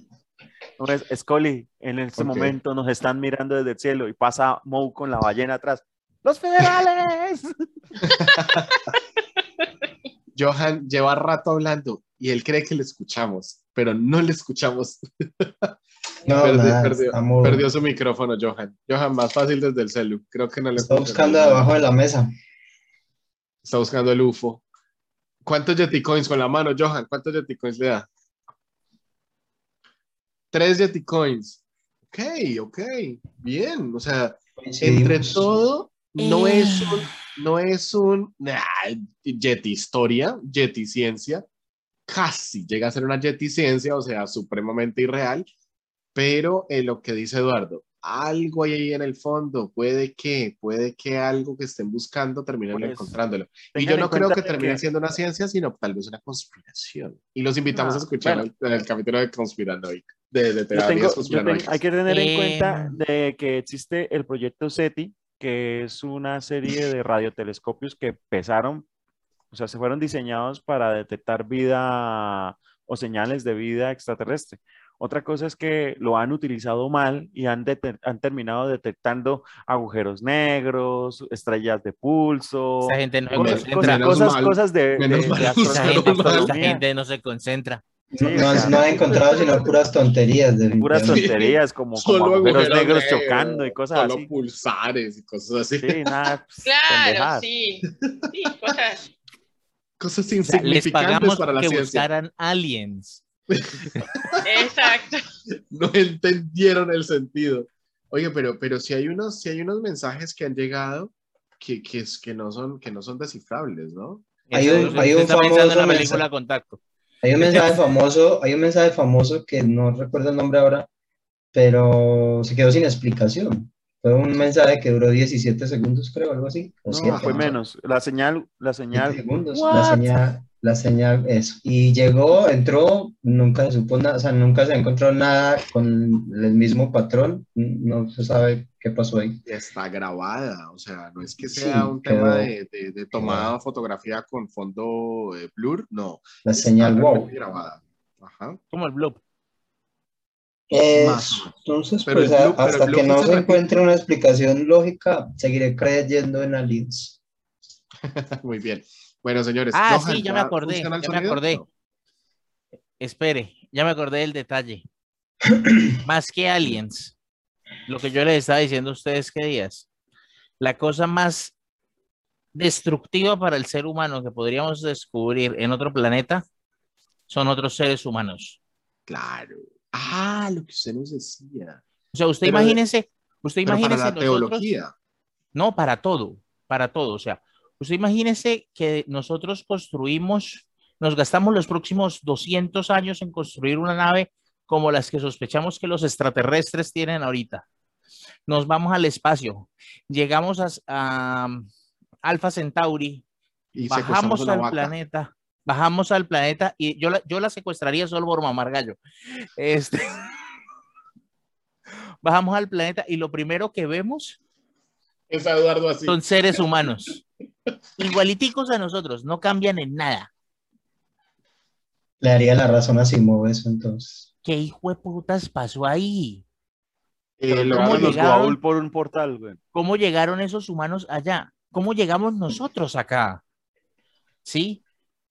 No me des- Scully, en este momento nos están mirando desde el cielo y pasa Moe con la ballena atrás. ¡Los federales! *laughs* Johan lleva rato hablando y él cree que le escuchamos, pero no le escuchamos. No, *laughs* perdió, perdió su micrófono, Johan. Johan, más fácil desde el celu. Creo que no le está buscando debajo de la mesa. Está buscando el UFO. ¿Cuántos Yeticoins con la mano, Johan? ¿Cuántos Yeticoins le da? Tres Yeticoins. Ok, ok. Bien. O sea, entre todo, no Eh. es un, no es un nah, Yeti historia, Yeti ciencia. Casi llega a ser una Yeti ciencia, o sea, supremamente irreal. Pero en lo que dice Eduardo, algo hay ahí en el fondo, puede que, puede que algo que estén buscando terminen Pues, encontrándolo. Y yo en no creo que termine que- siendo una ciencia, sino tal vez una conspiración. Y los invitamos Ah, a escuchar bueno. el, el capítulo de Conspiranoic, de, de tengo- yo tengo- hay que tener en cuenta Em. de que existe el proyecto SETI, que es una serie de radiotelescopios que empezaron, o sea, se fueron diseñados para detectar vida o señales de vida extraterrestre. Otra cosa es que lo han utilizado mal y han, han terminado detectando agujeros negros, estrellas de pulso, esa gente no se cosas, Menos- concentra. cosas, cosas, mal, cosas de, menos de- mal de Esa gente, no se concentra. Sí, no, o sea, no han encontrado sino puras tonterías. puras definitivamente. tonterías como, *laughs* como Solo negros negros, chocando y cosas solo así. pulsares y cosas así. Sí, nada, pues, Claro, pendejadas. sí. Sí, cosas. Cosas O sea, les insignificantes pagamos para la que ciencia. buscaran aliens. Exacto. *laughs* No entendieron el sentido. Oye, pero, pero si hay unos, si hay unos mensajes que han llegado que, que, es, que, no, son, que no son descifrables, ¿no? Hay un- hay un en la famoso película Contacto. Hay un mensaje famoso, hay un mensaje famoso que no recuerdo el nombre ahora, pero se quedó sin explicación. Fue un mensaje que duró 17 segundos, creo, algo así. o No, siete, fue no menos. La señal, la 7 señal. segundos. La señal, la señal, eso. Y llegó, entró, nunca se supo nada, o sea, nunca se encontró nada con el mismo patrón, no se sabe qué pasó ahí. Está grabada, o sea, no es que Sí, sea un pero- tema de, de, de tomada fotografía con fondo eh, blur, no. La está señal, wow. grabada. Ajá. Como el blob. Entonces, Pero pues blue- hasta que no se se encuentre una explicación lógica, seguiré creyendo en aliens. *laughs* Muy bien. Bueno, señores. Ah, Johan, sí, ya me acordé, ya me sonido? acordé. No. Espere, ya me acordé del detalle. *clears throat* más que aliens, lo que yo les estaba diciendo a ustedes que días, la cosa más destructiva para el ser humano que podríamos descubrir en otro planeta son otros seres humanos. Claro. Ah, lo que usted nos decía. O sea, usted Pero imagínese, usted Pero para imagínese la nosotros, teología. no, para todo, para todo. O sea, usted imagínese que nosotros construimos, nos gastamos los próximos 200 años en construir una nave como las que sospechamos que los extraterrestres tienen ahorita. Nos vamos al espacio, llegamos a, a Alpha Centauri, Y bajamos al vaca. planeta, bajamos al planeta y yo la, yo la secuestraría solo por mamar gallo. Este, *laughs* bajamos al planeta y lo primero que vemos Es a Eduardo así. son seres humanos. Igualiticos a nosotros, no cambian en nada. Le daría la razón a Simón eso entonces. ¿Qué hijo de putas pasó ahí? Eh, lo ¿Cómo Llegaron por un portal, güey. ¿Cómo llegaron esos humanos allá? ¿Cómo llegamos nosotros acá? ¿Sí?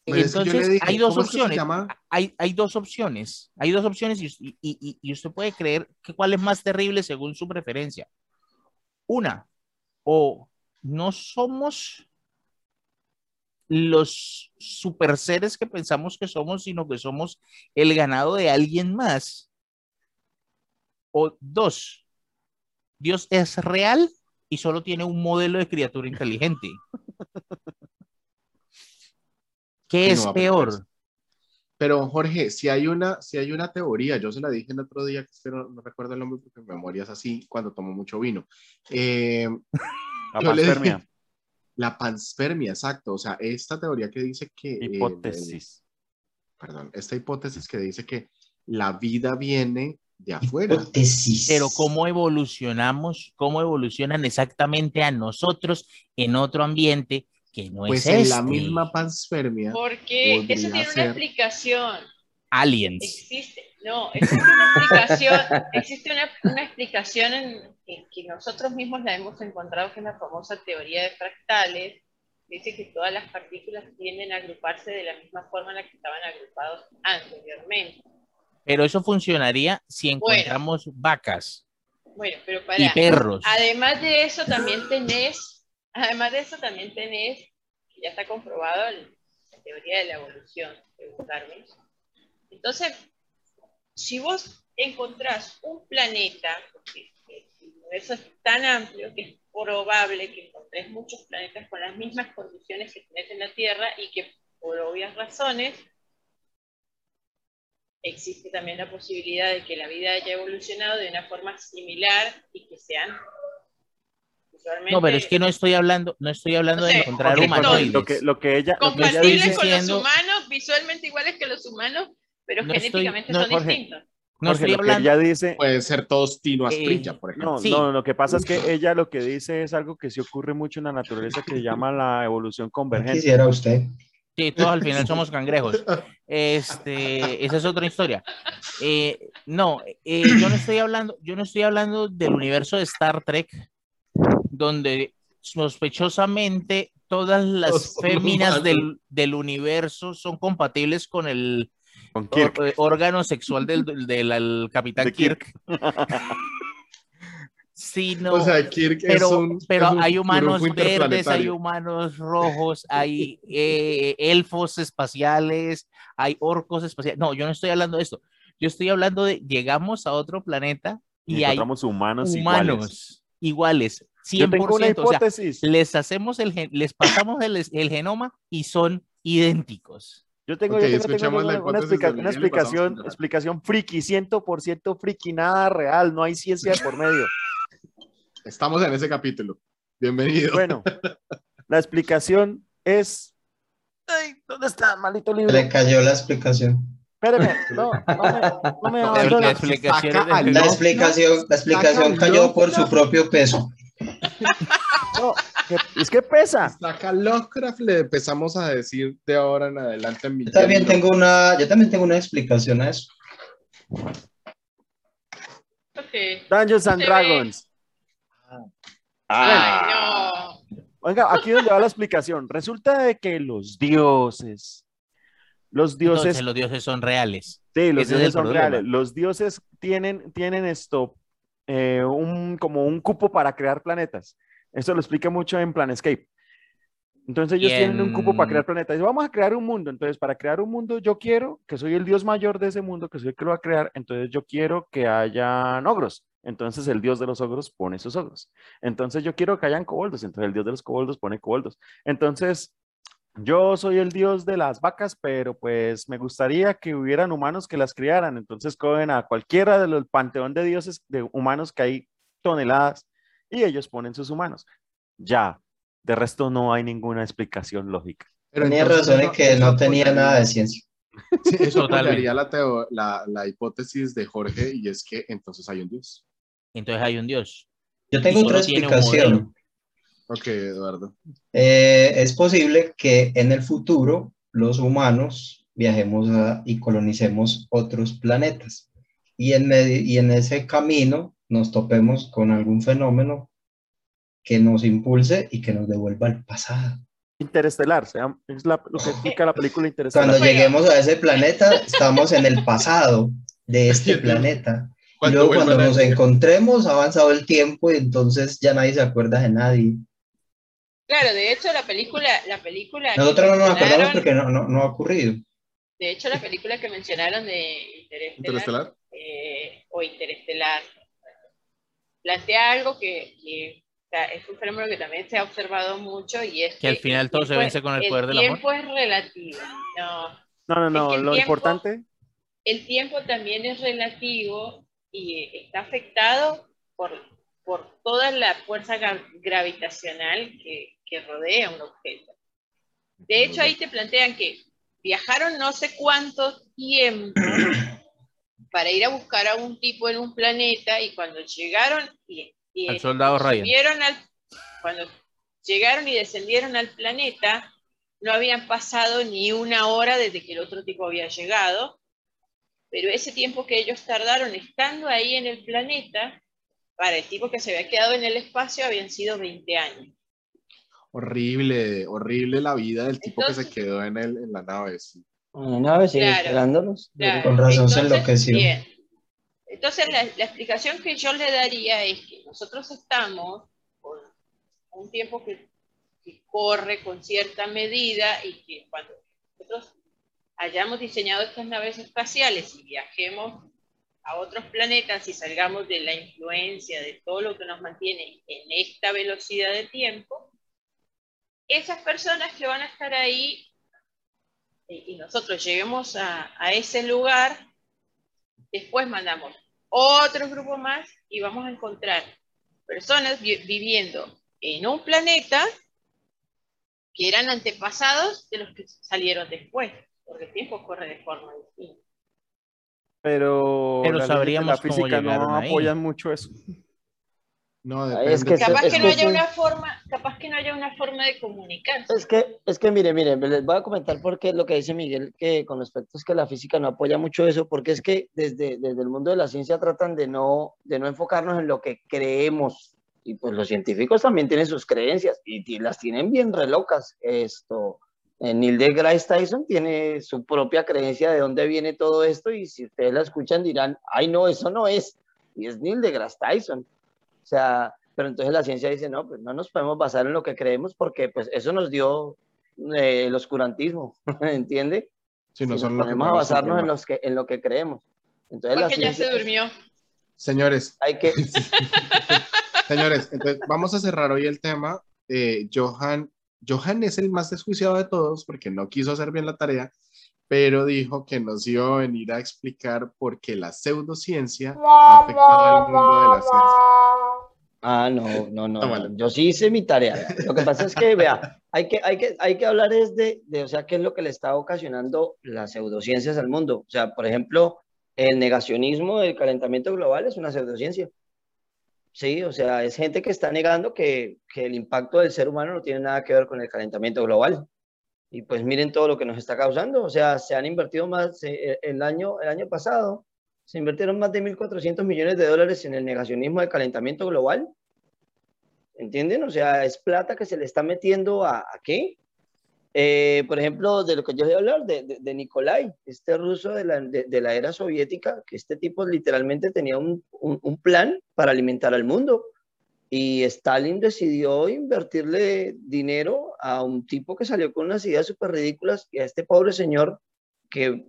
Pues Entonces, dije, hay dos ¿cómo es que se opciones. Hay, hay dos opciones. Hay dos opciones y, y- y- y usted puede creer que cuál es más terrible según su preferencia. Una, o no somos los super seres que pensamos que somos, sino que somos el ganado de alguien más. O dos, Dios es real y solo tiene un modelo de criatura inteligente. *laughs* ¿Qué Sí, es no peor? eso. Pero Jorge, si hay una, si hay una teoría, yo se la dije el otro día, que espero, no recuerdo el nombre porque mi memoria es así cuando tomo mucho vino. Eh, La Yo le dije- panspermia. La panspermia, exacto. O sea, esta teoría que dice que... eh, Hipótesis. perdón, esta hipótesis que dice que la vida viene de afuera. Hipótesis. Pero cómo evolucionamos, cómo evolucionan exactamente a nosotros en otro ambiente que no Pues es en este. la misma panspermia. Porque eso tiene ser. una explicación. Aliens. Existe, no, existe una explicación, existe una, una explicación en, que, que nosotros mismos la hemos encontrado, que es la famosa teoría de fractales. Dice que todas las partículas tienden a agruparse de la misma forma en la que estaban agrupados anteriormente. Pero eso funcionaría si encontramos vacas Bueno, pero y para, perros. además de eso también tenés, además de eso también tenés, ya está comprobado la teoría de la evolución de Darwin. Entonces, si vos encontrás un planeta, porque el universo es tan amplio que es probable que encontrés muchos planetas con las mismas condiciones que tenés en la Tierra y que por obvias razones existe también la posibilidad de que la vida haya evolucionado de una forma similar y que sean No, pero es que no estoy hablando, no estoy hablando de encontrar porque humanoides. Lo que, lo que ella, lo que ella compatibles dice, con los humanos, visualmente iguales que los humanos, pero No estoy- genéticamente no, son Jorge, distintos. No Jorge, estoy lo que hablando. ella dice, Puede ser todos Tino Eh, Asprilla, por ejemplo. no, Sí. no, lo que pasa es que ella lo que dice es algo que sí ocurre mucho en la naturaleza que se llama la evolución ¿Qué convergente. quisiera usted? Sí, todos al final somos cangrejos. Este, esa es otra historia. Eh, no, eh, yo no estoy hablando, yo no estoy hablando del universo de Star Trek, donde sospechosamente todas las féminas del, del universo son compatibles con el Con Kirk. eh, órgano sexual del, del, del- al capitán De Kirk. *laughs* Sí, no. O sea, Kirk pero, es un. pero es un hay humanos verdes, hay humanos rojos, hay eh, elfos espaciales, hay orcos espaciales. No, yo no estoy hablando de esto. Yo estoy hablando de llegamos a otro planeta y, hay encontramos humanos, humanos iguales. iguales, Yo tengo una 100%. O sea, hipótesis. les hacemos el les pasamos el, el genoma y son idénticos. Yo tengo, Ok, yo tengo- tengo una, explica- explicación, explicación friki, 100% friki, nada real, no hay ciencia de por medio. Estamos en ese capítulo. Bienvenido. Bueno, *laughs* la explicación es... Ay, ¿Dónde está, maldito libro? Le cayó la explicación. Espéreme, no, no me, no me *laughs* No, La explicación La No, explicación, la explicación cayó por su propio peso. No, es que pesa. Saca Lovecraft, le empezamos a decir de ahora en adelante en mi Yo también libro. tengo una, yo también tengo una explicación a eso. Ok. Dungeons and. Dragons. Ay, no. Oiga, aquí es donde va la explicación. Resulta de que los dioses, los dioses, Entonces los dioses son reales. sí, los dioses son problema. reales. Los dioses tienen, tienen esto, eh, un, como un cupo para crear planetas. Esto lo explica mucho en Planescape. Entonces ellos Y tienen un cupo para en- crear planetas. Vamos a crear un mundo. Entonces, para crear un mundo, yo quiero que soy el dios mayor de ese mundo, que soy el que lo va a crear. Entonces, yo quiero que hayan ogros. Entonces, el dios de los ogros pone sus ogros. Entonces, yo quiero que hayan coboldos. Entonces, el dios de los coboldos pone coboldos. Entonces, yo soy el dios de las vacas, pero pues me gustaría que hubieran humanos que las criaran. Entonces, cogen a cualquiera de los panteón de dioses, de humanos que hay toneladas, y ellos ponen sus humanos. Ya, de resto no hay ninguna explicación lógica. Pero Tenía razón en que no tenía nada de ciencia. Sí, eso apoyaría la, la, la hipótesis de Jorge y es que entonces hay un dios. Entonces hay un dios. Yo tengo otra explicación. Ok, Eduardo. Eh, es posible que en el futuro los humanos viajemos a- y colonicemos otros planetas. Y en, y en ese camino nos topemos con algún fenómeno que nos impulse y que nos devuelva al pasado. Interestelar, es la- lo que explica la película Interestelar. Cuando lleguemos a ese planeta, estamos en el pasado de este planeta. Y luego cuando nos encontremos, ha avanzado el tiempo y entonces ya nadie se acuerda de nadie. Claro, de hecho la película, la película Nosotros no nos acordamos porque no, no, no ha ocurrido. de hecho la película que mencionaron de Interestelar, Interestelar. eh, o Interestelar plantea algo que, que, o sea, es un fenómeno que también se ha observado mucho y es Que al final el todo se vence con el poder del amor. tiempo es relativo. No, No, no, no, Es que el lo tiempo- importante, el tiempo también es relativo y está afectado por, por toda la fuerza gra- gravitacional que, que rodea un objeto. De hecho, ahí te plantean que viajaron no sé cuánto tiempo *clears throat* para ir a buscar a un tipo en un planeta y cuando llegaron y, y Al soldado Ryan. al- cuando llegaron y descendieron al planeta, no habían pasado ni una hora desde que el otro tipo había llegado, pero ese tiempo que ellos tardaron estando ahí en el planeta, para el tipo que se había quedado en el espacio habían sido 20 años. Horrible, horrible la vida del tipo que se Entonces- quedó en, el, en la nave. sí. Una nave sigue Claro. esperándonos. Claro. Con razón se Entonces, enloqueció. bien. Entonces, la, la explicación que yo le daría es que nosotros estamos con un tiempo que, que corre con cierta medida y que cuando nosotros hayamos diseñado estas naves espaciales y viajemos a otros planetas y salgamos de la influencia de todo lo que nos mantiene en esta velocidad de tiempo, esas personas que van a estar ahí y y nosotros lleguemos a, a ese lugar, después mandamos otro grupo más y vamos a encontrar personas vi- viviendo en un planeta que eran antepasados de los que salieron después, porque el tiempo corre de forma distinta. pero, Pero sabríamos la cómo física llegaron no ahí. apoyan mucho eso. No, depende. es que Capaz es que no que haya una forma, capaz que no haya una forma de comunicarse. Es que, es que mire, mire, les voy a comentar por qué lo que dice Miguel, que con respecto es que la física no apoya mucho eso, porque es que desde, desde el mundo de la ciencia tratan de no, de no enfocarnos en lo que creemos. Y pues los científicos también tienen sus creencias y las tienen bien re locas. Esto, eh, Neil deGrasse Tyson tiene su propia creencia de dónde viene todo esto y si ustedes la escuchan dirán, ay no, eso no es. Y es Neil deGrasse Tyson. O sea, pero entonces la ciencia dice, no, pues no nos podemos basar en lo que creemos porque pues eso nos dio eh, el oscurantismo, *laughs* ¿entiende? Si no Si son nos podemos basarnos en, los que, en lo que creemos. Entonces la Porque ya ciencia se durmió. Señores, hay que... *laughs* *laughs* señores, entonces vamos a cerrar hoy el tema. Eh, Johan, Johan es el más desjuiciado de todos porque no quiso hacer bien la tarea, pero dijo que nos iba a venir a explicar por qué la pseudociencia ha afectado al mundo de la ciencia. Ah, no, no, no, Ah, no. vale. Yo sí hice mi tarea. Lo que pasa es que, vea, *laughs* hay que, hay que, hay que hablar es de, de, o sea, qué es lo que le está ocasionando las pseudociencias al mundo. O sea, por ejemplo, el negacionismo del calentamiento global es una pseudociencia. Sí, o sea, es gente que está negando que, que el impacto del ser humano no tiene nada que ver con el calentamiento global. Y pues miren todo lo que nos está causando. O sea, se han invertido más, eh, el año, el año pasado, se invirtieron más de 1.400 millones de dólares en el negacionismo del calentamiento global. ¿entienden? O sea, es plata que se le está metiendo a, ¿a qué? Eh, por ejemplo, de lo que yo voy a hablar, de, de, de Nikolai, este ruso de la, de, la, era soviética, que este tipo literalmente tenía un, un, un, plan para alimentar al mundo. Y Stalin decidió invertirle dinero a un tipo que salió con unas ideas súper ridículas y a este pobre señor que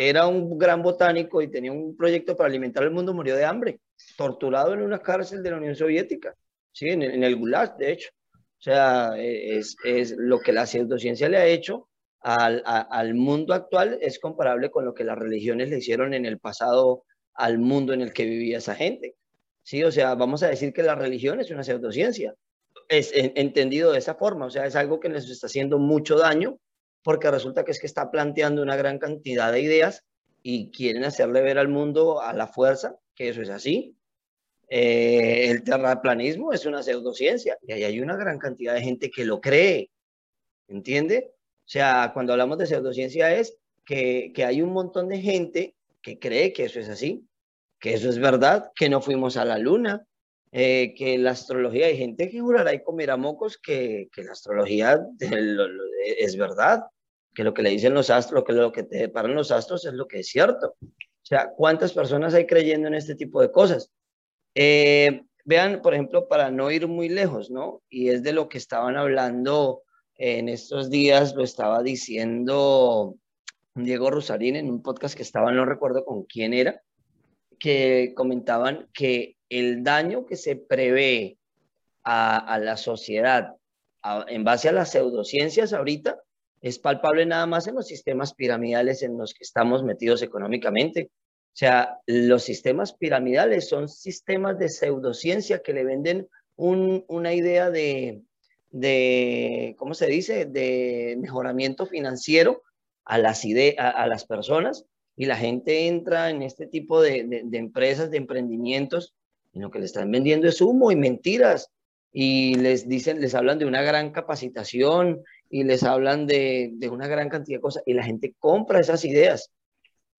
era un gran botánico y tenía un proyecto para alimentar al mundo, murió de hambre, torturado en una cárcel de la Unión Soviética, ¿sí? en, el Gulag, de hecho. O sea, es, es, lo que la pseudociencia le ha hecho al, al, mundo actual es comparable con lo que las religiones le hicieron en el pasado al mundo en el que vivía esa gente. Sí, o sea, vamos a decir que la religión es una pseudociencia. Es en, entendido de esa forma, o sea, es algo que les está haciendo mucho daño porque resulta que es que está planteando una gran cantidad de ideas y quieren hacerle ver al mundo a la fuerza que eso es así, eh, el terraplanismo es una pseudociencia y ahí hay una gran cantidad de gente que lo cree, ¿entiende? O sea, cuando hablamos de pseudociencia es que, que hay un montón de gente que cree que eso es así, que eso es verdad, que no fuimos a la luna, eh, que la astrología, hay gente que jurará y comerá mocos que, que la astrología *laughs* es verdad, que lo que le dicen los astros, que lo que te deparan los astros es lo que es cierto. O sea, ¿cuántas personas hay creyendo en este tipo de cosas? Eh, vean, por ejemplo, para no ir muy lejos, ¿no? Y es de lo que estaban hablando en estos días, lo estaba diciendo Diego Rosarín en un podcast que estaba, no recuerdo con quién era, que comentaban que el daño que se prevé a, a la sociedad a, en base a las pseudociencias ahorita es palpable nada más en los sistemas piramidales en los que estamos metidos económicamente. O sea, los sistemas piramidales son sistemas de pseudociencia que le venden un, una idea de, de, ¿cómo se dice?, de mejoramiento financiero a las, a, a las personas y la gente entra en este tipo de, empresas, de emprendimientos, y lo que le están vendiendo es humo y mentiras. Y les dicen, les hablan de una gran capacitación y les hablan de, de una gran cantidad de cosas y la gente compra esas ideas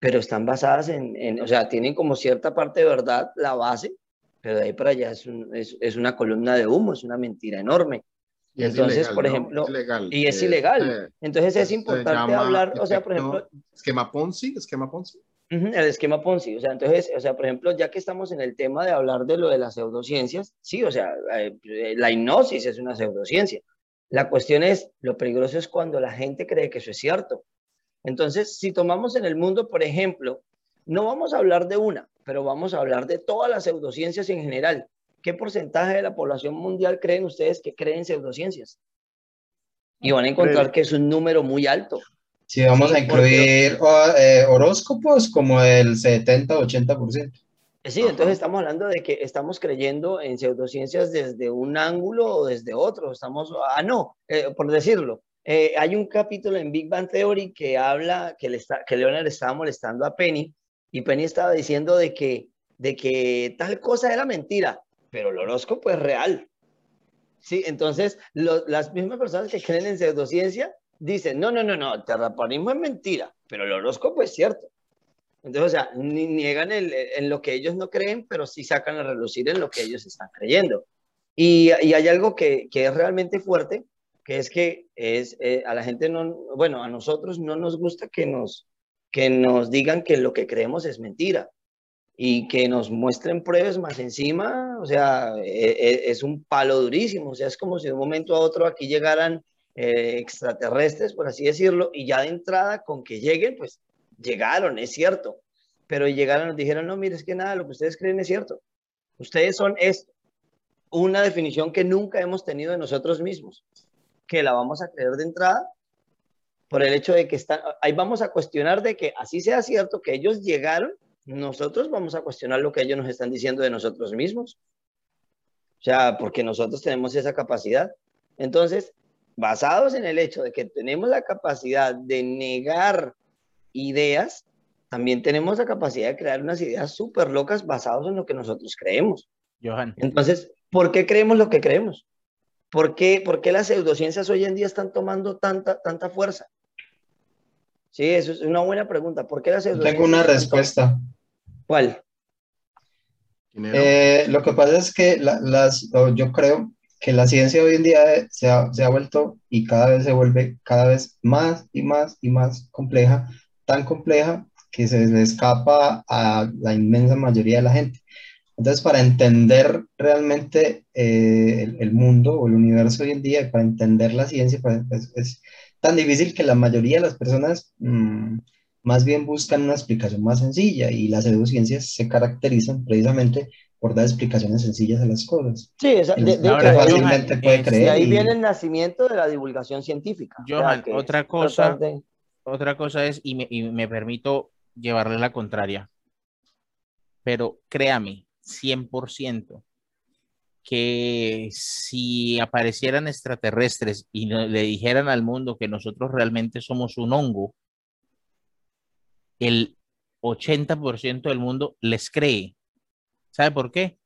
pero están basadas en, en, o sea, tienen como cierta parte de verdad la base, pero de ahí para allá es, un, es, es una columna de humo, es una mentira enorme. Y Entonces, ilegal, por ¿no? ejemplo, Es ilegal. y es Eh, ilegal. eh, Entonces es importante hablar, o sea, por ejemplo, Esquema Ponzi, esquema Ponzi. El esquema Ponzi, o sea, entonces, o sea, por ejemplo, ya que estamos en el tema de hablar de lo de las pseudociencias, sí, o sea, eh, la hipnosis es una pseudociencia. La cuestión es, lo peligroso es cuando la gente cree que eso es cierto. Entonces, si tomamos en el mundo, por ejemplo, no vamos a hablar de una, pero vamos a hablar de todas las pseudociencias en general. ¿Qué porcentaje de la población mundial creen ustedes que creen pseudociencias? Y van a encontrar que es un número muy alto. Si vamos Sí, a incluir eh, horóscopos como el 70-80%. Sí, Ajá. entonces estamos hablando de que estamos creyendo en pseudociencias desde un ángulo o desde otro. Estamos, ah, no, eh, por decirlo. eh, hay un capítulo en Big Bang Theory que habla que, le está, que Leonard estaba molestando a Penny y Penny estaba diciendo de que, de que tal cosa era mentira, pero el horóscopo es real. Sí, entonces lo- las mismas personas que creen en pseudociencia dicen, no, no, no, no, el terraplanismo es mentira, pero el horóscopo es cierto. Entonces, o sea, ni niegan el- en lo que ellos no creen, pero sí sacan a relucir en lo que ellos están creyendo. Y, y hay algo que, que es realmente fuerte, que es que es, eh, a la gente no, bueno, a nosotros no nos gusta que nos, que nos digan que lo que creemos es mentira y que nos muestren pruebas más encima, o sea, e- e- es un palo durísimo, o sea, es como si de un momento a otro aquí llegaran eh, extraterrestres, por así decirlo, y ya de entrada con que lleguen, pues llegaron, es cierto, pero llegaron y nos dijeron, no, mire, es que nada, lo que ustedes creen es cierto, ustedes son esto, una definición que nunca hemos tenido de nosotros mismos, que la vamos a creer de entrada por el hecho de que están, ahí vamos a cuestionar de que así sea cierto que ellos llegaron, nosotros vamos a cuestionar lo que ellos nos están diciendo de nosotros mismos. O sea, porque nosotros tenemos esa capacidad. Entonces, basados en el hecho de que tenemos la capacidad de negar ideas, también tenemos la capacidad de crear unas ideas súper locas basadas en lo que nosotros creemos. Johan. Entonces, ¿por qué creemos lo que creemos? ¿Por qué, por qué las pseudociencias hoy en día están tomando tanta, tanta fuerza? Sí, eso es una buena pregunta. ¿Por qué las pseudociencias tengo una respuesta. ¿Cuál? Eh, lo que pasa es que la- las, yo creo que la ciencia hoy en día se ha, se ha vuelto y cada vez se vuelve cada vez más y más y más compleja, tan compleja que se le escapa a la inmensa mayoría de la gente. Entonces, para entender realmente eh, el, el mundo o el universo hoy en día, y para entender la ciencia, pues, es, es tan difícil que la mayoría de las personas mm, más bien buscan una explicación más sencilla y las pseudociencias se caracterizan precisamente por dar explicaciones sencillas a las cosas. Sí, esa- Y de, de gente hecho, Johan, fácilmente puede eh, de creer. ahí y- viene el nacimiento de la divulgación científica. O sea, Johan, otra cosa, de- otra cosa es, y me, y me permito llevarle la contraria, pero créame, 100%, que si aparecieran extraterrestres y no- le dijeran al mundo que nosotros realmente somos un hongo, el 80% del mundo les cree. ¿Sabe por qué?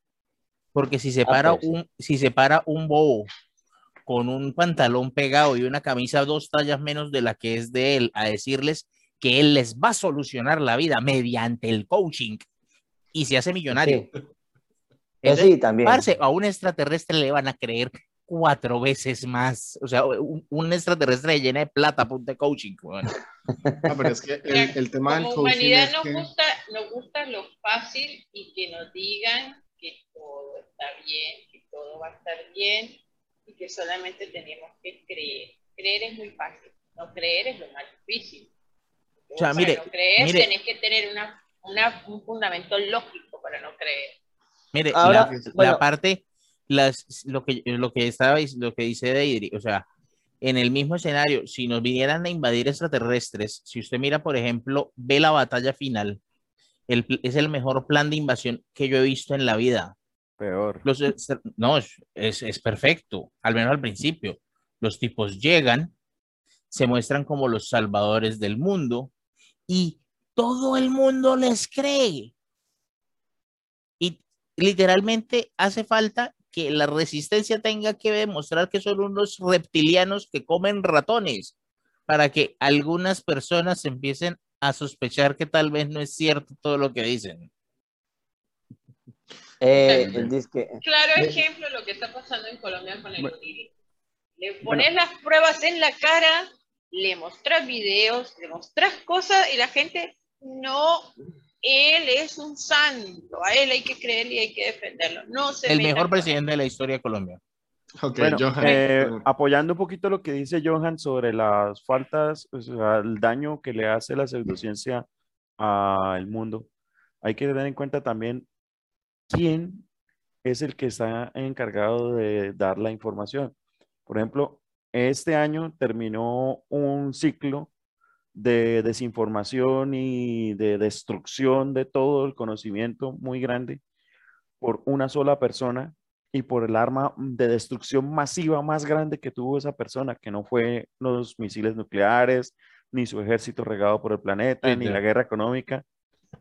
Porque si se Ah, para pues un, si se para un bobo con un pantalón pegado y una camisa dos tallas menos de la que es de él a decirles que él les va a solucionar la vida mediante el coaching y se hace millonario. Sí. Entonces, sí, también. parce, a un extraterrestre le van a creer cuatro veces más. O sea, un, un extraterrestre llena de plata, ponte coaching. weón. *laughs* No, pero es que el, el tema del Como coaching humanidad es nos, que... gusta, nos gusta lo fácil y que nos digan que todo está bien, que todo va a estar bien y que solamente tenemos que creer. Creer es muy fácil, no creer es lo más difícil. O sea, Para mire, no creer mire. tenés que tener una, una- un fundamento lógico para no creer. Mire, Ahora, la, la bueno. parte, las, lo que lo que estaba, lo que dice Deidre, o sea, en el mismo escenario, si nos vinieran a invadir extraterrestres, si usted mira, por ejemplo, ve la batalla final, el, es el mejor plan de invasión que yo he visto en la vida. Peor. No, es, es perfecto, al menos al principio. Los tipos llegan, se muestran como los salvadores del mundo y todo el mundo les cree. Y literalmente hace falta que la resistencia tenga que demostrar que son unos reptilianos que comen ratones para que algunas personas empiecen a sospechar que tal vez no es cierto todo lo que dicen. Eh, Sí. el disque. Claro ejemplo lo que está pasando en Colombia con el Bueno. Oniri. Le pones las pruebas en la cara, le mostras videos, le mostras cosas y la gente no, él es un santo, a él hay que creerle y hay que defenderlo. No se El mejor presidente de la historia de Colombia. Ok, Bueno, Johan. eh, apoyando un poquito lo que dice Johan sobre las faltas, o sea, el daño que le hace la pseudociencia al mundo, hay que tener en cuenta también quién es el que está encargado de dar la información. Por ejemplo, este año terminó un ciclo de desinformación y de destrucción de todo el conocimiento muy grande por una sola persona y por el arma de destrucción masiva más grande que tuvo esa persona, que no fue los misiles nucleares, ni su ejército regado por el planeta, ni la guerra económica,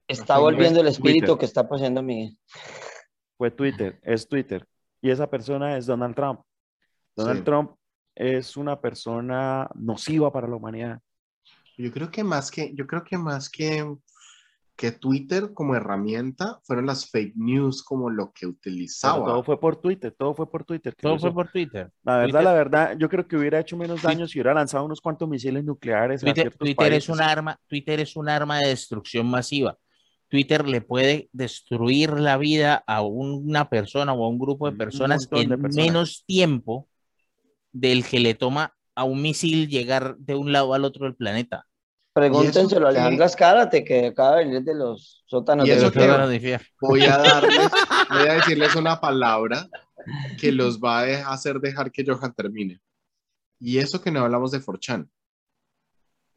Está volviendo el espíritu Twitter. que está pasando Miguel. fue Twitter, es Twitter. Y esa persona es Donald Trump. Donald Sí. Trump es una persona nociva para la humanidad. Yo creo que más que, yo creo que más que, que Twitter como herramienta fueron las fake news como lo que Pero utilizaba. todo fue por Twitter, todo fue por Twitter. Todo fue por Twitter. La verdad, Twitter- la verdad, yo creo que hubiera hecho menos daño si hubiera lanzado unos cuantos misiles nucleares a Twitter, Twitter es un arma, Twitter es un arma de destrucción masiva. Twitter le puede destruir la vida a una persona o a un grupo de personas en de personas. menos tiempo del que le toma a un misil llegar de un lado al otro del planeta. Pregúntenselo a qué? Alejandro Escárate, que acaba de venir de los sótanos ¿Y de eso los? Pero bueno, difiere. Voy a darles, *laughs* voy a decirles una palabra que los va a de- hacer dejar que Johan termine. Y eso que no hablamos de Forchan.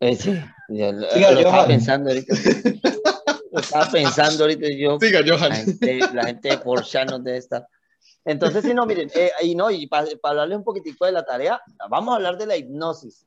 Eh, sí, ya lo, Siga, lo estaba Johan. pensando ahorita. Lo estaba pensando ahorita yo. Siga, La Johan. gente, la gente de Porsche no debe estar. Entonces, sí, no, miren, eh, y no, y para hablarle un poquitico de la tarea, vamos a hablar de la hipnosis.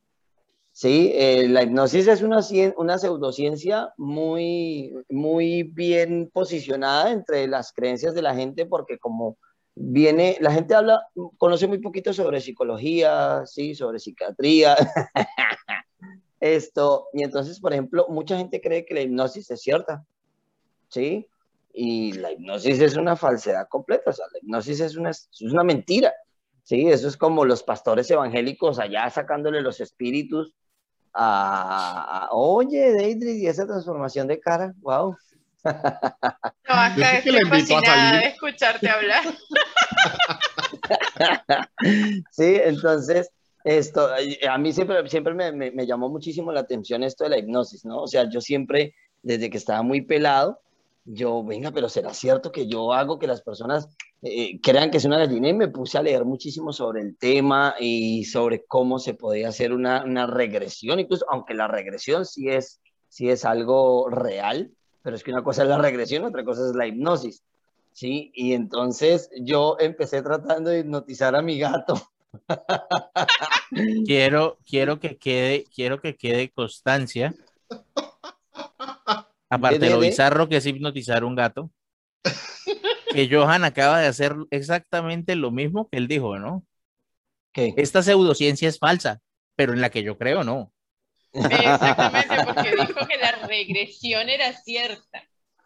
Sí, eh, la hipnosis es una, una pseudociencia muy, muy bien posicionada entre las creencias de la gente, porque como viene, la gente habla, conoce muy poquito sobre psicología, sí, sobre psiquiatría, *laughs* esto, y entonces, por ejemplo, mucha gente cree que la hipnosis es cierta, ¿sí? Y la hipnosis es una falsedad completa, o sea, la hipnosis es una, es una mentira. Sí, eso es como los pastores evangélicos allá sacándole los espíritus a, a- oye, Deidre, y esa transformación de cara, wow. No, acá estoy fascinada salir. de escucharte hablar. *laughs* Sí, entonces, esto, a mí siempre, siempre me, me- me llamó muchísimo la atención esto de la hipnosis, ¿no? O sea, yo siempre, desde que estaba muy pelado, yo, venga, pero ¿será cierto que yo hago que las personas eh, crean que es una gallina? Y me puse a leer muchísimo sobre el tema y sobre cómo se podía hacer una, una regresión, incluso, aunque la regresión sí es, sí es algo real, pero es que una cosa es la regresión, otra cosa es la hipnosis. Sí, y entonces yo empecé tratando de hipnotizar a mi gato. *laughs* Quiero, quiero que quede, quiero que quede constancia. Aparte de lo bizarro que es hipnotizar un gato, que Johan acaba de hacer exactamente lo mismo que él dijo, ¿no? ¿Qué? Esta pseudociencia es falsa, pero en la que yo creo no. Exactamente, *laughs* porque dijo que la regresión era cierta.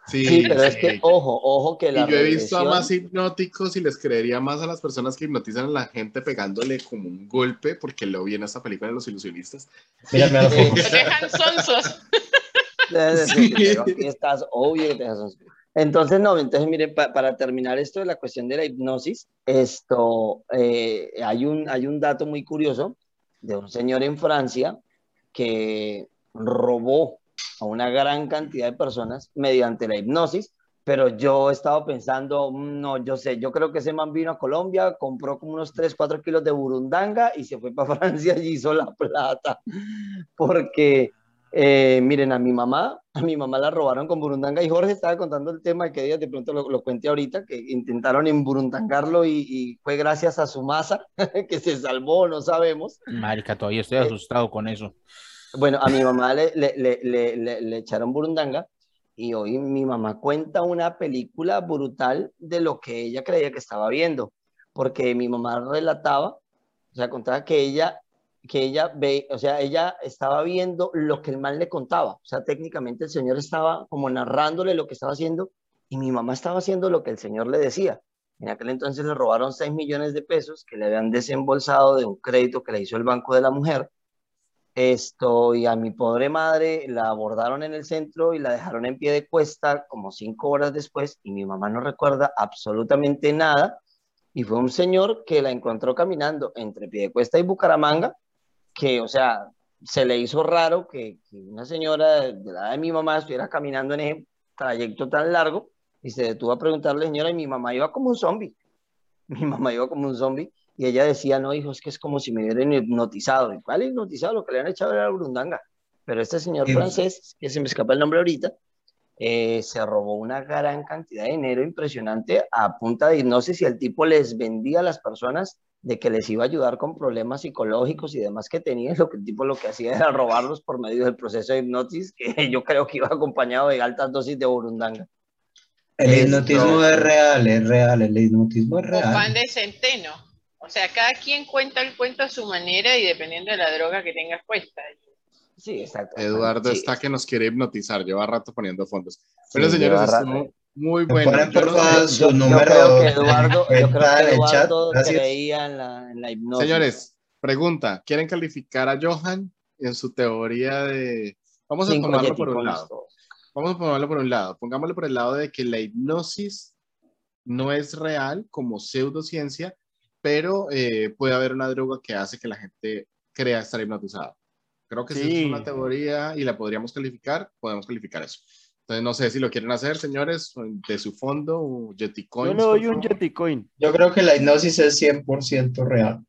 Sí, Sí, pero es que, ojo, ojo que Y la yo he visto a más hipnóticos y les creería más a las personas que hipnotizan a la gente pegándole como un golpe, porque lo vi en esta película de los ilusionistas. Mírame a los *laughs* ojos. Te dejan sonsos. Sí. Pero aquí estás, obvio que te dejas. Entonces, no, entonces, miren, pa- para terminar esto de la cuestión de la hipnosis, esto, eh, hay, un, hay un dato muy curioso de un señor en Francia que robó a una gran cantidad de personas mediante la hipnosis, pero yo he estado pensando, mm, no, yo sé, yo creo que ese man vino a Colombia, compró como unos 3, 4 kilos de burundanga y se fue para *laughs* Francia y hizo la plata, porque eh, miren, a mi mamá, a mi mamá la robaron con Burundanga y Jorge estaba contando el tema que ella de pronto lo, lo cuente ahorita, que intentaron emburundangarlo y, y fue gracias a su masa *laughs* que se salvó, no sabemos. Marica, todavía estoy Eh, asustado con eso. Bueno, a mi mamá le, le, le, le, le- le echaron burundanga y hoy mi mamá cuenta una película brutal de lo que ella creía que estaba viendo, porque mi mamá relataba, o sea, contaba que ella, que ella ve, o sea, ella estaba viendo lo que el mal le contaba, o sea, técnicamente el señor estaba como narrándole lo que estaba haciendo y mi mamá estaba haciendo lo que el señor le decía. En aquel entonces le robaron 6 millones de pesos que le habían desembolsado de un crédito que le hizo el Banco de la Mujer esto, y a mi pobre madre la abordaron en el centro y la dejaron en pie de cuesta como cinco horas después y mi mamá no recuerda absolutamente nada. Y fue un señor que la encontró caminando entre Piedecuesta y Bucaramanga, que, o sea, se le hizo raro que, que una señora de la edad de mi mamá estuviera caminando en ese trayecto tan largo y se detuvo a preguntarle, señora, y mi mamá iba como un zombie. *laughs* Mi mamá iba como un zombie y ella decía, no, hijo, es que es como si me hubieran hipnotizado. ¿Y cuál hipnotizado? Lo que le han echado era burundanga. Pero este señor francés, que se me escapa el nombre ahorita, eh, se robó una gran cantidad de dinero impresionante a punta de hipnosis y el tipo les vendía a las personas de que les iba a ayudar con problemas psicológicos y demás que tenían. *laughs* Lo que el tipo lo que hacía era robarlos por medio del proceso de hipnosis, *laughs* que yo creo que iba acompañado de altas dosis de burundanga. El Esto- hipnotismo es real, es real, el hipnotismo es pan real. de centeno. O sea, cada quien cuenta el cuento a su manera y dependiendo de la droga que tengas puesta. Sí, exacto. Eduardo Sí, está que nos quiere hipnotizar, lleva rato poniendo fondos. sí, Bueno, señores, estuvo muy bueno. ponen Yo por favor su yo, yo número creo que Eduardo, yo creo que en el chat, Eduardo creía en la, en la hipnosis. Señores, pregunta, ¿quieren calificar a Johan en su teoría de... Vamos a Cinco tomarlo por un lado. Vamos a ponerlo por un lado. Pongámoslo por el lado de que la hipnosis no es real como pseudociencia, pero eh, puede haber una droga que hace que la gente crea estar hipnotizada. Creo que Sí. es una teoría y la podríamos calificar, podemos calificar eso. Entonces, no sé si lo quieren hacer, señores, de su fondo, o Yeti Yo le doy un favor. Yeti Coin. Yo creo que la hipnosis es 100% real.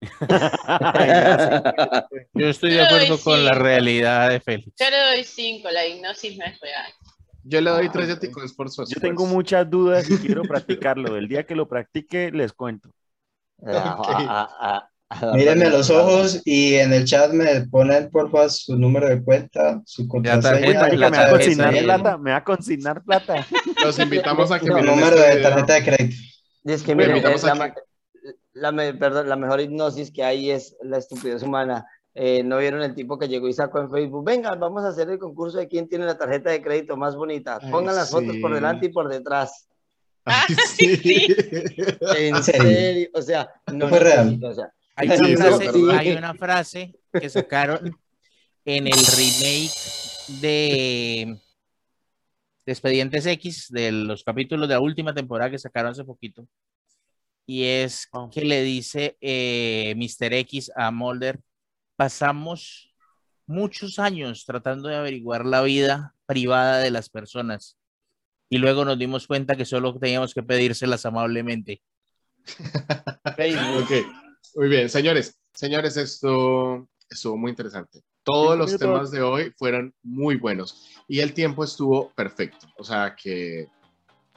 *laughs* Yo estoy de Yo acuerdo con la realidad de Félix. Yo le doy cinco, la hipnosis no es real. Yo le doy Ah, tres ok. Yeti Coins por su Yo tengo esfuerzo. muchas dudas y quiero practicarlo. El día que lo practique, les cuento. A- *laughs* Ok. a- a- Mírenme los ojos y en el chat me ponen porfa su número de cuenta, su contraseña. La me va a tarjeta consignar plata. Me va a consignar plata. Los invitamos a que No, miren número este de video. tarjeta de crédito. Es que miren, eh, la, la me- perdón, la mejor hipnosis que hay es la estupidez humana. Eh, ¿No vieron el tipo que llegó y sacó en Facebook? Venga, vamos a hacer el concurso de quién tiene la tarjeta de crédito más bonita. Ay, Pongan las fotos por delante y por detrás. Ay, *laughs* sí. En serio? serio, o sea, no fue real. o sea, Hay una, sí, frase, hay una frase que sacaron en el remake de, de Expedientes X, de los capítulos de la última temporada que sacaron hace poquito. Y es Oh. que le dice eh, Mr. X a Mulder, pasamos muchos años tratando de averiguar la vida privada de las personas. Y luego nos dimos cuenta que solo teníamos que pedírselas amablemente. *laughs* Facebook. Muy bien, señores, señores, esto estuvo muy interesante. Todos los temas de hoy fueron muy buenos y el tiempo estuvo perfecto. O sea que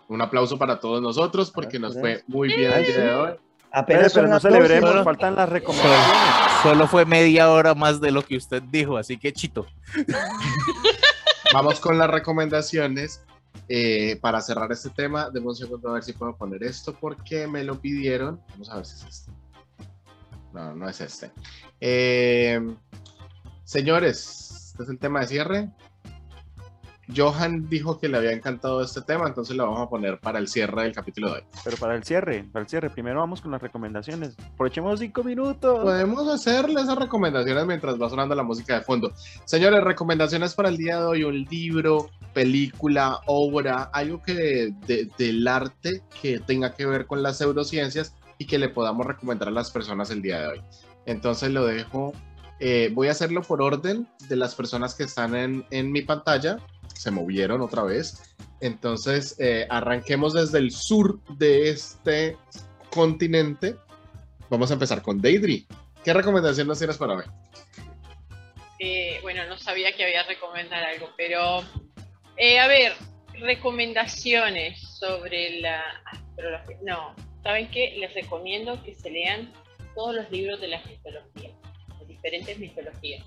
un aplauso para todos nosotros porque nos fue muy bien el día de hoy. Pero, Apenas pero son no celebremos, 12. faltan las recomendaciones. Solo fue media hora más de lo que usted dijo, así que chito. *laughs* Vamos con las recomendaciones. eh, para cerrar este tema, demos un segundo a ver si puedo poner esto porque me lo pidieron. Vamos a ver si es este. No, no es este. Eh, señores, este es el tema de cierre. Johan dijo que le había encantado este tema, entonces lo vamos a poner para el cierre del capítulo de hoy. Pero para el cierre, para el cierre, primero vamos con las recomendaciones. Aprovechemos cinco minutos. Podemos hacerle esas recomendaciones mientras va sonando la música de fondo. Señores, recomendaciones para el día de hoy: un libro, película, obra, algo que de- de- del arte que tenga que ver con las pseudociencias que le podamos recomendar a las personas el día de hoy. Entonces lo dejo. eh, voy a hacerlo por orden de las personas que están en, en mi pantalla. Se movieron otra vez. Entonces, eh, arranquemos desde el sur de este continente. Vamos a empezar con Deidre. ¿Qué recomendación nos tienes para hoy? Eh, bueno, no sabía que había recomendar algo, pero eh, a ver, recomendaciones sobre la astrología. No, ¿saben qué? Les recomiendo que se lean todos los libros de las mitologías, de diferentes mitologías.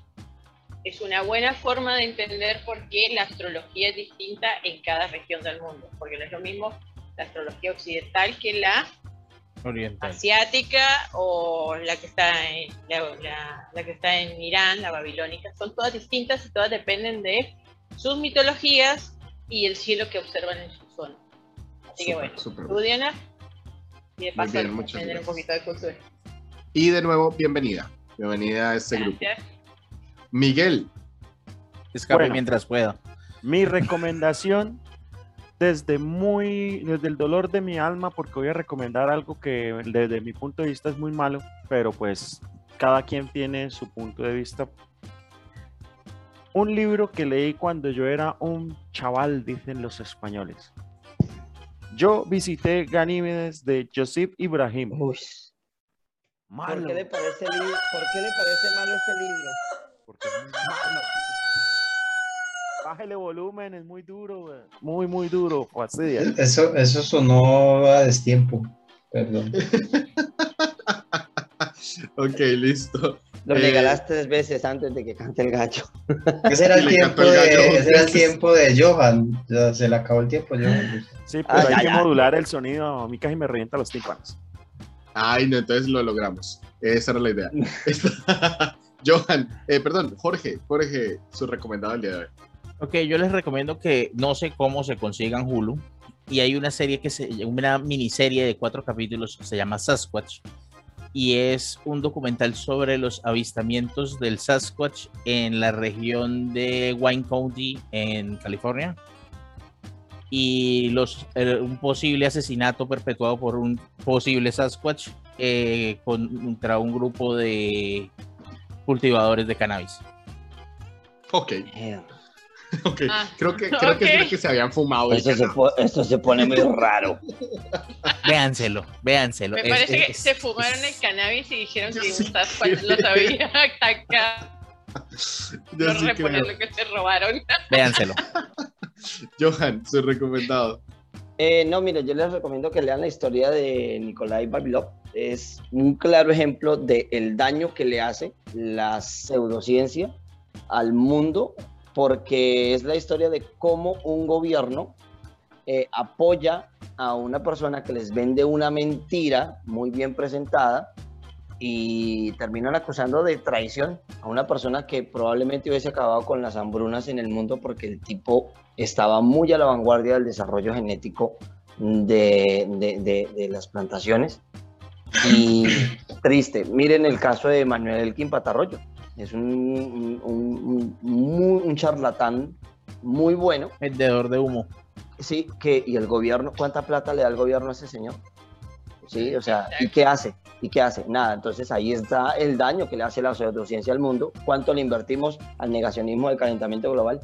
Es una buena forma de entender por qué la astrología es distinta en cada región del mundo, porque no es lo mismo la astrología occidental que la Oriental. asiática o la que está en la, la- la que está en Irán, la babilónica, son todas distintas y todas dependen de sus mitologías y el cielo que observan en su zona. Así que bueno, tú Diana, y de Muy paso bien, muchas aprender un gracias. poquito de cultura. Y de nuevo, bienvenida. Bienvenida a este grupo. Miguel, Escape Bueno. mientras pueda. Mi recomendación, desde muy, desde el dolor de mi alma, porque voy a recomendar algo que desde mi punto de vista es muy malo, pero pues cada quien tiene su punto de vista. Un libro que leí cuando yo era un chaval, dicen los españoles. Yo visité Ganímedes de Joseph Ibrahim. Uy, Malo, ¿por qué le parece, li- ¿por qué le parece malo este libro? porque es muy malo. Bájele volumen, es muy duro, güey. muy, muy duro. fastidia. Eso, eso sonó a destiempo. Perdón. *laughs* ok, listo. Lo Eh, regalas tres veces antes de que cante el gallo. Ese era el tiempo cantó el gallo de, ese era el tiempo de Johan. Ya se le acabó el tiempo, Johan. Sí, pero Ah, hay ya, que ya. modular el sonido. A mí casi me revienta los tímpanos. Ay, no, entonces lo logramos. Esa era la idea. *laughs* Johan, eh, perdón, Jorge, Jorge, su recomendado el día de hoy. Ok, yo les recomiendo que no sé cómo se consigan Hulu. Y hay una serie que se una miniserie de cuatro capítulos que se llama Sasquatch. Y es un documental sobre los avistamientos del Sasquatch en la región de Wine County, en California. Y los, el- un posible asesinato perpetuado por un posible Sasquatch eh, contra un grupo de cultivadores de cannabis. Ok, Eh, *laughs* ok. Ah, creo que, creo que ok. es porque se habían fumado. Esto se, po- esto se pone muy raro. *laughs* Véanselo, véanselo. Me Es- parece que es- se fumaron el cannabis y dijeron que sí los había atacado, Yo sí reponer creo. lo que se robaron. Véanselo. *laughs* Johan, su recomendado. Eh, no, mire, yo les recomiendo que lean la historia de Nikolai Babilov. Es un claro ejemplo del daño que le hace la pseudociencia al mundo, porque es la historia de cómo un gobierno eh, apoya a una persona que les vende una mentira muy bien presentada y terminan acusando de traición a una persona que probablemente hubiese acabado con las hambrunas en el mundo porque el tipo estaba muy a la vanguardia del desarrollo genético de, de- de- de las plantaciones. Y triste. Miren el caso de Manuel Elkin Patarroyo. Es un, un- charlatán muy bueno. Vendedor de humo. Sí, que, y el gobierno, ¿cuánta plata le da el gobierno a ese señor? Sí, o sea, ¿y qué hace? ¿Y qué hace? Nada, entonces ahí está el daño que le hace la pseudociencia al mundo, cuánto le invertimos al negacionismo del calentamiento global.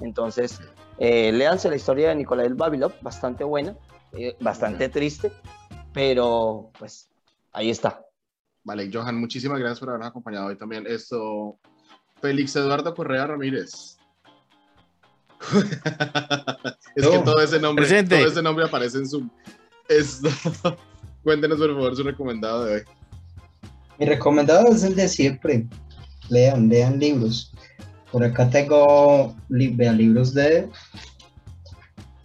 Entonces, eh, léanse la historia de Nicolás del Babilov, bastante buena, eh, bastante triste, pero pues ahí está. Vale, Johan, muchísimas gracias por habernos acompañado hoy también. Esto, Félix Eduardo Correa Ramírez. *laughs* es que No. todo ese nombre, Presente. todo ese nombre aparece en Zoom. Esto, *laughs* cuéntenos por favor su recomendado de hoy. Mi recomendado es el de siempre. Lean, lean libros. Por acá tengo li- vean, libros de.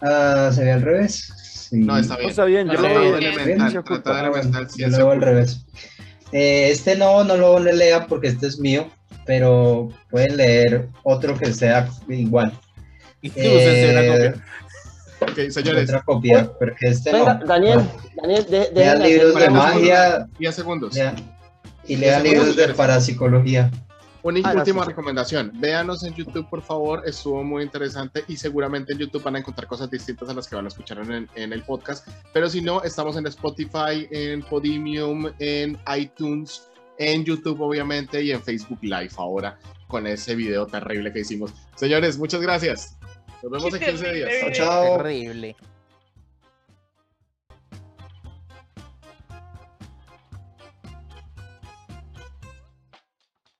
Ah, ¿Se ve al revés? Sí. No, está No, bien. está bien, yo No, lo veo. elemental, trata de yo lo veo al revés. Eh, este no, no lo lea porque este es mío, pero pueden leer otro que sea igual. Una Eh, copia. Ok, señores, Otra copia, porque este Venga, no. Daniel, Bueno, Daniel, de, lean hacer libros de una- magia 10 segundos. lean- y lean libros de parapsicología. Una Ah, última sí, recomendación. Véanos en YouTube, por favor. Estuvo muy interesante y seguramente en YouTube van a encontrar cosas distintas a las que van a escuchar en, en el podcast. Pero si no, estamos en Spotify, en Podimium, en iTunes, en YouTube, obviamente, y en Facebook Live ahora con ese video terrible que hicimos. Señores, muchas gracias. Nos vemos en Qué 15 días. terrible. Chao. Terrible.